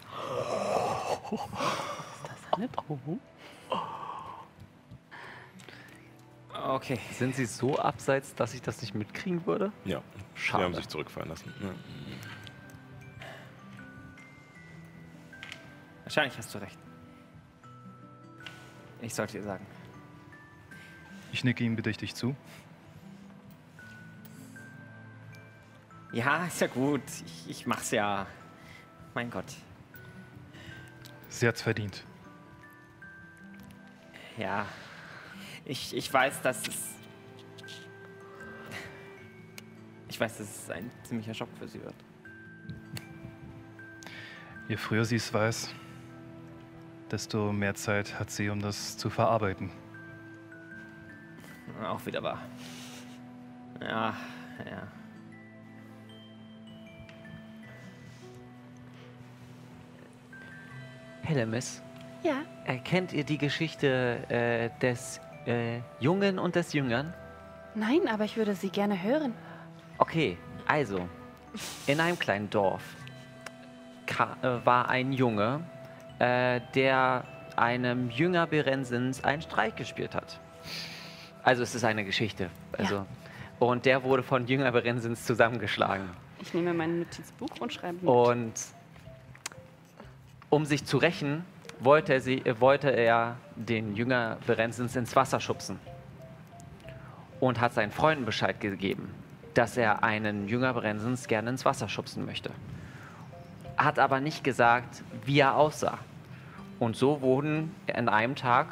Eine Drohung? Okay. Sind sie so abseits, dass ich das nicht mitkriegen würde? Ja, Schade. die haben sich zurückfallen lassen. Ja. Wahrscheinlich hast du recht. Ich sollte dir sagen. Ich nicke ihm bedächtig zu. Ja, ist ja gut. Ich, ich mach's ja. Mein Gott. Sie hat's verdient. Ja. Ich, ich weiß, dass es. Ich weiß, dass es ein ziemlicher Schock für sie wird. Je früher sie es weiß, desto mehr Zeit hat sie, um das zu verarbeiten. Auch wieder wahr. Ja, ja. Hellemis, Ja, erkennt ihr die Geschichte äh, des äh, Jungen und des Jüngern? nein, aber ich würde sie gerne hören. Okay, also, in einem kleinen Dorf äh, war ein Junge, äh, der einem Jünger Berensens einen Streich gespielt hat. Also es ist eine Geschichte. Also, Und der wurde von Jünger Berensens zusammengeschlagen. Ich nehme mein Notizbuch und schreibe mit. Und um sich zu rächen, wollte er, sie, wollte er den Jünger Berensens ins Wasser schubsen. Und hat seinen Freunden Bescheid gegeben, dass er einen Jünger Berensens gerne ins Wasser schubsen möchte. Hat aber nicht gesagt, wie er aussah. Und so wurden in einem Tag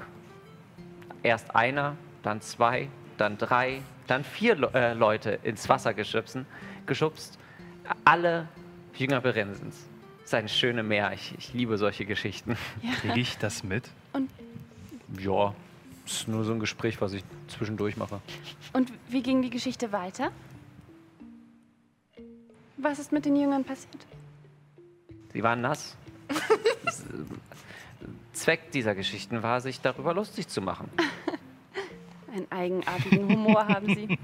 erst einer, dann zwei, dann drei, dann vier Le äh, Leute ins Wasser geschubsen, geschubst. Alle Jünger Berensens. Das ist eine schöne Meer. Ich, ich liebe solche Geschichten. Kriege ich das mit? Ja, ist nur so ein Gespräch, was ich zwischendurch mache. Und wie ging die Geschichte weiter? Was ist mit den Jüngern passiert? Sie waren nass. Zweck dieser Geschichten war, sich darüber lustig zu machen. Einen eigenartigen Humor haben sie.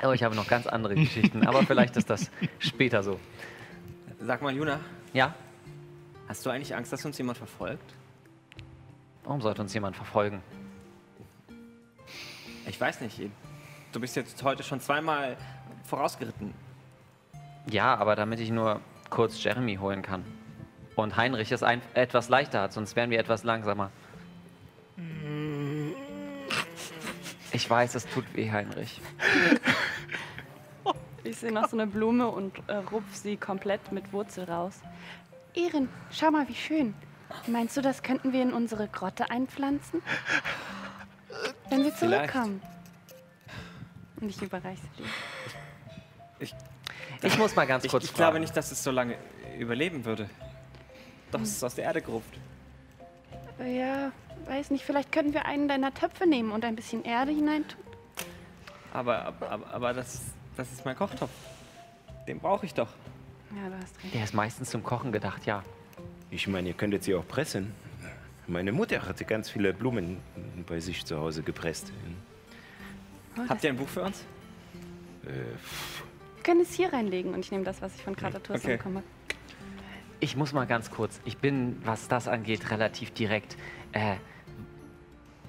Aber ich habe noch ganz andere Geschichten. Aber vielleicht ist das später so. Sag mal, Juna, Ja? hast du eigentlich Angst, dass uns jemand verfolgt? Warum sollte uns jemand verfolgen? Ich weiß nicht. Du bist jetzt heute schon zweimal vorausgeritten. Ja, aber damit ich nur kurz Jeremy holen kann. Und Heinrich es ein, etwas leichter hat, sonst wären wir etwas langsamer. Ich weiß, es tut weh, Heinrich. Ich sehe noch so eine Blume und äh, rupf sie komplett mit Wurzel raus. Erin, schau mal, wie schön. Meinst du, das könnten wir in unsere Grotte einpflanzen? Wenn wir Vielleicht. zurückkommen. Und ich überreiche sie dir. Ich muss mal ganz Ich, kurz ich fragen. glaube nicht, dass es so lange überleben würde. Doch, es ist aus der Erde geruft. Ja, weiß nicht, vielleicht könnten wir einen deiner Töpfe nehmen und ein bisschen Erde hineintun. Aber, aber, aber, aber das, das ist mein Kochtopf. Den brauche ich doch. Ja, du hast recht. Der ist meistens zum Kochen gedacht, ja. Ich meine, ihr könntet sie auch pressen. Meine Mutter hatte ganz viele Blumen bei sich zu Hause gepresst. Oh, Habt ihr ein Buch für uns? Äh, Wir können es hier reinlegen und ich nehme das, was ich von Kratatus Okay. bekommen habe. Ich muss mal ganz kurz. Ich bin, was das angeht, relativ direkt. Äh,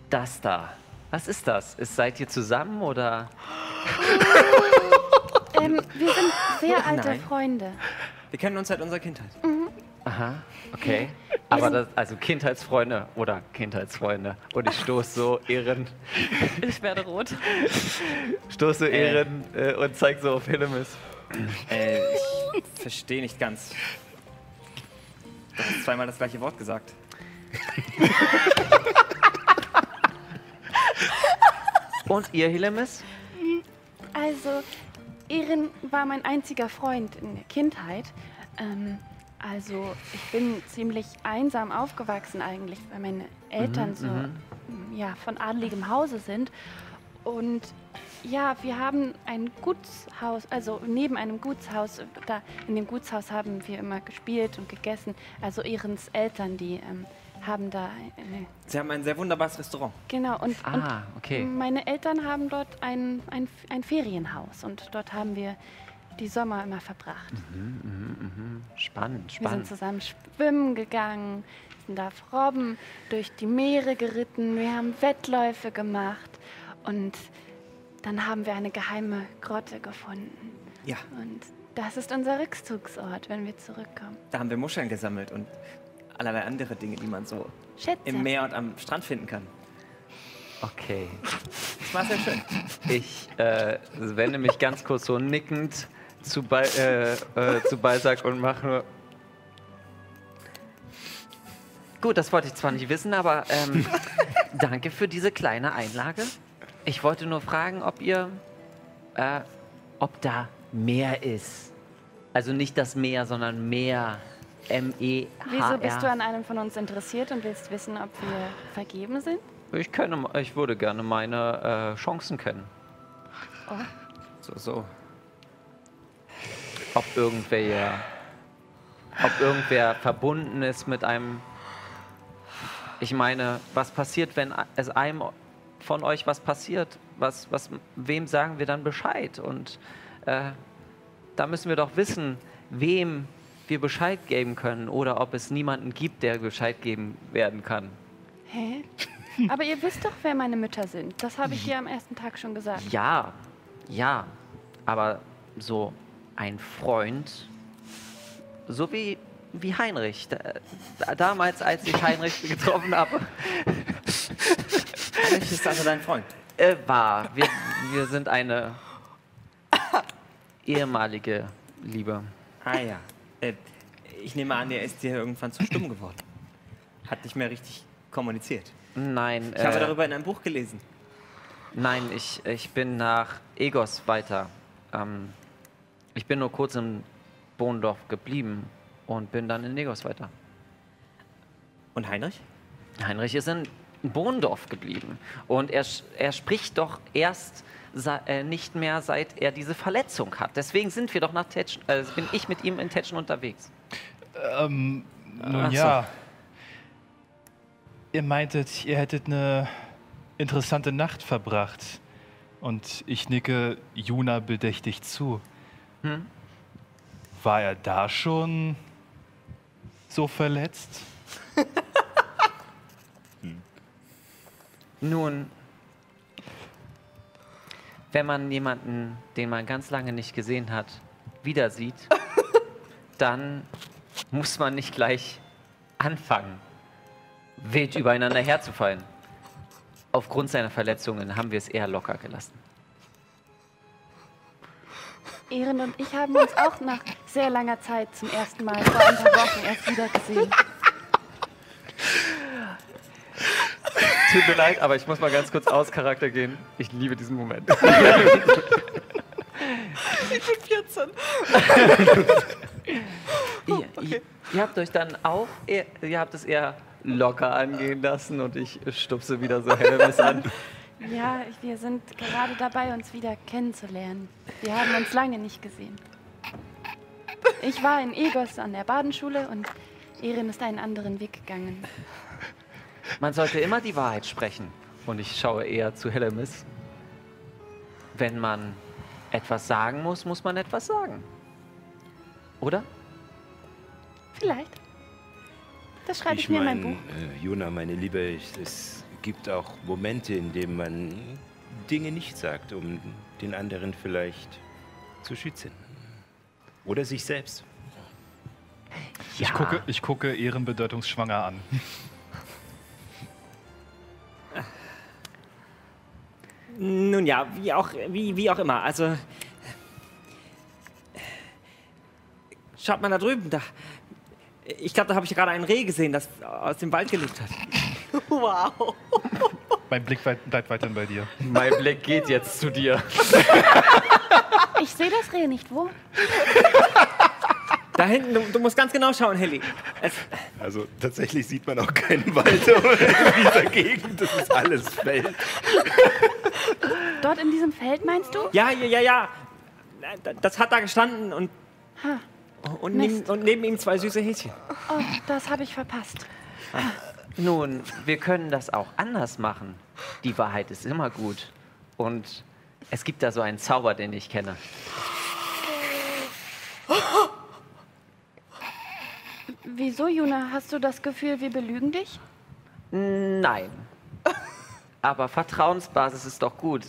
das da. Was ist das? Ist, seid ihr zusammen oder? Ähm, wir sind sehr alte Nein. Freunde. Wir kennen uns seit unserer Kindheit. Aha, okay. Aber das, also Kindheitsfreunde oder Kindheitsfreunde. Und ich stoße so Ehren, Ich werde rot. stoße so Äh. Ehren äh, und zeig so auf Hillemis. Äh, ich verstehe nicht ganz. Du hast zweimal das gleiche Wort gesagt. Und ihr, Hillemis? Also, Erin war mein einziger Freund in der Kindheit. Ähm, also, ich bin ziemlich einsam aufgewachsen eigentlich, weil meine Eltern so ja, von adligem Hause sind. Und ja, wir haben ein Gutshaus, also neben einem Gutshaus, da in dem Gutshaus haben wir immer gespielt und gegessen. Also Ehrens Eltern, die ähm, haben da eine Sie haben ein sehr wunderbares Restaurant. Genau, und, Ah, okay. und meine Eltern haben dort ein, ein, ein Ferienhaus und dort haben wir die Sommer immer verbracht. Spannend, Wir sind spannend. zusammen schwimmen gegangen, sind auf Robben durch die Meere geritten, wir haben Wettläufe gemacht und dann haben wir eine geheime Grotte gefunden. Ja, Und das ist unser Rückzugsort, wenn wir zurückkommen. da haben wir Muscheln gesammelt und allerlei andere Dinge, die man so Schätze. im Meer und am Strand finden kann. Okay. Das war sehr schön. Ich äh, wende mich ganz kurz so nickend zu, Bal äh, äh, zu Balzac und mache nur. Gut, das wollte ich zwar nicht wissen, aber ähm, danke für diese kleine Einlage. Ich wollte nur fragen, ob ihr, äh, ob da mehr ist. Also nicht das Meer, sondern mehr. M-E-H-R. Wieso bist du an einem von uns interessiert und willst wissen, ob wir vergeben sind? Ich, kenne, ich würde gerne meine äh, Chancen kennen. So, so. Ob irgendwer, ob irgendwer verbunden ist mit einem. Ich meine, was passiert, wenn es einem von euch was passiert? Was, was, wem sagen wir dann Bescheid? Und äh, da müssen wir doch wissen, wem wir Bescheid geben können oder ob es niemanden gibt, der Bescheid geben werden kann. Hä? Aber ihr wisst doch, wer meine Mütter sind. Das habe ich dir am ersten Tag schon gesagt. Ja, ja, aber so ein Freund, so wie, wie Heinrich. Da, da, damals, als ich Heinrich getroffen habe, Heinrich ist also dein Freund. äh, war. Wir, wir sind eine ehemalige Liebe. Ah ja. Äh, ich nehme an, er ist dir irgendwann zu stumm geworden. Hat nicht mehr richtig kommuniziert. Nein, Ich habe äh, darüber in einem Buch gelesen. nein, ich, ich bin nach Egos weiter. Ähm, ich bin nur kurz in Bohndorf geblieben und bin dann in Egos weiter. Und Heinrich? Heinrich ist in Bohndorf geblieben. Und er, er spricht doch erst äh, nicht mehr, seit er diese Verletzung hat. Deswegen sind wir doch nach Tetschen, äh, bin ich mit ihm in Tetschen unterwegs. Ähm, nun Ach so. ja. Ihr meintet, ihr hättet eine interessante Nacht verbracht. Und ich nicke Juna bedächtig zu. Hm? War er da schon so verletzt? Nun, wenn man jemanden, den man ganz lange nicht gesehen hat, wieder sieht, dann muss man nicht gleich anfangen, wild übereinander herzufallen. Aufgrund seiner Verletzungen haben wir es eher locker gelassen. Ehren und ich haben uns auch nach sehr langer Zeit zum ersten Mal vor ein paar Wochen erst wieder gesehen. Tut mir leid, aber ich muss mal ganz kurz aus Charakter gehen. Ich liebe diesen Moment. Ich bin 14. ihr, ihr, ihr habt euch dann auch, eher, ihr habt es eher locker angehen lassen und ich stupse wieder so Helmes an. Ja, wir sind gerade dabei, uns wieder kennenzulernen. Wir haben uns lange nicht gesehen. Ich war in Egos an der Badenschule und Erin ist einen anderen Weg gegangen. Man sollte immer die Wahrheit sprechen. Und ich schaue eher zu Hellemis. Wenn man etwas sagen muss, muss man etwas sagen. Oder? Vielleicht. Das schreibe ich, mir in mein mein, Buch. Äh, Juna, meine Liebe, ich, es gibt auch Momente, in denen man Dinge nicht sagt, um den anderen vielleicht zu schützen. Oder sich selbst. Ich, gucke, ich gucke ehrenbedeutungsschwanger an. Nun ja, wie auch, wie, wie auch immer. Also. Schaut mal da drüben, da. Ich glaube, da habe ich gerade ein Reh gesehen, das aus dem Wald gelugt hat. Wow. Mein Blick bleibt weiterhin bei dir. Mein Blick geht jetzt zu dir. Ich sehe das Reh nicht. Wo? Da hinten, du, du musst ganz genau schauen, Helly. Es, Also tatsächlich sieht man auch keinen Wald in dieser Gegend. Das ist alles Feld. Dort in diesem Feld, meinst du? ja, ja, ja, ja. Das hat da gestanden und, Ha. und, neben, und neben ihm zwei süße Häschen. Oh, das habe ich verpasst. Nun, wir können das auch anders machen. Die Wahrheit ist immer gut. Und es gibt da so einen Zauber, den ich kenne. Wieso, Juna? Hast du das Gefühl, wir belügen dich? Nein. Aber Vertrauensbasis ist doch gut.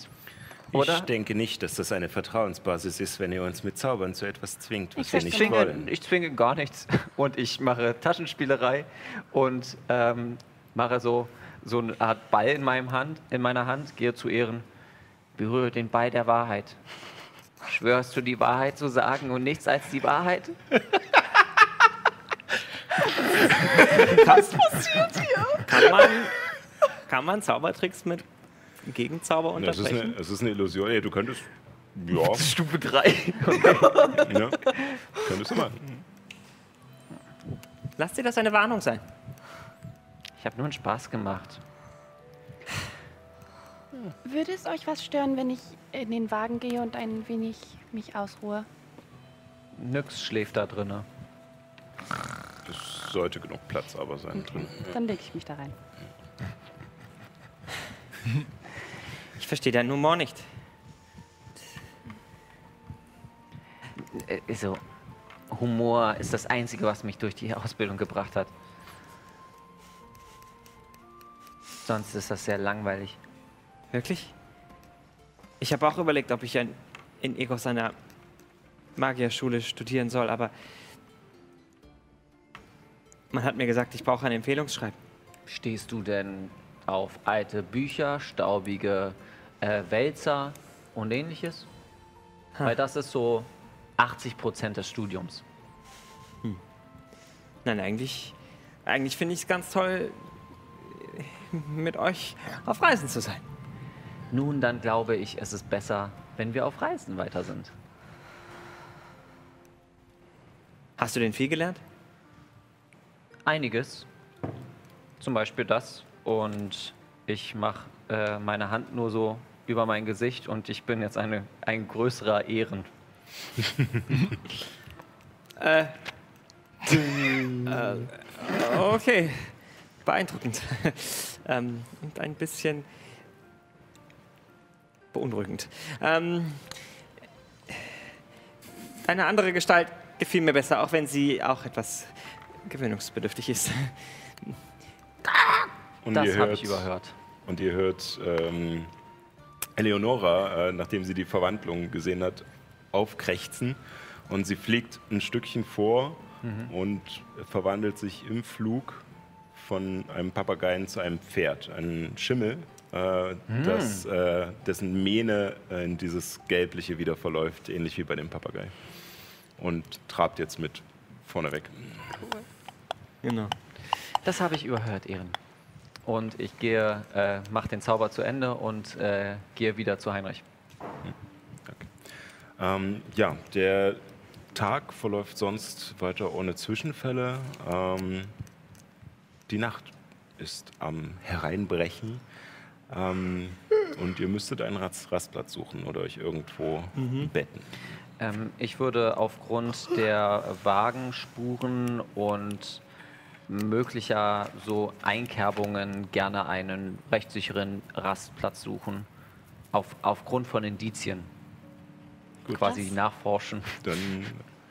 Oder? Ich denke nicht, dass das eine Vertrauensbasis ist, wenn ihr uns mit Zaubern zu etwas zwingt, was Ich wir Ich nicht zwinge, wollen. ich zwinge gar nichts. Und ich mache Taschenspielerei und ähm, mache so, so eine Art Ball in, meinem Hand, in meiner Hand, gehe zu Ehren, berühre den Ball der Wahrheit. Schwörst du die Wahrheit zu sagen und nichts als die Wahrheit? Kann man, kann man Zaubertricks mit Gegenzauber Das ist, unterbrechen? eine, das ist eine Illusion. Ja, du könntest. Ja, Stufe 3. ja. Könntest du machen. Lasst dir das eine Warnung sein. Ich habe nur einen Spaß gemacht. Würde es euch was stören, wenn ich in den Wagen gehe und ein wenig mich ausruhe? Nix schläft da drinne. Es sollte genug Platz aber sein drin. Dann lege ich mich da rein. Ich verstehe deinen Humor nicht. Äh, So, Humor ist das Einzige, was mich durch die Ausbildung gebracht hat. Sonst ist das sehr langweilig. Wirklich? Ich habe auch überlegt, ob ich ein, in Egos einer Magierschule studieren soll, aber man hat mir gesagt, ich brauche ein Empfehlungsschreiben. Stehst du denn auf alte Bücher, staubige äh, Wälzer und ähnliches? Ha. Weil das ist so 80 Prozent des Studiums. Nein, eigentlich, eigentlich finde ich es ganz toll, mit euch auf Reisen zu sein. Nun, dann glaube ich, es ist besser, wenn wir auf Reisen weiter sind. Hast du denn viel gelernt? Einiges. Zum Beispiel das. Und ich mache äh, meine Hand nur so über mein Gesicht und ich bin jetzt eine, ein größerer Ehren. Äh, Okay, beeindruckend. ähm, und ein bisschen beunruhigend. Ähm, eine andere Gestalt gefiel mir besser, auch wenn sie auch etwas gewöhnungsbedürftig ist. Und Das ihr habe hört, ich überhört. Und ihr hört ähm, Eleonora, äh, nachdem sie die Verwandlung gesehen hat, aufkrächzen. Und sie fliegt ein Stückchen vor und verwandelt sich im Flug von einem Papageien zu einem Pferd. Ein Schimmel, äh, das, äh, dessen Mähne äh, in dieses Gelbliche wieder verläuft, ähnlich wie bei dem Papagei. Und trabt jetzt mit vorne weg. Genau. Das habe ich überhört, Ehren. Und ich gehe, äh, mache den Zauber zu Ende und äh, gehe wieder zu Heinrich. Ähm, ja, der Tag verläuft sonst weiter ohne Zwischenfälle. Ähm, die Nacht ist am Hereinbrechen. Ähm, und ihr müsstet einen Rast Rastplatz suchen oder euch irgendwo betten. Ähm, ich würde aufgrund der Wagenspuren und möglicher so Einkerbungen gerne einen rechtssicheren Rastplatz suchen. Auf, aufgrund von Indizien. Quasi nachforschen. Dann,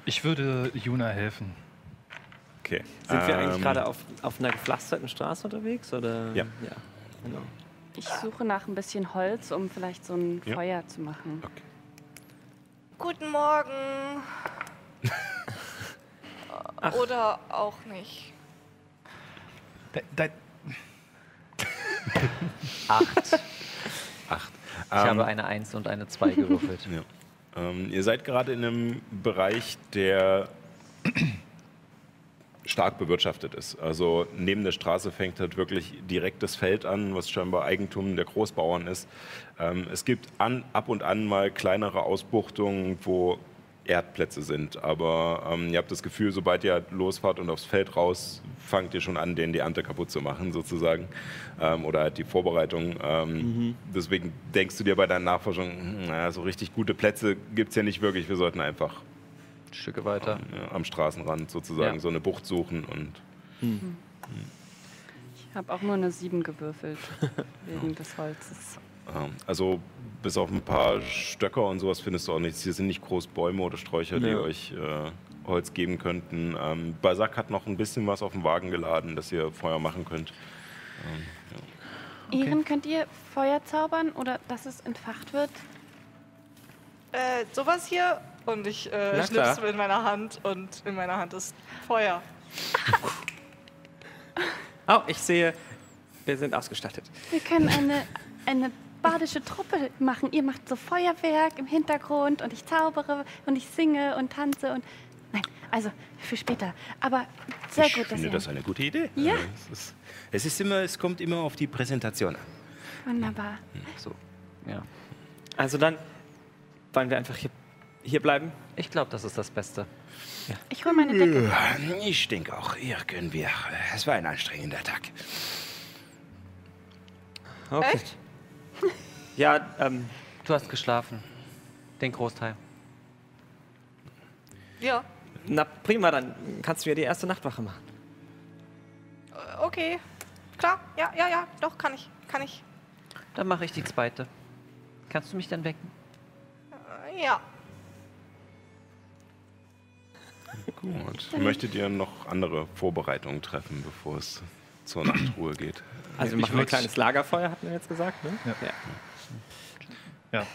Ich würde Juna helfen. okay. Sind wir eigentlich Ähm, gerade auf, auf einer gepflasterten Straße unterwegs? Oder? Ja. ja. Genau. Ich suche nach ein bisschen Holz, um vielleicht so ein Ja. Feuer zu machen. Okay. Guten Morgen. Oder auch nicht. Acht. Acht. Ich habe eine Eins und eine Zwei gewürfelt. Ja. Ähm, ihr seid gerade in einem Bereich, der stark bewirtschaftet ist. Also neben der Straße fängt halt wirklich direkt das Feld an, was scheinbar Eigentum der Großbauern ist. Ähm, es gibt an, ab und an mal kleinere Ausbuchtungen, wo Erdplätze sind. Aber ähm, ihr habt das Gefühl, sobald ihr losfahrt und aufs Feld raus, fangt ihr schon an, denen die Ernte kaputt zu machen, sozusagen. Ähm, oder halt die Vorbereitung. Ähm, Deswegen denkst du dir bei deiner Nachforschung, hm, naja, so richtig gute Plätze gibt es ja nicht wirklich. Wir sollten einfach Stücke weiter. ja, am Straßenrand sozusagen Ja. so eine Bucht suchen und Ich habe auch nur eine 7 gewürfelt, wegen des Holzes. Ähm, also bis auf ein paar Stöcker und sowas findest du auch nichts. Hier sind nicht groß Bäume oder Sträucher, die Ja. euch äh, Holz geben könnten. Ähm, Balzac hat noch ein bisschen was auf den Wagen geladen, dass ihr Feuer machen könnt. Ehren, könnt ihr Feuer zaubern oder dass es entfacht wird? Äh, sowas hier. Und ich äh, schnipp's mit meiner Hand und in meiner Hand ist Feuer. Oh, ich sehe, wir sind ausgestattet. Wir können eine, eine badische Truppe machen. Ihr macht so Feuerwerk im Hintergrund und ich zaubere und ich singe und tanze und. Nein, also für später. Aber sehr ich gut, dass finde ihr. das eine gute Idee. Ja. Äh, Es ist, es ist immer, es kommt immer auf die Präsentation an. Wunderbar. So. Ja. Also dann wollen wir einfach hier hier bleiben? Ich glaube, das ist das Beste. Ich hole meine Decke. Ich denke auch, hier können wir. Es war ein anstrengender Tag. Okay. Echt? Ja, ähm, Du hast geschlafen. Den Großteil. Ja, na prima, dann kannst du ja die erste Nachtwache machen. äh, okay. Klar, ja, ja, ja, doch, kann ich, kann ich. Dann mache ich die zweite. Kannst du mich dann wecken? Äh, ja. Gut. Möchtet ihr noch andere Vorbereitungen treffen, bevor es zur Nachtruhe geht? Also wir Ich machen ein kleines Lagerfeuer, hatten wir jetzt gesagt, ne? Ja. Ja,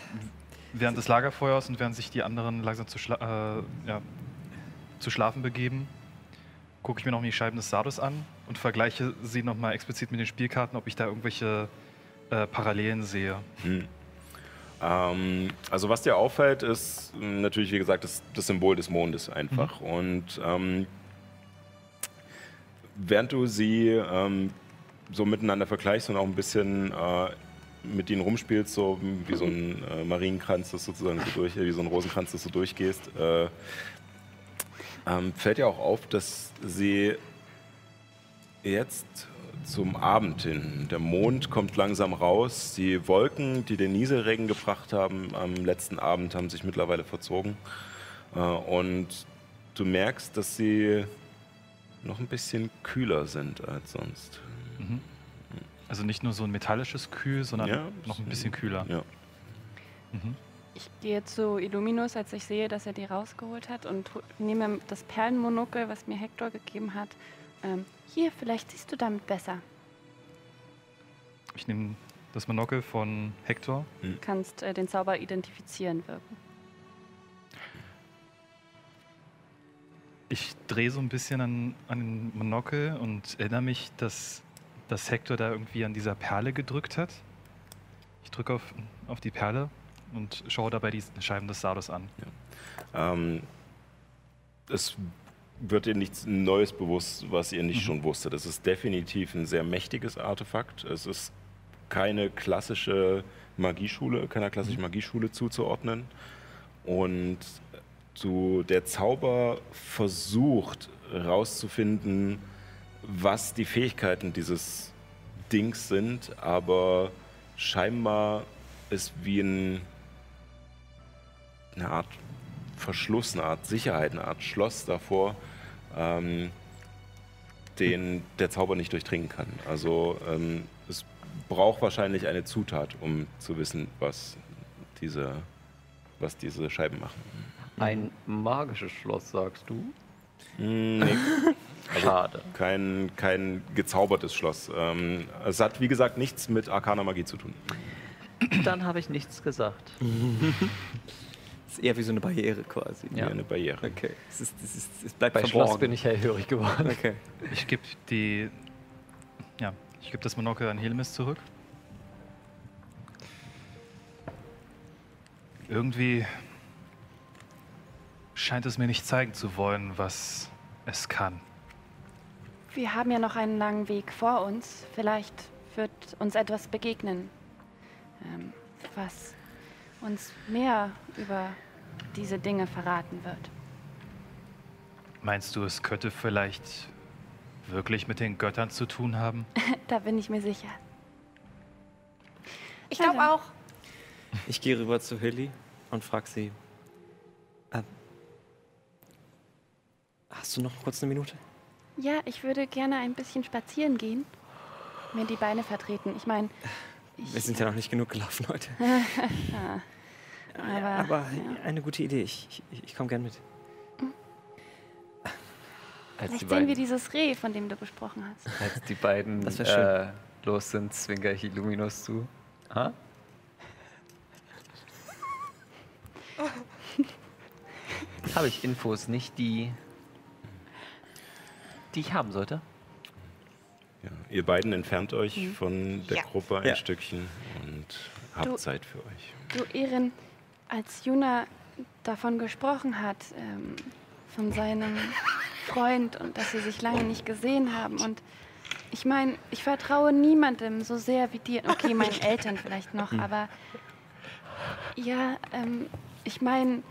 während des Lagerfeuers und während sich die anderen langsam zu, schla äh, ja, zu schlafen begeben, gucke ich mir noch die Scheiben des Sardos an und vergleiche sie nochmal explizit mit den Spielkarten, ob ich da irgendwelche äh, Parallelen sehe. Hm. Ähm, also was dir auffällt, ist mh, natürlich, wie gesagt, das, das Symbol des Mondes einfach. Und ähm, während du sie ähm, so miteinander vergleichst und auch ein bisschen äh, mit ihnen rumspielst, so wie so ein äh, Marienkranz, das sozusagen so durch, wie so ein Rosenkranz, das du durchgehst, äh, ähm, fällt dir auch auf, dass sie jetzt zum Abend hin. Der Mond kommt langsam raus. Die Wolken, die den Nieselregen gebracht haben am letzten Abend, haben sich mittlerweile verzogen. Äh, Und du merkst, dass sie noch ein bisschen kühler sind als sonst. Also nicht nur so ein metallisches Kühl, sondern Ja, noch ein bisschen kühler. Ja. Mhm. Ich gehe zu Illuminus, als ich sehe, dass er die rausgeholt hat und nehme das Perlenmonokel, was mir Hector gegeben hat. Ähm, hier, vielleicht siehst du damit besser. Ich nehme das Monokel von Hector. Du kannst äh, den Zauber identifizieren wirken. Ich drehe so ein bisschen an, an den Monokel und erinnere mich, dass, dass Hector da irgendwie an dieser Perle gedrückt hat. Ich drücke auf, auf die Perle und schaue dabei die Scheiben des Sardos an. Ähm, es wird ihr nichts Neues bewusst, was ihr nicht schon wusstet. Es ist definitiv ein sehr mächtiges Artefakt. Es ist keine klassische Magieschule, keiner klassischen Magieschule zuzuordnen. Und du, der Zauber versucht herauszufinden, was die Fähigkeiten dieses Dings sind, aber scheinbar ist wie ein, eine Art Verschluss, eine Art Sicherheit, eine Art Schloss davor, ähm, den der Zauber nicht durchdringen kann. Also ähm, es braucht wahrscheinlich eine Zutat, um zu wissen, was diese, was diese Scheiben machen. Ein magisches Schloss, sagst du? Mm, Nee, Schade. kein, kein gezaubertes Schloss. Ähm, es hat, wie gesagt, nichts mit arkaner Magie zu tun. Dann habe ich nichts gesagt. Das ist eher wie so eine Barriere quasi. Wie Ja. eine Barriere. Okay. Es, ist, es, ist, es bleibt Bei verborgen. Schloss bin ich hellhörig geworden. Okay. Ich gebe die. Ja, ich gebe das Monokel an Helmis zurück. Irgendwie scheint es mir nicht zeigen zu wollen, was es kann. Wir haben ja noch einen langen Weg vor uns. Vielleicht wird uns etwas begegnen, ähm, was uns mehr über diese Dinge verraten wird. Meinst du, es könnte vielleicht wirklich mit den Göttern zu tun haben? Da bin ich mir sicher. Ich glaube dann. auch. Ich gehe rüber zu Hilly und frage sie: ähm, Hast du noch kurz eine Minute? Ja, ich würde gerne ein bisschen spazieren gehen. Mir die Beine vertreten. Ich meine, Wir sind ja noch nicht genug gelaufen heute. aber, Aber ja. eine gute Idee. Ich, ich, ich komme gern mit. Als die vielleicht sehen wir beiden, dieses Reh, von dem du gesprochen hast. als die beiden äh, los sind, zwinker ich Illuminus zu. Ha? Habe ich Infos, nicht die, die ich haben sollte? Ja, ihr beiden entfernt euch von der Ja. Gruppe ein Ja. Stückchen und habt Du- Zeit für euch. Du, Erin, als Juna davon gesprochen hat, ähm, von seinem Freund und dass sie sich lange nicht gesehen haben und ich meine, ich vertraue niemandem so sehr wie dir. Okay, meinen Eltern vielleicht noch, aber ja, ähm, ich meine,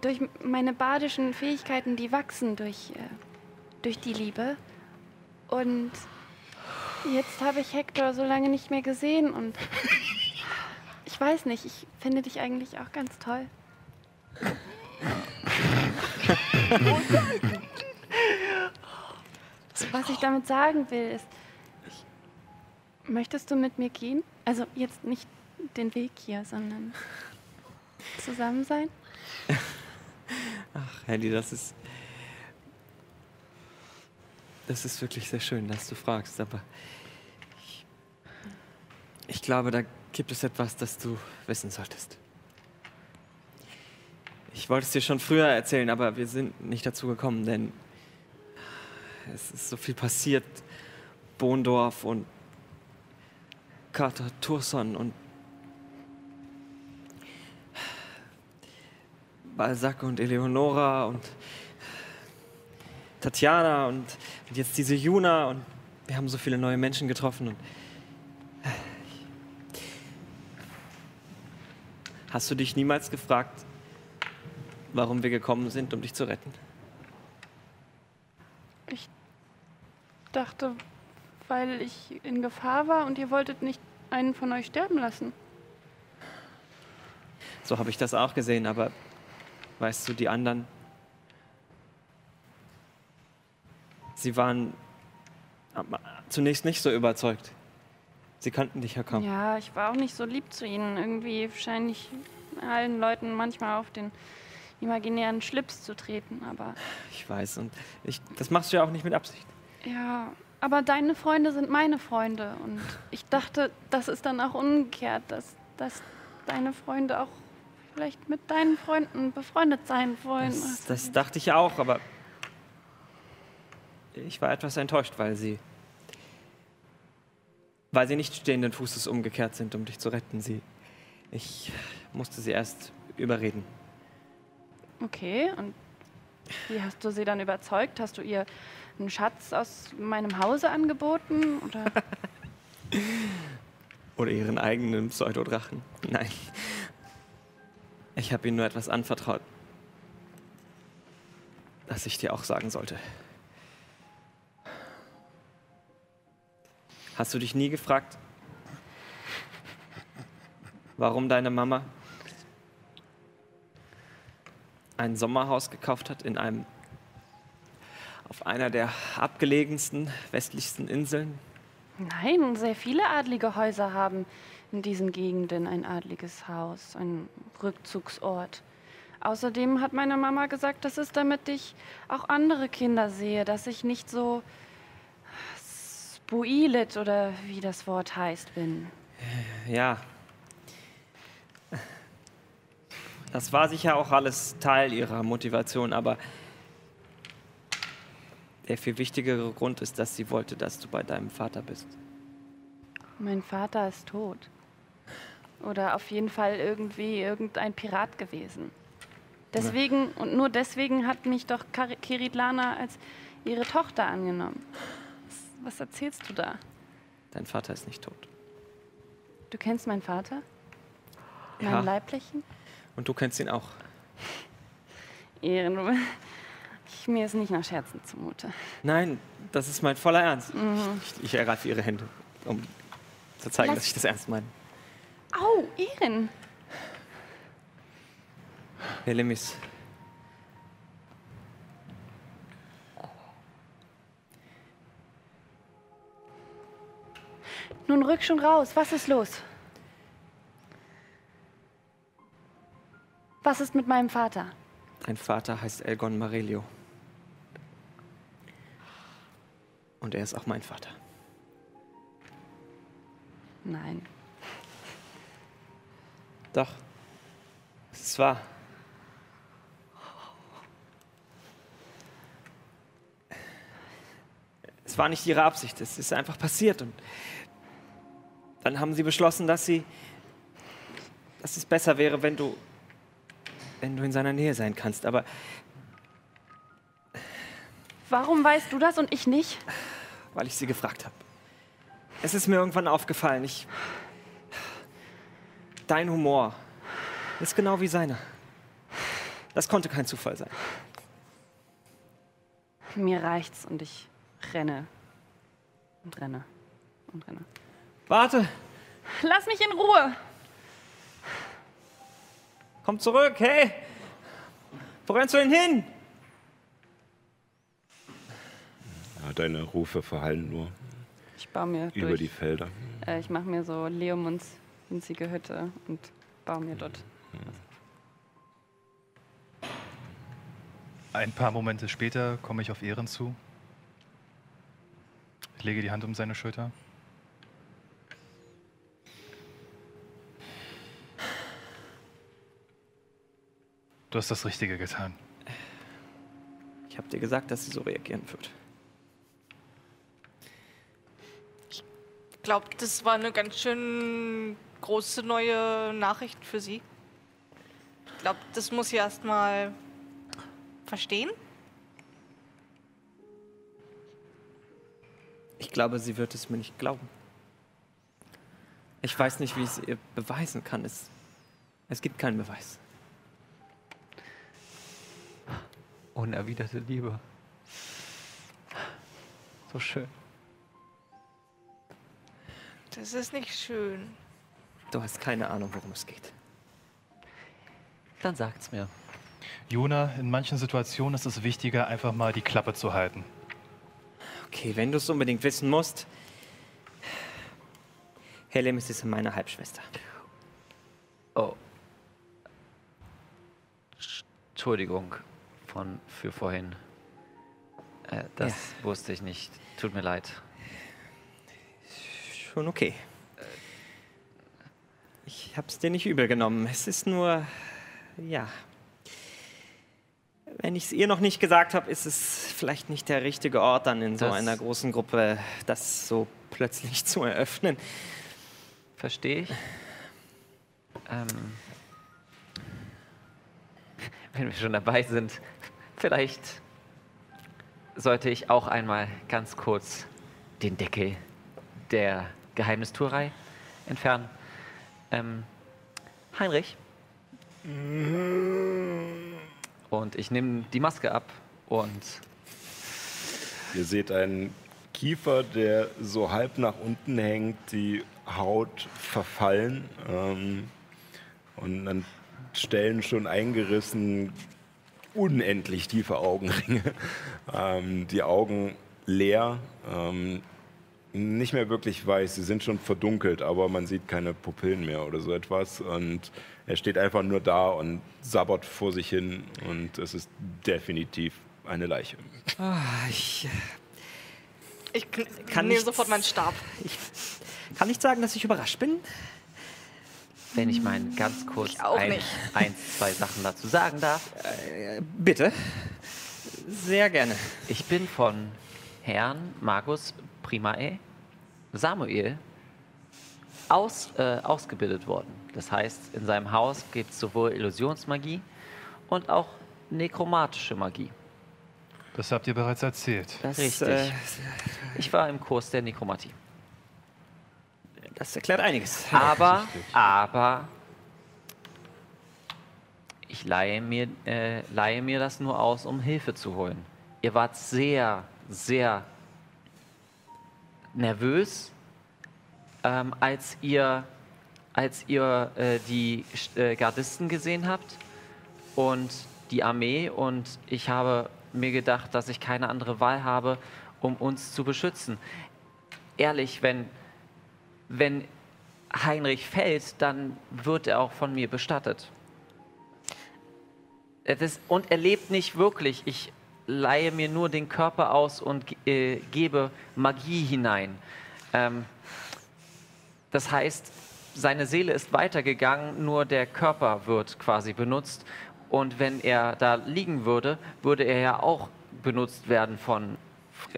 durch meine badischen Fähigkeiten, die wachsen durch, äh, durch die Liebe. Und jetzt habe ich Hector so lange nicht mehr gesehen und ich weiß nicht, ich finde dich eigentlich auch ganz toll. Was ich damit sagen will, ist, möchtest du mit mir gehen? Also jetzt nicht den Weg hier, sondern zusammen sein? Ach, Handy, das ist. Das ist wirklich sehr schön, dass du fragst, aber ich, ich glaube, da gibt es etwas, das du wissen solltest. Ich wollte es dir schon früher erzählen, aber wir sind nicht dazu gekommen, denn es ist so viel passiert. Bohndorf und Kater Turson und Balzac und Eleonora und Tatjana und, und jetzt diese Juna und wir haben so viele neue Menschen getroffen und Hast du dich niemals gefragt, warum wir gekommen sind, um dich zu retten? Ich dachte, weil ich in Gefahr war und ihr wolltet nicht einen von euch sterben lassen. So habe ich das auch gesehen, aber weißt du, die anderen, sie waren zunächst nicht so überzeugt. Sie kannten dich ja kaum. Ja, ich war auch nicht so lieb zu ihnen. Irgendwie scheine ich allen Leuten manchmal auf den imaginären Schlips zu treten, aber. Ich weiß, und ich, das machst du ja auch nicht mit Absicht. Ja, aber deine Freunde sind meine Freunde. Und ich dachte, das ist dann auch umgekehrt, dass, dass deine Freunde auch vielleicht mit deinen Freunden befreundet sein wollen. Das, das dachte ich auch, aber ich war etwas enttäuscht, weil sie weil sie nicht stehenden Fußes umgekehrt sind, um dich zu retten. Sie, ich musste sie erst überreden. Okay, und wie hast du sie dann überzeugt? Hast du ihr einen Schatz aus meinem Hause angeboten? Oder, oder ihren eigenen Pseudodrachen? Nein. Ich habe ihnen nur etwas anvertraut, das ich dir auch sagen sollte. Hast du dich nie gefragt, warum deine Mama ein Sommerhaus gekauft hat in einem auf einer der abgelegensten westlichsten Inseln? Nein, sehr viele adlige Häuser haben in diesen Gegenden ein adliges Haus, ein Rückzugsort. Außerdem hat meine Mama gesagt, das ist, damit ich auch andere Kinder sehe, dass ich nicht so Builit oder wie das Wort heißt bin. Ja. Das war sicher auch alles Teil ihrer Motivation, aber der viel wichtigere Grund ist, dass sie wollte, dass du bei deinem Vater bist. Mein Vater ist tot. Oder auf jeden Fall irgendwie irgendein Pirat gewesen. Deswegen und nur deswegen hat mich doch Kiritlana als ihre Tochter angenommen. Was erzählst du da? Dein Vater ist nicht tot. Du kennst meinen Vater? Ja. Meinen Leiblichen? Und du kennst ihn auch. Ehren, ich, mir ist nicht nach Scherzen zumute. Nein, das ist mein voller Ernst. Mhm. Ich, ich, ergreife ihre Hände, um zu zeigen, Lass dass ich das ernst meine. Au, Ehren! Helemis, Nun rück schon raus. Was ist los? Was ist mit meinem Vater? Dein Vater heißt Elgon Marelio. Und er ist auch mein Vater. Nein. Doch. Es ist wahr. Es war nicht ihre Absicht. Es ist einfach passiert und dann haben sie beschlossen, dass sie, dass es besser wäre, wenn du, wenn du in seiner Nähe sein kannst. Aber warum weißt du das und ich nicht? Weil ich sie gefragt habe. Es ist mir irgendwann aufgefallen. Ich, dein Humor ist genau wie seiner. Das konnte kein Zufall sein. Mir reicht's und ich renne. Und renne. Und renne. Warte, Lass mich in Ruhe! komm zurück, hey! Wo rennst du denn hin? Ja, deine Rufe verhallen nur Ich baue mir über durch. die Felder. Äh, ich mache mir so Leomunds winzige Hütte und baue mir dort. Ein paar Momente später komme ich auf Ehren zu. Ich lege die Hand um seine Schulter. Du hast das Richtige getan. Ich habe dir gesagt, dass sie so reagieren wird. Ich glaube, das war eine ganz schön große neue Nachricht für sie. Ich glaube, das muss sie erst mal verstehen. Ich glaube, sie wird es mir nicht glauben. Ich weiß nicht, wie ich es ihr beweisen kann. Es, es gibt keinen Beweis. Unerwiderte Liebe. So schön. Das ist nicht schön. Du hast keine Ahnung, worum es geht. Dann sagt's mir. Jona, in manchen Situationen ist es wichtiger, einfach mal die Klappe zu halten. Okay, wenn du es unbedingt wissen musst. Helemis ist meine Halbschwester. Oh. Entschuldigung von für vorhin. Äh, das wusste ich nicht. Tut mir leid. Schon okay. Ich hab's dir nicht übel genommen. Es ist nur, ja. Wenn ich es ihr noch nicht gesagt habe, ist es vielleicht nicht der richtige Ort, dann in so Das- einer großen Gruppe das so plötzlich zu eröffnen. Verstehe ich. Ähm, wenn wir schon dabei sind, vielleicht sollte ich auch einmal ganz kurz den Deckel der Geheimnistuerei entfernen. Ähm, Heinrich. Und ich nehme die Maske ab und Ihr seht einen Kiefer, der so halb nach unten hängt, die Haut verfallen ähm, und an Stellen schon eingerissen, unendlich tiefe Augenringe. ähm, die Augen leer, ähm, nicht mehr wirklich weiß, sie sind schon verdunkelt, aber man sieht keine Pupillen mehr oder so etwas. Und er steht einfach nur da und sabbert vor sich hin und es ist definitiv eine Leiche. Ah, ich Ich kn- Kann nehme nichts- sofort meinen Stab. kann nicht sagen, dass ich überrascht bin. Wenn ich mal ganz kurz ein, ein, zwei Sachen dazu sagen darf. Bitte. Sehr gerne. Ich bin von Herrn Magus Primae Samuel aus, äh, ausgebildet worden. Das heißt, in seinem Haus gibt es sowohl Illusionsmagie und auch nekromatische Magie. Das habt ihr bereits erzählt. Das, Richtig. Äh, Ich war im Kurs der Nekromatie. Das erklärt einiges. Aber, aber, ich leihe mir, äh, leihe mir das nur aus, um Hilfe zu holen. Ihr wart sehr, sehr nervös, ähm, als ihr, als ihr äh, die äh, Gardisten gesehen habt und die Armee und ich habe mir gedacht, dass ich keine andere Wahl habe, um uns zu beschützen. Ehrlich, wenn, wenn Heinrich fällt, dann wird er auch von mir bestattet. Das, und er lebt nicht wirklich. Ich leihe mir nur den Körper aus und äh, gebe Magie hinein. Ähm, das heißt, seine Seele ist weitergegangen, nur der Körper wird quasi benutzt. Und wenn er da liegen würde, würde er ja auch benutzt werden von,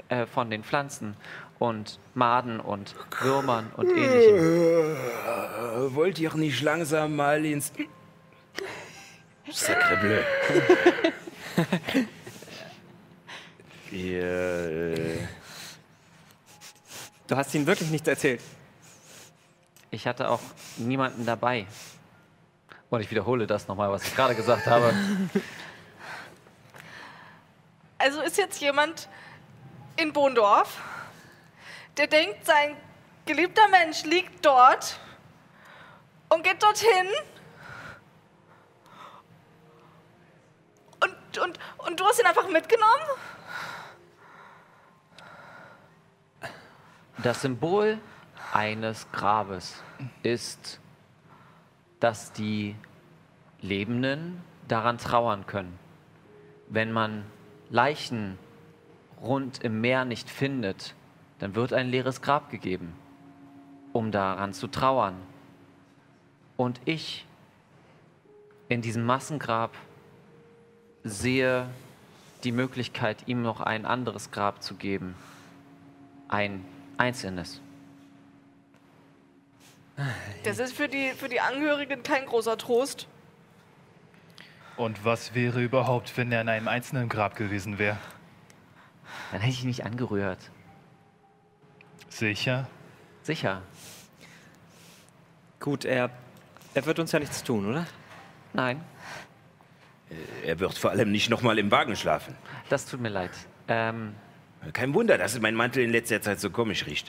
äh, von den Pflanzen und Maden und Würmern und ähnlichem. Äh, wollt ihr nicht langsam mal ins... Sacre bleu. äh, Du hast ihnen wirklich nichts erzählt. Ich hatte auch niemanden dabei. Und ich wiederhole das nochmal, was ich gerade gesagt habe. Also ist jetzt jemand in Bohndorf, der denkt, sein geliebter Mensch liegt dort und geht dorthin und, und, und du hast ihn einfach mitgenommen? Das Symbol eines Grabes ist, dass die Lebenden daran trauern können. Wenn man Leichen rund im Meer nicht findet, dann wird ein leeres Grab gegeben, um daran zu trauern. Und ich in diesem Massengrab sehe die Möglichkeit, ihm noch ein anderes Grab zu geben. Ein einzelnes. Das ist für die, für die Angehörigen kein großer Trost. Und was wäre überhaupt, wenn er in einem einzelnen Grab gewesen wäre? Dann hätte ich ihn nicht angerührt. Sicher? Sicher. Gut, er, er wird uns ja nichts tun, oder? Nein, Er wird vor allem nicht nochmal im Wagen schlafen. das tut mir leid. Ähm, Kein Wunder, dass mein Mantel in letzter Zeit so komisch riecht.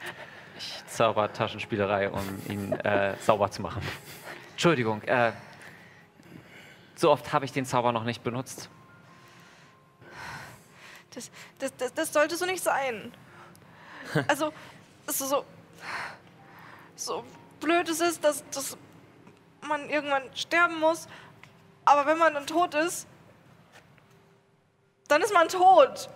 ich zauber Taschenspielerei, um ihn äh, sauber zu machen. Entschuldigung, äh, so oft habe ich den Zauber noch nicht benutzt. Das, das, das, das sollte so nicht sein. Also, so, so, so blöd es ist, dass, dass man irgendwann sterben muss, aber wenn man dann tot ist, dann ist man tot.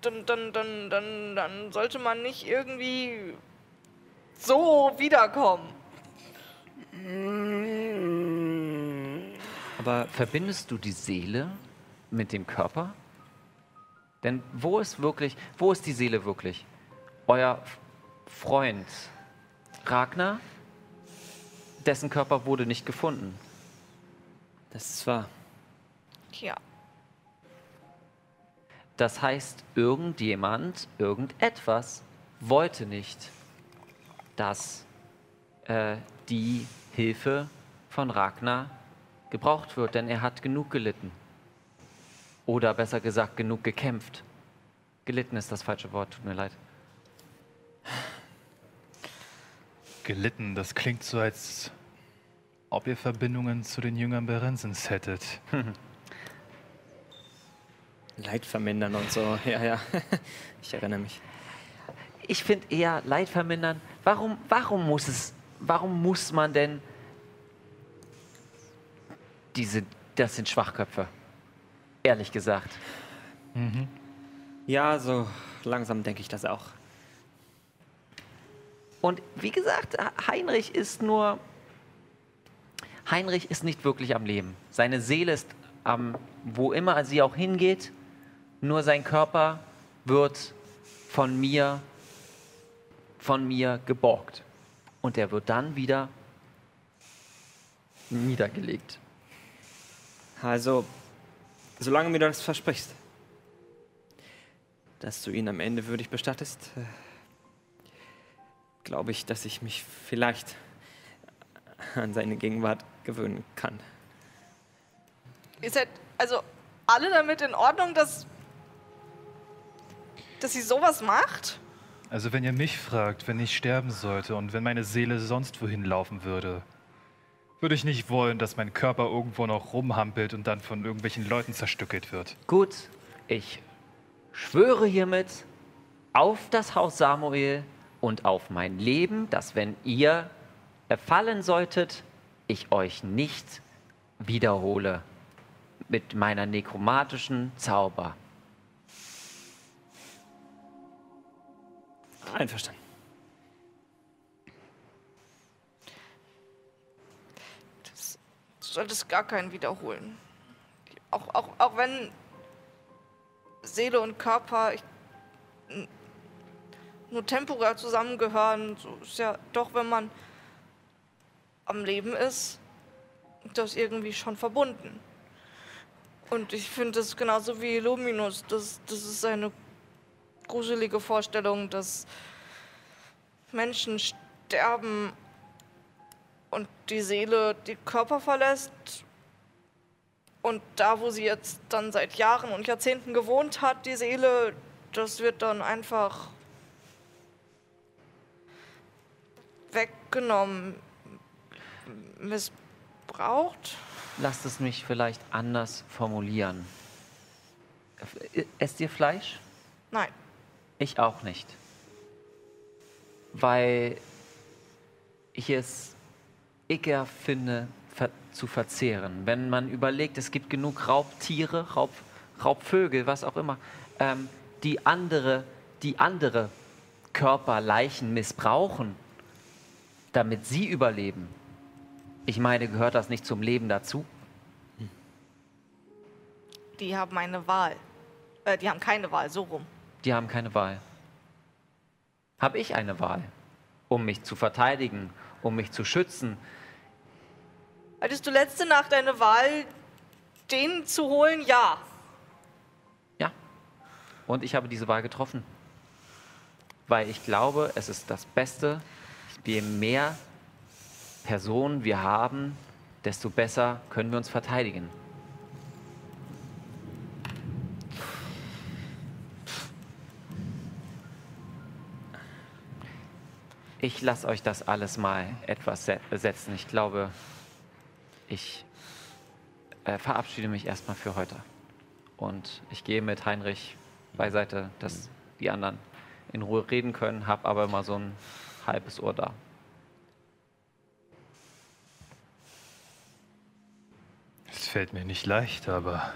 Dann, dann, dann, dann, dann sollte man nicht irgendwie so wiederkommen. Aber verbindest du die Seele mit dem Körper? Denn wo ist wirklich, wo ist die Seele wirklich? Euer Freund Ragnar, dessen Körper wurde nicht gefunden. Das ist wahr. Ja. Das heißt, irgendjemand, irgendetwas wollte nicht, dass äh, die Hilfe von Ragnar gebraucht wird, denn er hat genug gelitten. Oder besser gesagt, genug gekämpft. Gelitten ist das falsche Wort, tut mir leid. Gelitten, das klingt so, als ob ihr Verbindungen zu den Jüngern Berensens hättet. Leid vermindern und so. Ja, ja. Ich erinnere mich. Ich finde eher Leid vermindern. Warum, warum muss es, warum muss man denn diese, das sind Schwachköpfe. Ehrlich gesagt. Ja, so langsam denke ich das auch. Und wie gesagt, Heinrich ist nur. Heinrich ist nicht wirklich am Leben. Seine Seele ist am, wo immer sie auch hingeht, nur sein Körper wird von mir, von mir geborgt. Und er wird dann wieder niedergelegt. Also, solange mir du das versprichst, dass du ihn am Ende würdig bestattest, äh, glaube ich, dass ich mich vielleicht an seine Gegenwart gewöhnen kann. Ihr seid also alle damit in Ordnung, dass, dass sie sowas macht? Also wenn ihr mich fragt, wenn ich sterben sollte und wenn meine Seele sonst wohin laufen würde, würde ich nicht wollen, dass mein Körper irgendwo noch rumhampelt und dann von irgendwelchen Leuten zerstückelt wird. Gut, ich schwöre hiermit auf das Haus Samuel und auf mein Leben, dass wenn ihr erfallen solltet, ich euch nicht wiederhole mit meiner nekromatischen Zauber. Einverstanden. Du solltest gar keinen wiederholen. Auch, auch, auch wenn Seele und Körper ich, nur temporär zusammengehören, so ist ja doch, wenn man am Leben ist, das irgendwie schon verbunden. Und ich finde das genauso wie Luminus. Das, das ist eine gruselige Vorstellung, dass Menschen sterben und die Seele die Körper verlässt und da, wo sie jetzt dann seit Jahren und Jahrzehnten gewohnt hat, die Seele, das wird dann einfach weggenommen, missbraucht. Lasst es mich vielleicht anders formulieren. Esst ihr Fleisch? Nein. Ich auch nicht. Weil ich es eker finde, ver zu verzehren. Wenn man überlegt, es gibt genug Raubtiere, Raub, Raubvögel, was auch immer, ähm, die andere, die andere Körper, Leichen missbrauchen, damit sie überleben. Ich meine, gehört das nicht zum Leben dazu? Die haben eine Wahl. Äh, die haben keine Wahl, so rum. Die haben keine Wahl. Habe ich eine Wahl, um mich zu verteidigen, um mich zu schützen? Hattest du letzte Nacht eine Wahl, den zu holen? Ja. Ja. Und ich habe diese Wahl getroffen. Weil ich glaube, es ist das Beste, je mehr Personen wir haben, desto besser können wir uns verteidigen. Ich lasse euch das alles mal etwas se setzen. Ich glaube, ich äh, verabschiede mich erstmal für heute. Und ich gehe mit Heinrich beiseite, dass die anderen in Ruhe reden können, habe aber immer so ein halbes Ohr da. Es fällt mir nicht leicht, aber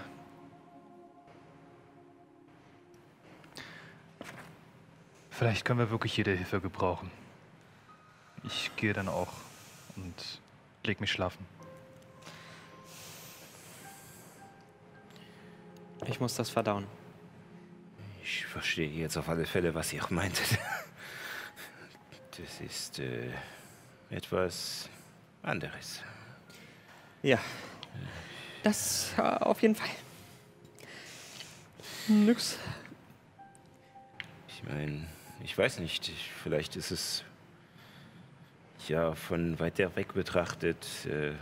vielleicht können wir wirklich jede Hilfe gebrauchen. Ich gehe dann auch und leg mich schlafen. Ich muss das verdauen. Ich verstehe jetzt auf alle Fälle, was ihr meintet. Das ist äh, etwas anderes. Ja. Das äh, auf jeden Fall. Nix. Ich meine, ich weiß nicht, ich- vielleicht ist es ja von weiter weg betrachtet äh,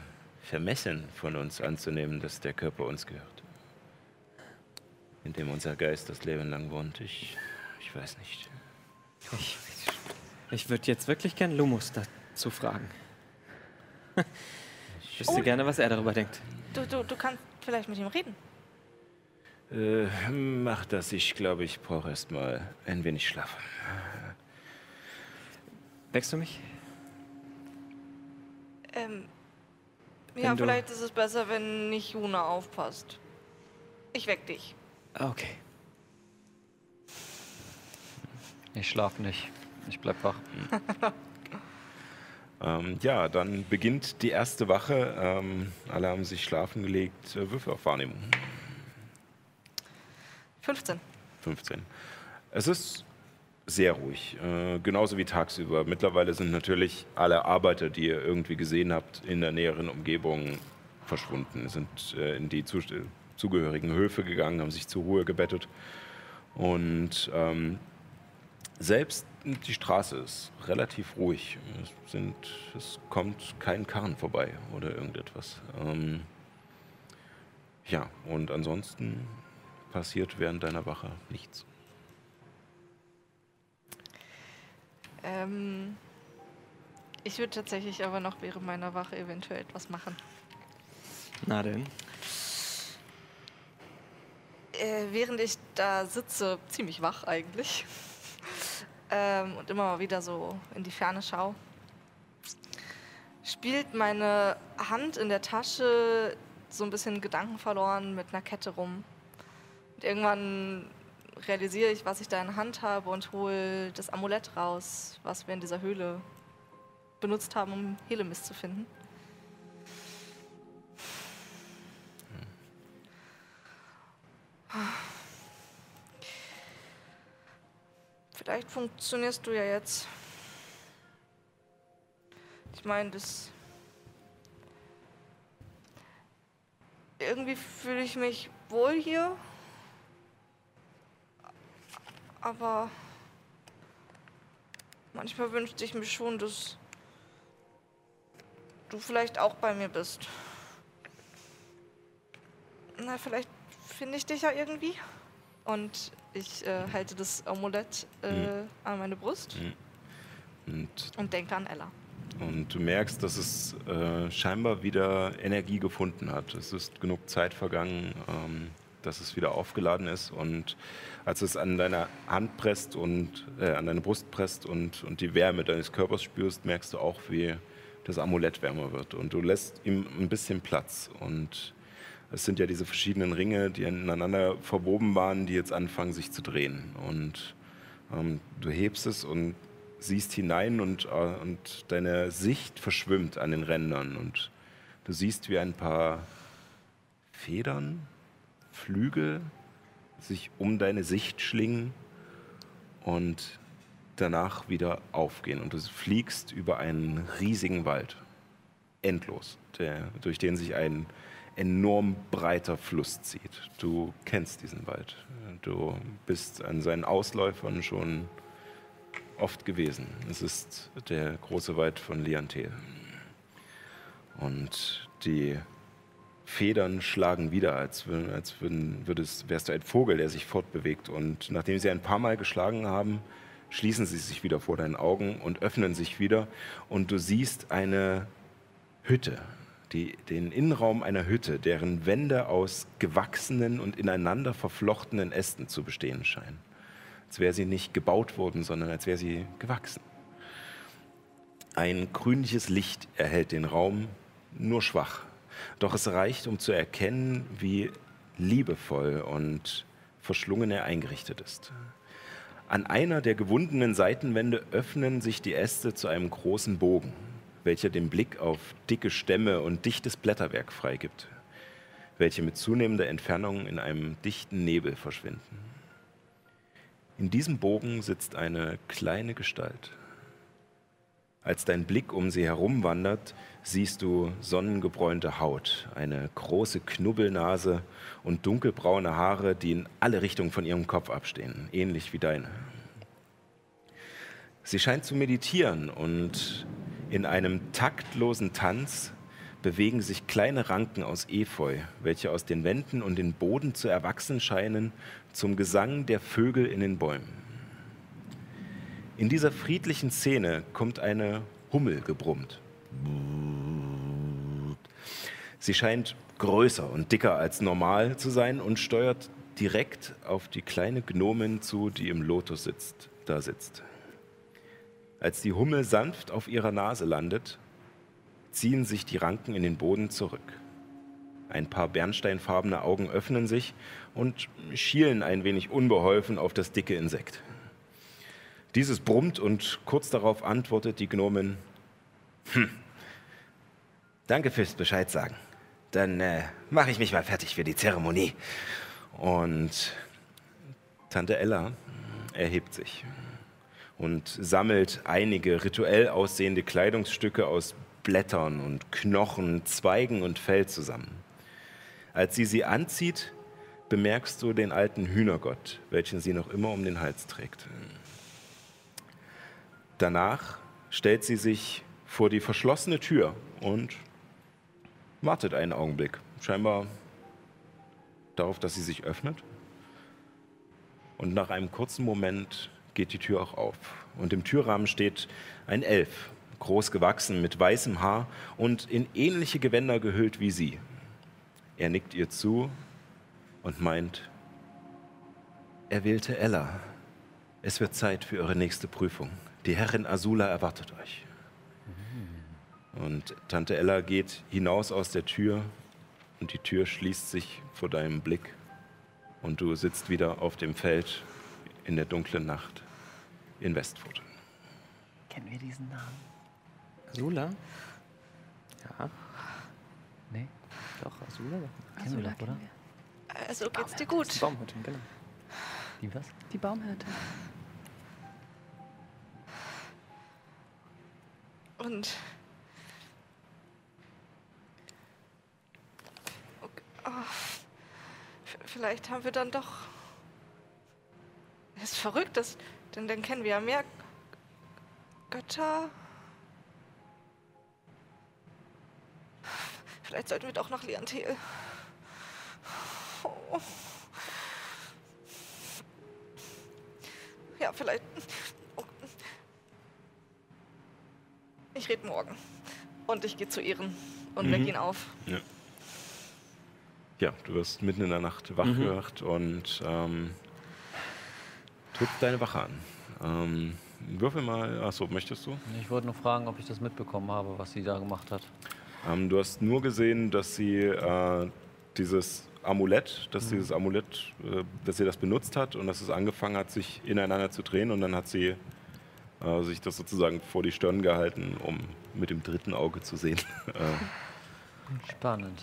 vermessen von uns anzunehmen, dass der Körper uns gehört. In dem unser Geist das Leben lang wohnt. Ich, ich weiß nicht. Ich, ich würde jetzt wirklich gern Lumus dazu fragen. Ich wüsste gerne, was er darüber denkt. Du, du, du kannst vielleicht mit ihm reden. Äh, mach das, ich glaube, ich brauche erst mal ein wenig Schlaf. Weckst du mich? Ähm, Wenn ja, vielleicht ist es besser, wenn nicht Juna aufpasst. Ich weck dich. Okay. Ich schlafe nicht. Ich bleib wach. Ähm, ja, dann beginnt die erste Wache. Ähm, alle haben sich schlafen gelegt. Äh, Würfel auf Wahrnehmung. 15. 15. Es ist sehr ruhig, äh, genauso wie tagsüber. Mittlerweile sind natürlich alle Arbeiter, die ihr irgendwie gesehen habt, in der näheren Umgebung verschwunden, sind äh, in die zu, zugehörigen Höfe gegangen, haben sich zur Ruhe gebettet. Und ähm, selbst die Straße ist relativ ruhig. Es, sind, es kommt kein Karren vorbei oder irgendetwas. Ähm, ja, und ansonsten passiert während deiner Wache nichts. Ähm, ich würde tatsächlich aber noch während meiner Wache eventuell etwas machen. Na denn. Äh, während ich da sitze, ziemlich wach eigentlich, ähm, und immer mal wieder so in die Ferne schaue, spielt meine Hand in der Tasche so ein bisschen Gedanken verloren mit einer Kette rum. Und irgendwann realisiere ich, was ich da in der Hand habe und hole das Amulett raus, was wir in dieser Höhle benutzt haben, um Helemis zu finden. Vielleicht funktionierst du ja jetzt. Ich meine, das. Irgendwie fühle ich mich wohl hier. Aber manchmal wünschte ich mir schon, dass du vielleicht auch bei mir bist. Na, vielleicht finde ich dich ja irgendwie. Und ich äh, halte das Amulett äh, an meine Brust Und, und denke an Ella. und du merkst, dass es äh, scheinbar wieder Energie gefunden hat. Es ist genug Zeit vergangen, ähm, dass es wieder aufgeladen ist. Und als es an deiner Hand presst und äh, an deine Brust presst und, und die Wärme deines Körpers spürst, merkst du auch, wie das Amulett wärmer wird. Und du lässt ihm ein bisschen Platz. Und es sind ja diese verschiedenen Ringe, die ineinander verwoben waren, die jetzt anfangen, sich zu drehen. Und ähm, du hebst es und siehst hinein und, äh, und deine Sicht verschwimmt an den Rändern. Und du siehst, wie ein paar Federn, Flügel sich um deine Sicht schlingen und danach wieder aufgehen. Und du fliegst über einen riesigen Wald, endlos, der, durch den sich ein enorm breiter Fluss zieht. Du kennst diesen Wald. Du bist an seinen Ausläufern schon oft gewesen. Es ist der große Wald von Liantel. Und die Federn schlagen wieder, als, als würden, würdest, wärst du ein Vogel, der sich fortbewegt. Und nachdem sie ein paar Mal geschlagen haben, schließen sie sich wieder vor deinen Augen und öffnen sich wieder. Und du siehst eine Hütte, die, den Innenraum einer Hütte, deren Wände aus gewachsenen und ineinander verflochtenen Ästen zu bestehen scheinen. Als wäre sie nicht gebaut worden, sondern als wäre sie gewachsen. Ein grünliches Licht erhellt den Raum, nur schwach. Doch es reicht, um zu erkennen, wie liebevoll und verschlungen er eingerichtet ist. An einer der gewundenen Seitenwände öffnen sich die Äste zu einem großen Bogen, welcher den Blick auf dicke Stämme und dichtes Blätterwerk freigibt, welche mit zunehmender Entfernung in einem dichten Nebel verschwinden. In diesem Bogen sitzt eine kleine Gestalt. Als dein Blick um sie herum wandert, siehst du sonnengebräunte Haut, eine große Knubbelnase und dunkelbraune Haare, die in alle Richtungen von ihrem Kopf abstehen, ähnlich wie deine. Sie scheint zu meditieren und in einem taktlosen Tanz bewegen sich kleine Ranken aus Efeu, welche aus den Wänden und den Boden zu erwachsen scheinen, zum Gesang der Vögel in den Bäumen. In dieser friedlichen Szene kommt eine Hummel gebrummt. Sie scheint größer und dicker als normal zu sein und steuert direkt auf die kleine Gnomin zu, die im Lotus sitzt, da sitzt. Als die Hummel sanft auf ihrer Nase landet, ziehen sich die Ranken in den Boden zurück. Ein paar bernsteinfarbene Augen öffnen sich und schielen ein wenig unbeholfen auf das dicke Insekt. Dieses brummt und kurz darauf antwortet die Gnomin, hm, danke fürs Bescheid sagen. Dann äh, mache ich mich mal fertig für die Zeremonie. Und Tante Ella erhebt sich und sammelt einige rituell aussehende Kleidungsstücke aus Blättern und Knochen, Zweigen und Fell zusammen. Als sie sie anzieht, bemerkst du den alten Hühnergott, welchen sie noch immer um den Hals trägt. Danach stellt sie sich vor die verschlossene Tür und wartet einen Augenblick, scheinbar darauf, dass sie sich öffnet. Und nach einem kurzen Moment geht die Tür auch auf. Und im Türrahmen steht ein Elf, groß gewachsen, mit weißem Haar und in ähnliche Gewänder gehüllt wie sie. Er nickt ihr zu und meint, er wählte Ella. Es wird Zeit für eure nächste Prüfung. Die Herrin Azula erwartet euch. Und Tante Ella geht hinaus aus der Tür und die Tür schließt sich vor deinem Blick und du sitzt wieder auf dem Feld in der dunklen Nacht in Westfurt. Kennen wir diesen Namen? Azula? Ja. Nee, Doch, Azula. kennen wir doch, oder? Also geht's dir gut? Die Baumhüttin, genau. Die was? Die Baumhirte. Und. Okay. Oh. Vielleicht haben wir dann doch. Das ist verrückt, das, denn dann kennen wir ja mehr Götter. Vielleicht sollten wir doch nach Liantel. Oh. Ja, vielleicht. Oh. Ich rede morgen. Und ich gehe zu Ehren und Mhm. weck ihn auf. Ja, du wirst mitten in der Nacht wach Mhm. gemacht und ähm, trittst deine Wache an. Ähm, würfel mal. Achso, möchtest du? Ich wollte nur fragen, ob ich das mitbekommen habe, was sie da gemacht hat. Ähm, du hast nur gesehen, dass sie äh, dieses Amulett, dass Mhm. dieses Amulett, äh, dass sie das benutzt hat und dass es angefangen hat, sich ineinander zu drehen und dann hat sie äh, sich das sozusagen vor die Stirn gehalten, um mit dem dritten Auge zu sehen. äh, Spannend.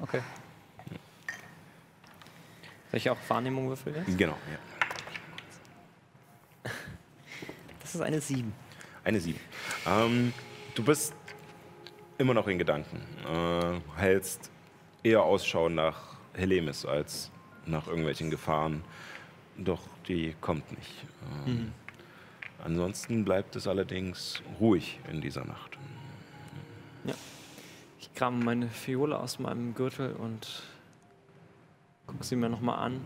Okay. Soll ich auch Wahrnehmung würfeln jetzt? genau, ja. Das ist eine 7. Eine Sieben. Ähm, du bist immer noch in Gedanken. Äh, hältst eher Ausschau nach Helemis als nach irgendwelchen Gefahren. Doch die kommt nicht. Ähm, Ansonsten bleibt es allerdings ruhig in dieser Nacht. Ich kram meine Fiole aus meinem Gürtel und gucke sie mir nochmal an.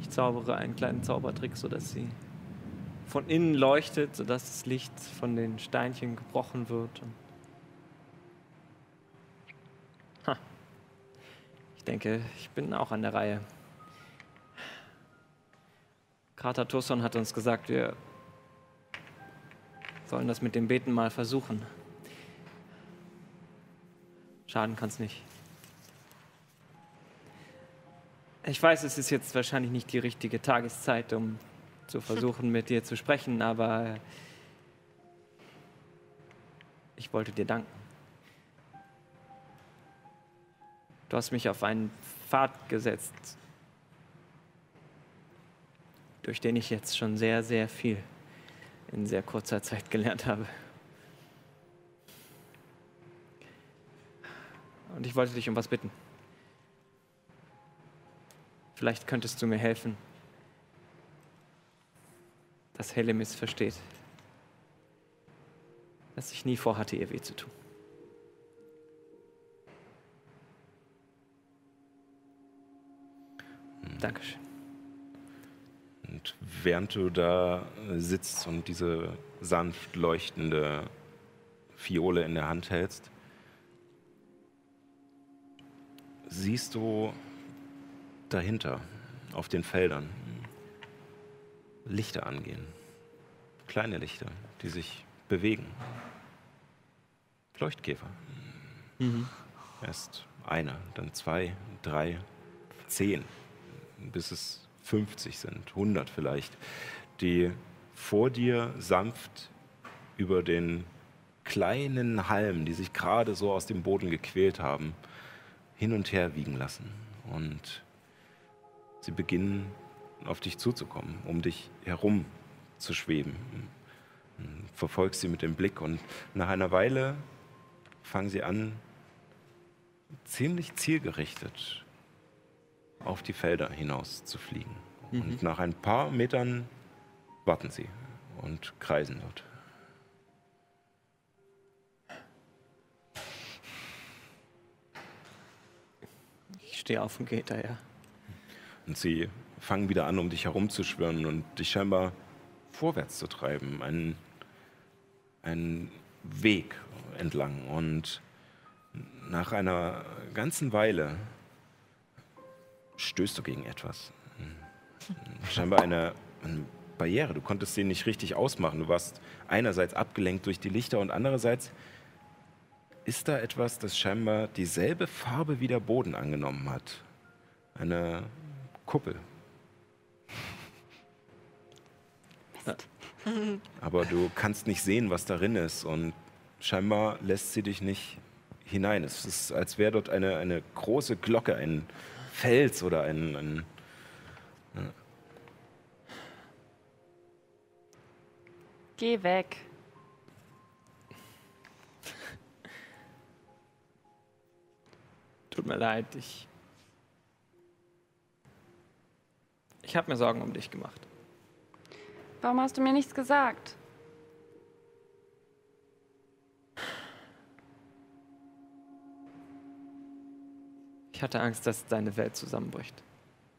Ich zaubere einen kleinen Zaubertrick, sodass sie von innen leuchtet, sodass das Licht von den Steinchen gebrochen wird. Ha. Ich denke, ich bin auch an der Reihe. Krater Tusson hat uns gesagt, wir sollen das mit dem Beten mal versuchen. Schaden kann es nicht. Ich weiß, es ist jetzt wahrscheinlich nicht die richtige Tageszeit, um zu versuchen, mit dir zu sprechen, aber ich wollte dir danken. Du hast mich auf einen Pfad gesetzt, durch den ich jetzt schon sehr, sehr viel in sehr kurzer Zeit gelernt habe. Und ich wollte dich um was bitten. Vielleicht könntest du mir helfen, dass Helemis versteht, dass ich nie vorhatte, ihr weh zu tun. Dankeschön. Und während du da sitzt und diese sanft leuchtende Fiole in der Hand hältst, siehst du dahinter auf den Feldern Lichter angehen. Kleine Lichter, die sich bewegen. Leuchtkäfer. Erst einer, dann zwei, drei, zehn, bis es 50 sind, 100 vielleicht, die vor dir sanft über den kleinen Halm, die sich gerade so aus dem Boden gequält haben, hin und her wiegen lassen. Und sie beginnen auf dich zuzukommen, um dich herum zu schweben. Verfolgst sie mit dem Blick und nach einer Weile fangen sie an, ziemlich zielgerichtet auf die Felder hinaus zu fliegen. Und nach ein paar Metern warten sie und kreisen dort. Ich stehe auf und gehe hinterher. Und sie fangen wieder an, um dich herumzuschwirren und dich scheinbar vorwärts zu treiben, einen, einen Weg entlang. Und nach einer ganzen Weile stößt du gegen etwas. Scheinbar eine, eine Barriere. Du konntest sie nicht richtig ausmachen. Du warst einerseits abgelenkt durch die Lichter und andererseits ist da etwas, das scheinbar dieselbe Farbe wie der Boden angenommen hat. Eine Kuppel. Aber du kannst nicht sehen, was darin ist und scheinbar lässt sie dich nicht hinein. Es ist, als wäre dort eine, eine große Glocke, ein Fels oder ein, ein Geh weg. tut mir leid, ich, ich habe mir Sorgen um dich gemacht. Warum hast du mir nichts gesagt? Ich hatte Angst, dass deine Welt zusammenbricht.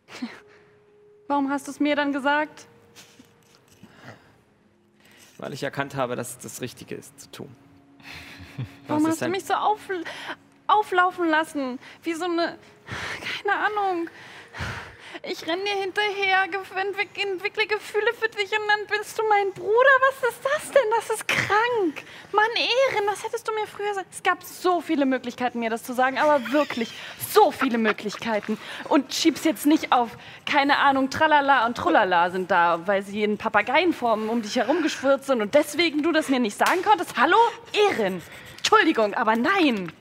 Warum hast du es mir dann gesagt? Weil ich erkannt habe, dass es das Richtige ist zu tun. Warum hast du mich so auf, auflaufen lassen? Wie so eine. Keine Ahnung. Ich renn dir hinterher, entwickle Gefühle für dich und dann bist du mein Bruder. Was ist das denn? Das ist krank. Mann, Ehren, das hättest du mir früher sagen. Es gab so viele Möglichkeiten, mir das zu sagen, aber wirklich so viele Möglichkeiten. Und schieb's jetzt nicht auf, keine Ahnung, Tralala und Trullala sind da, weil sie in Papageienformen um dich herumgeschwirrt sind und deswegen du das mir nicht sagen konntest. Hallo? Ehren. Entschuldigung, aber nein.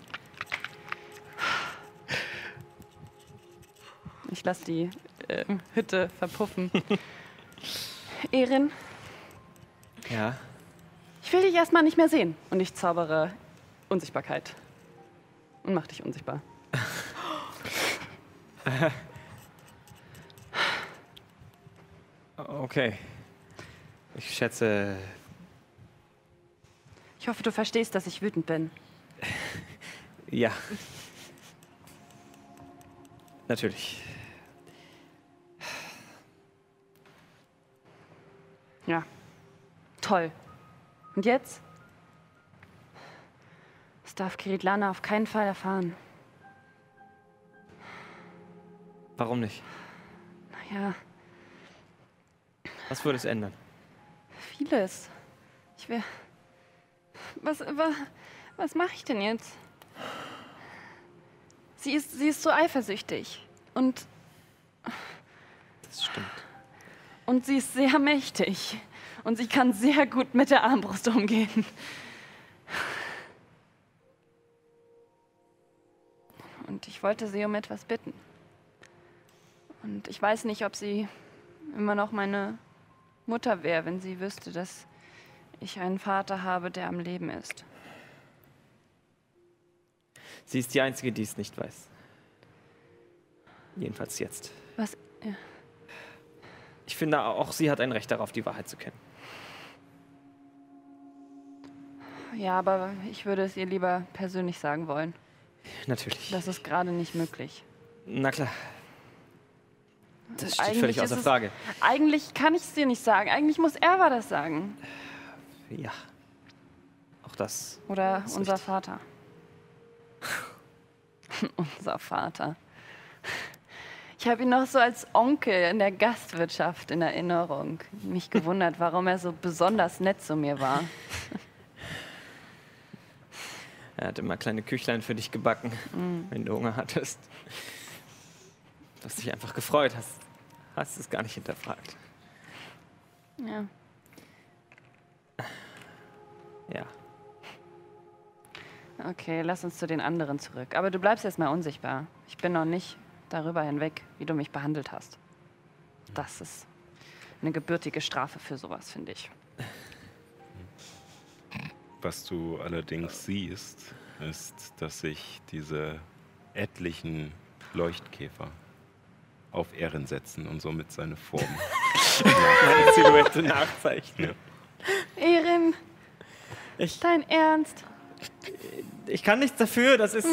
Ich lasse die äh, Hütte verpuffen. Erin, Ja. ich will dich erstmal nicht mehr sehen. Und ich zaubere Unsichtbarkeit. Und mach dich unsichtbar. Okay. Ich schätze, Ich hoffe, du verstehst, dass ich wütend bin. ja. Natürlich. Ja. Toll. Und jetzt? Das darf Kiritlana auf keinen Fall erfahren. Warum nicht? Naja, Was würde es ändern? vieles. Ich will. Was, was, was mache ich denn jetzt? Sie ist, sie ist so eifersüchtig. Und, Das stimmt. Und sie ist sehr mächtig. Und sie kann sehr gut mit der Armbrust umgehen. Und ich wollte sie um etwas bitten. Und ich weiß nicht, ob sie immer noch meine Mutter wäre, wenn sie wüsste, dass ich einen Vater habe, der am Leben ist. Sie ist die Einzige, die es nicht weiß. Jedenfalls jetzt. Was? Ja. Ich finde, auch sie hat ein Recht darauf, die Wahrheit zu kennen. Ja, aber ich würde es ihr lieber persönlich sagen wollen. Natürlich. Das ist gerade nicht möglich. Na klar. Das steht Eigentlich völlig außer es- Frage. Eigentlich kann ich es dir nicht sagen. Eigentlich muss Erwa das sagen. Ja. Auch das. Oder unser richtig. Vater. unser Vater. Ich habe ihn noch so als Onkel in der Gastwirtschaft in Erinnerung. Mich gewundert, warum er so besonders nett zu mir war. Er hat immer kleine Küchlein für dich gebacken, wenn du Hunger hattest. Du hast dich einfach gefreut, hast, hast es gar nicht hinterfragt. Ja. Ja. Okay, lass uns zu den anderen zurück. Aber du bleibst erstmal unsichtbar. Ich bin noch nicht darüber hinweg, wie du mich behandelt hast. Das ist eine gebürtige Strafe für sowas, finde ich. Was du allerdings siehst, ist, dass sich diese etlichen Leuchtkäfer auf Ehren setzen und somit seine Form. Meine Silhouette nachzeichnen. Erin, Ich, dein Ernst? ich kann nichts dafür, das ist.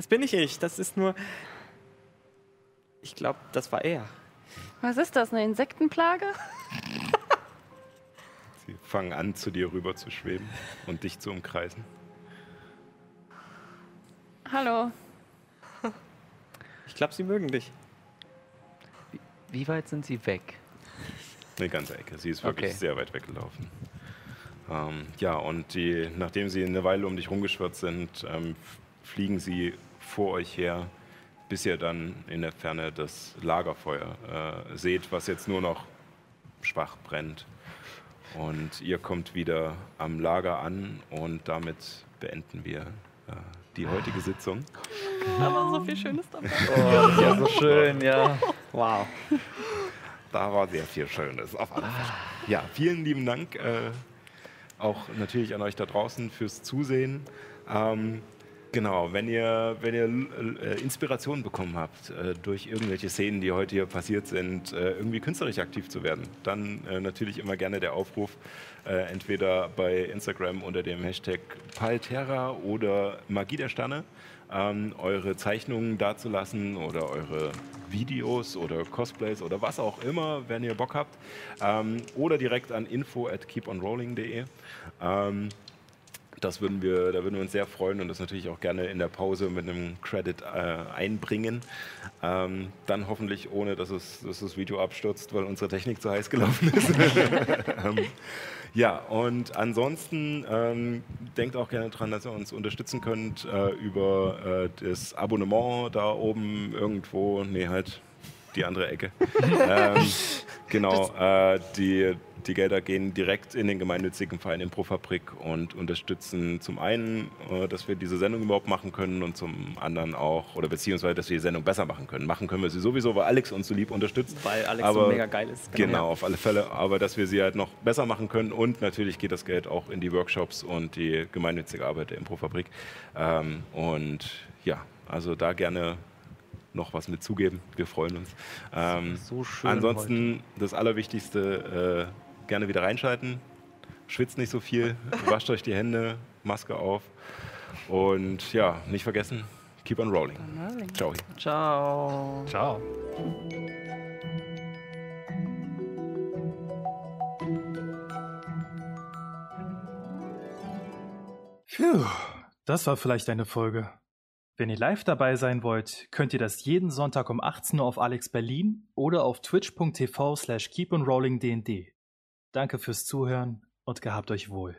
Das bin nicht ich, das ist nur. Ich glaube, das war er. Was ist das, eine Insektenplage? Sie fangen an, zu dir rüber zu schweben und dich zu umkreisen. Hallo. Ich glaube, sie mögen dich. Wie weit sind sie weg? Eine ganze Ecke. Sie ist wirklich Okay. sehr weit weggelaufen. Ähm, ja, und die, nachdem sie eine Weile um dich rumgeschwirrt sind, ähm, fliegen sie vor euch her, bis ihr dann in der Ferne das Lagerfeuer äh, seht, was jetzt nur noch schwach brennt. Und ihr kommt wieder am Lager an und damit beenden wir äh, die heutige Sitzung. Da war so viel Schönes dabei. Oh, das ist ja so schön, ja. Wow. Da war sehr viel Schönes. Auf alle Fälle. Ja, vielen lieben Dank äh, auch natürlich an euch da draußen fürs Zusehen. Ähm, genau, wenn ihr, wenn ihr äh, Inspiration bekommen habt äh, durch irgendwelche Szenen, die heute hier passiert sind, äh, irgendwie künstlerisch aktiv zu werden, dann natürlich immer gerne der Aufruf, entweder bei Instagram unter dem Hashtag Palterra oder Magie der Sterne. ähm, eure Zeichnungen dazulassen oder eure Videos oder Cosplays oder was auch immer, wenn ihr Bock habt. Ähm, oder direkt an info at keeponrolling.de. Das würden wir, da würden wir uns sehr freuen und das natürlich auch gerne in der Pause mit einem Credit äh, einbringen. Ähm, dann hoffentlich ohne, dass, es, dass das Video abstürzt, weil unsere Technik zu heiß gelaufen ist. ähm, ja, und ansonsten ähm, denkt auch gerne daran, dass ihr uns unterstützen könnt äh, über äh, das Abonnement da oben irgendwo, nee, halt die andere Ecke. ähm, genau, äh, die, die Gelder gehen direkt in den gemeinnützigen Verein Improfabrik und unterstützen zum einen, äh, dass wir diese Sendung überhaupt machen können und zum anderen auch, oder beziehungsweise, dass wir die Sendung besser machen können. Machen können wir sie sowieso, weil Alex uns so lieb unterstützt. Weil Alex Aber- so mega geil ist. Genau, auf alle Fälle. Aber dass wir sie halt noch besser machen können und natürlich geht das Geld auch in die Workshops und die gemeinnützige Arbeit der Improfabrik. Ähm, und ja, also da gerne noch was mit zugeben. Wir freuen uns. Ähm, So schön. ansonsten das Allerwichtigste, äh, gerne wieder reinschalten. Schwitzt nicht so viel, wascht euch die Hände, Maske auf. Und ja, nicht vergessen, keep on rolling. Ciao. Ciao. Ciao. Phew, das war vielleicht eine Folge. Wenn ihr live dabei sein wollt, könnt ihr das jeden Sonntag um 18 Uhr auf Alex Berlin oder auf twitch.tv slash keeponrollingdnd. Danke fürs Zuhören und gehabt euch wohl.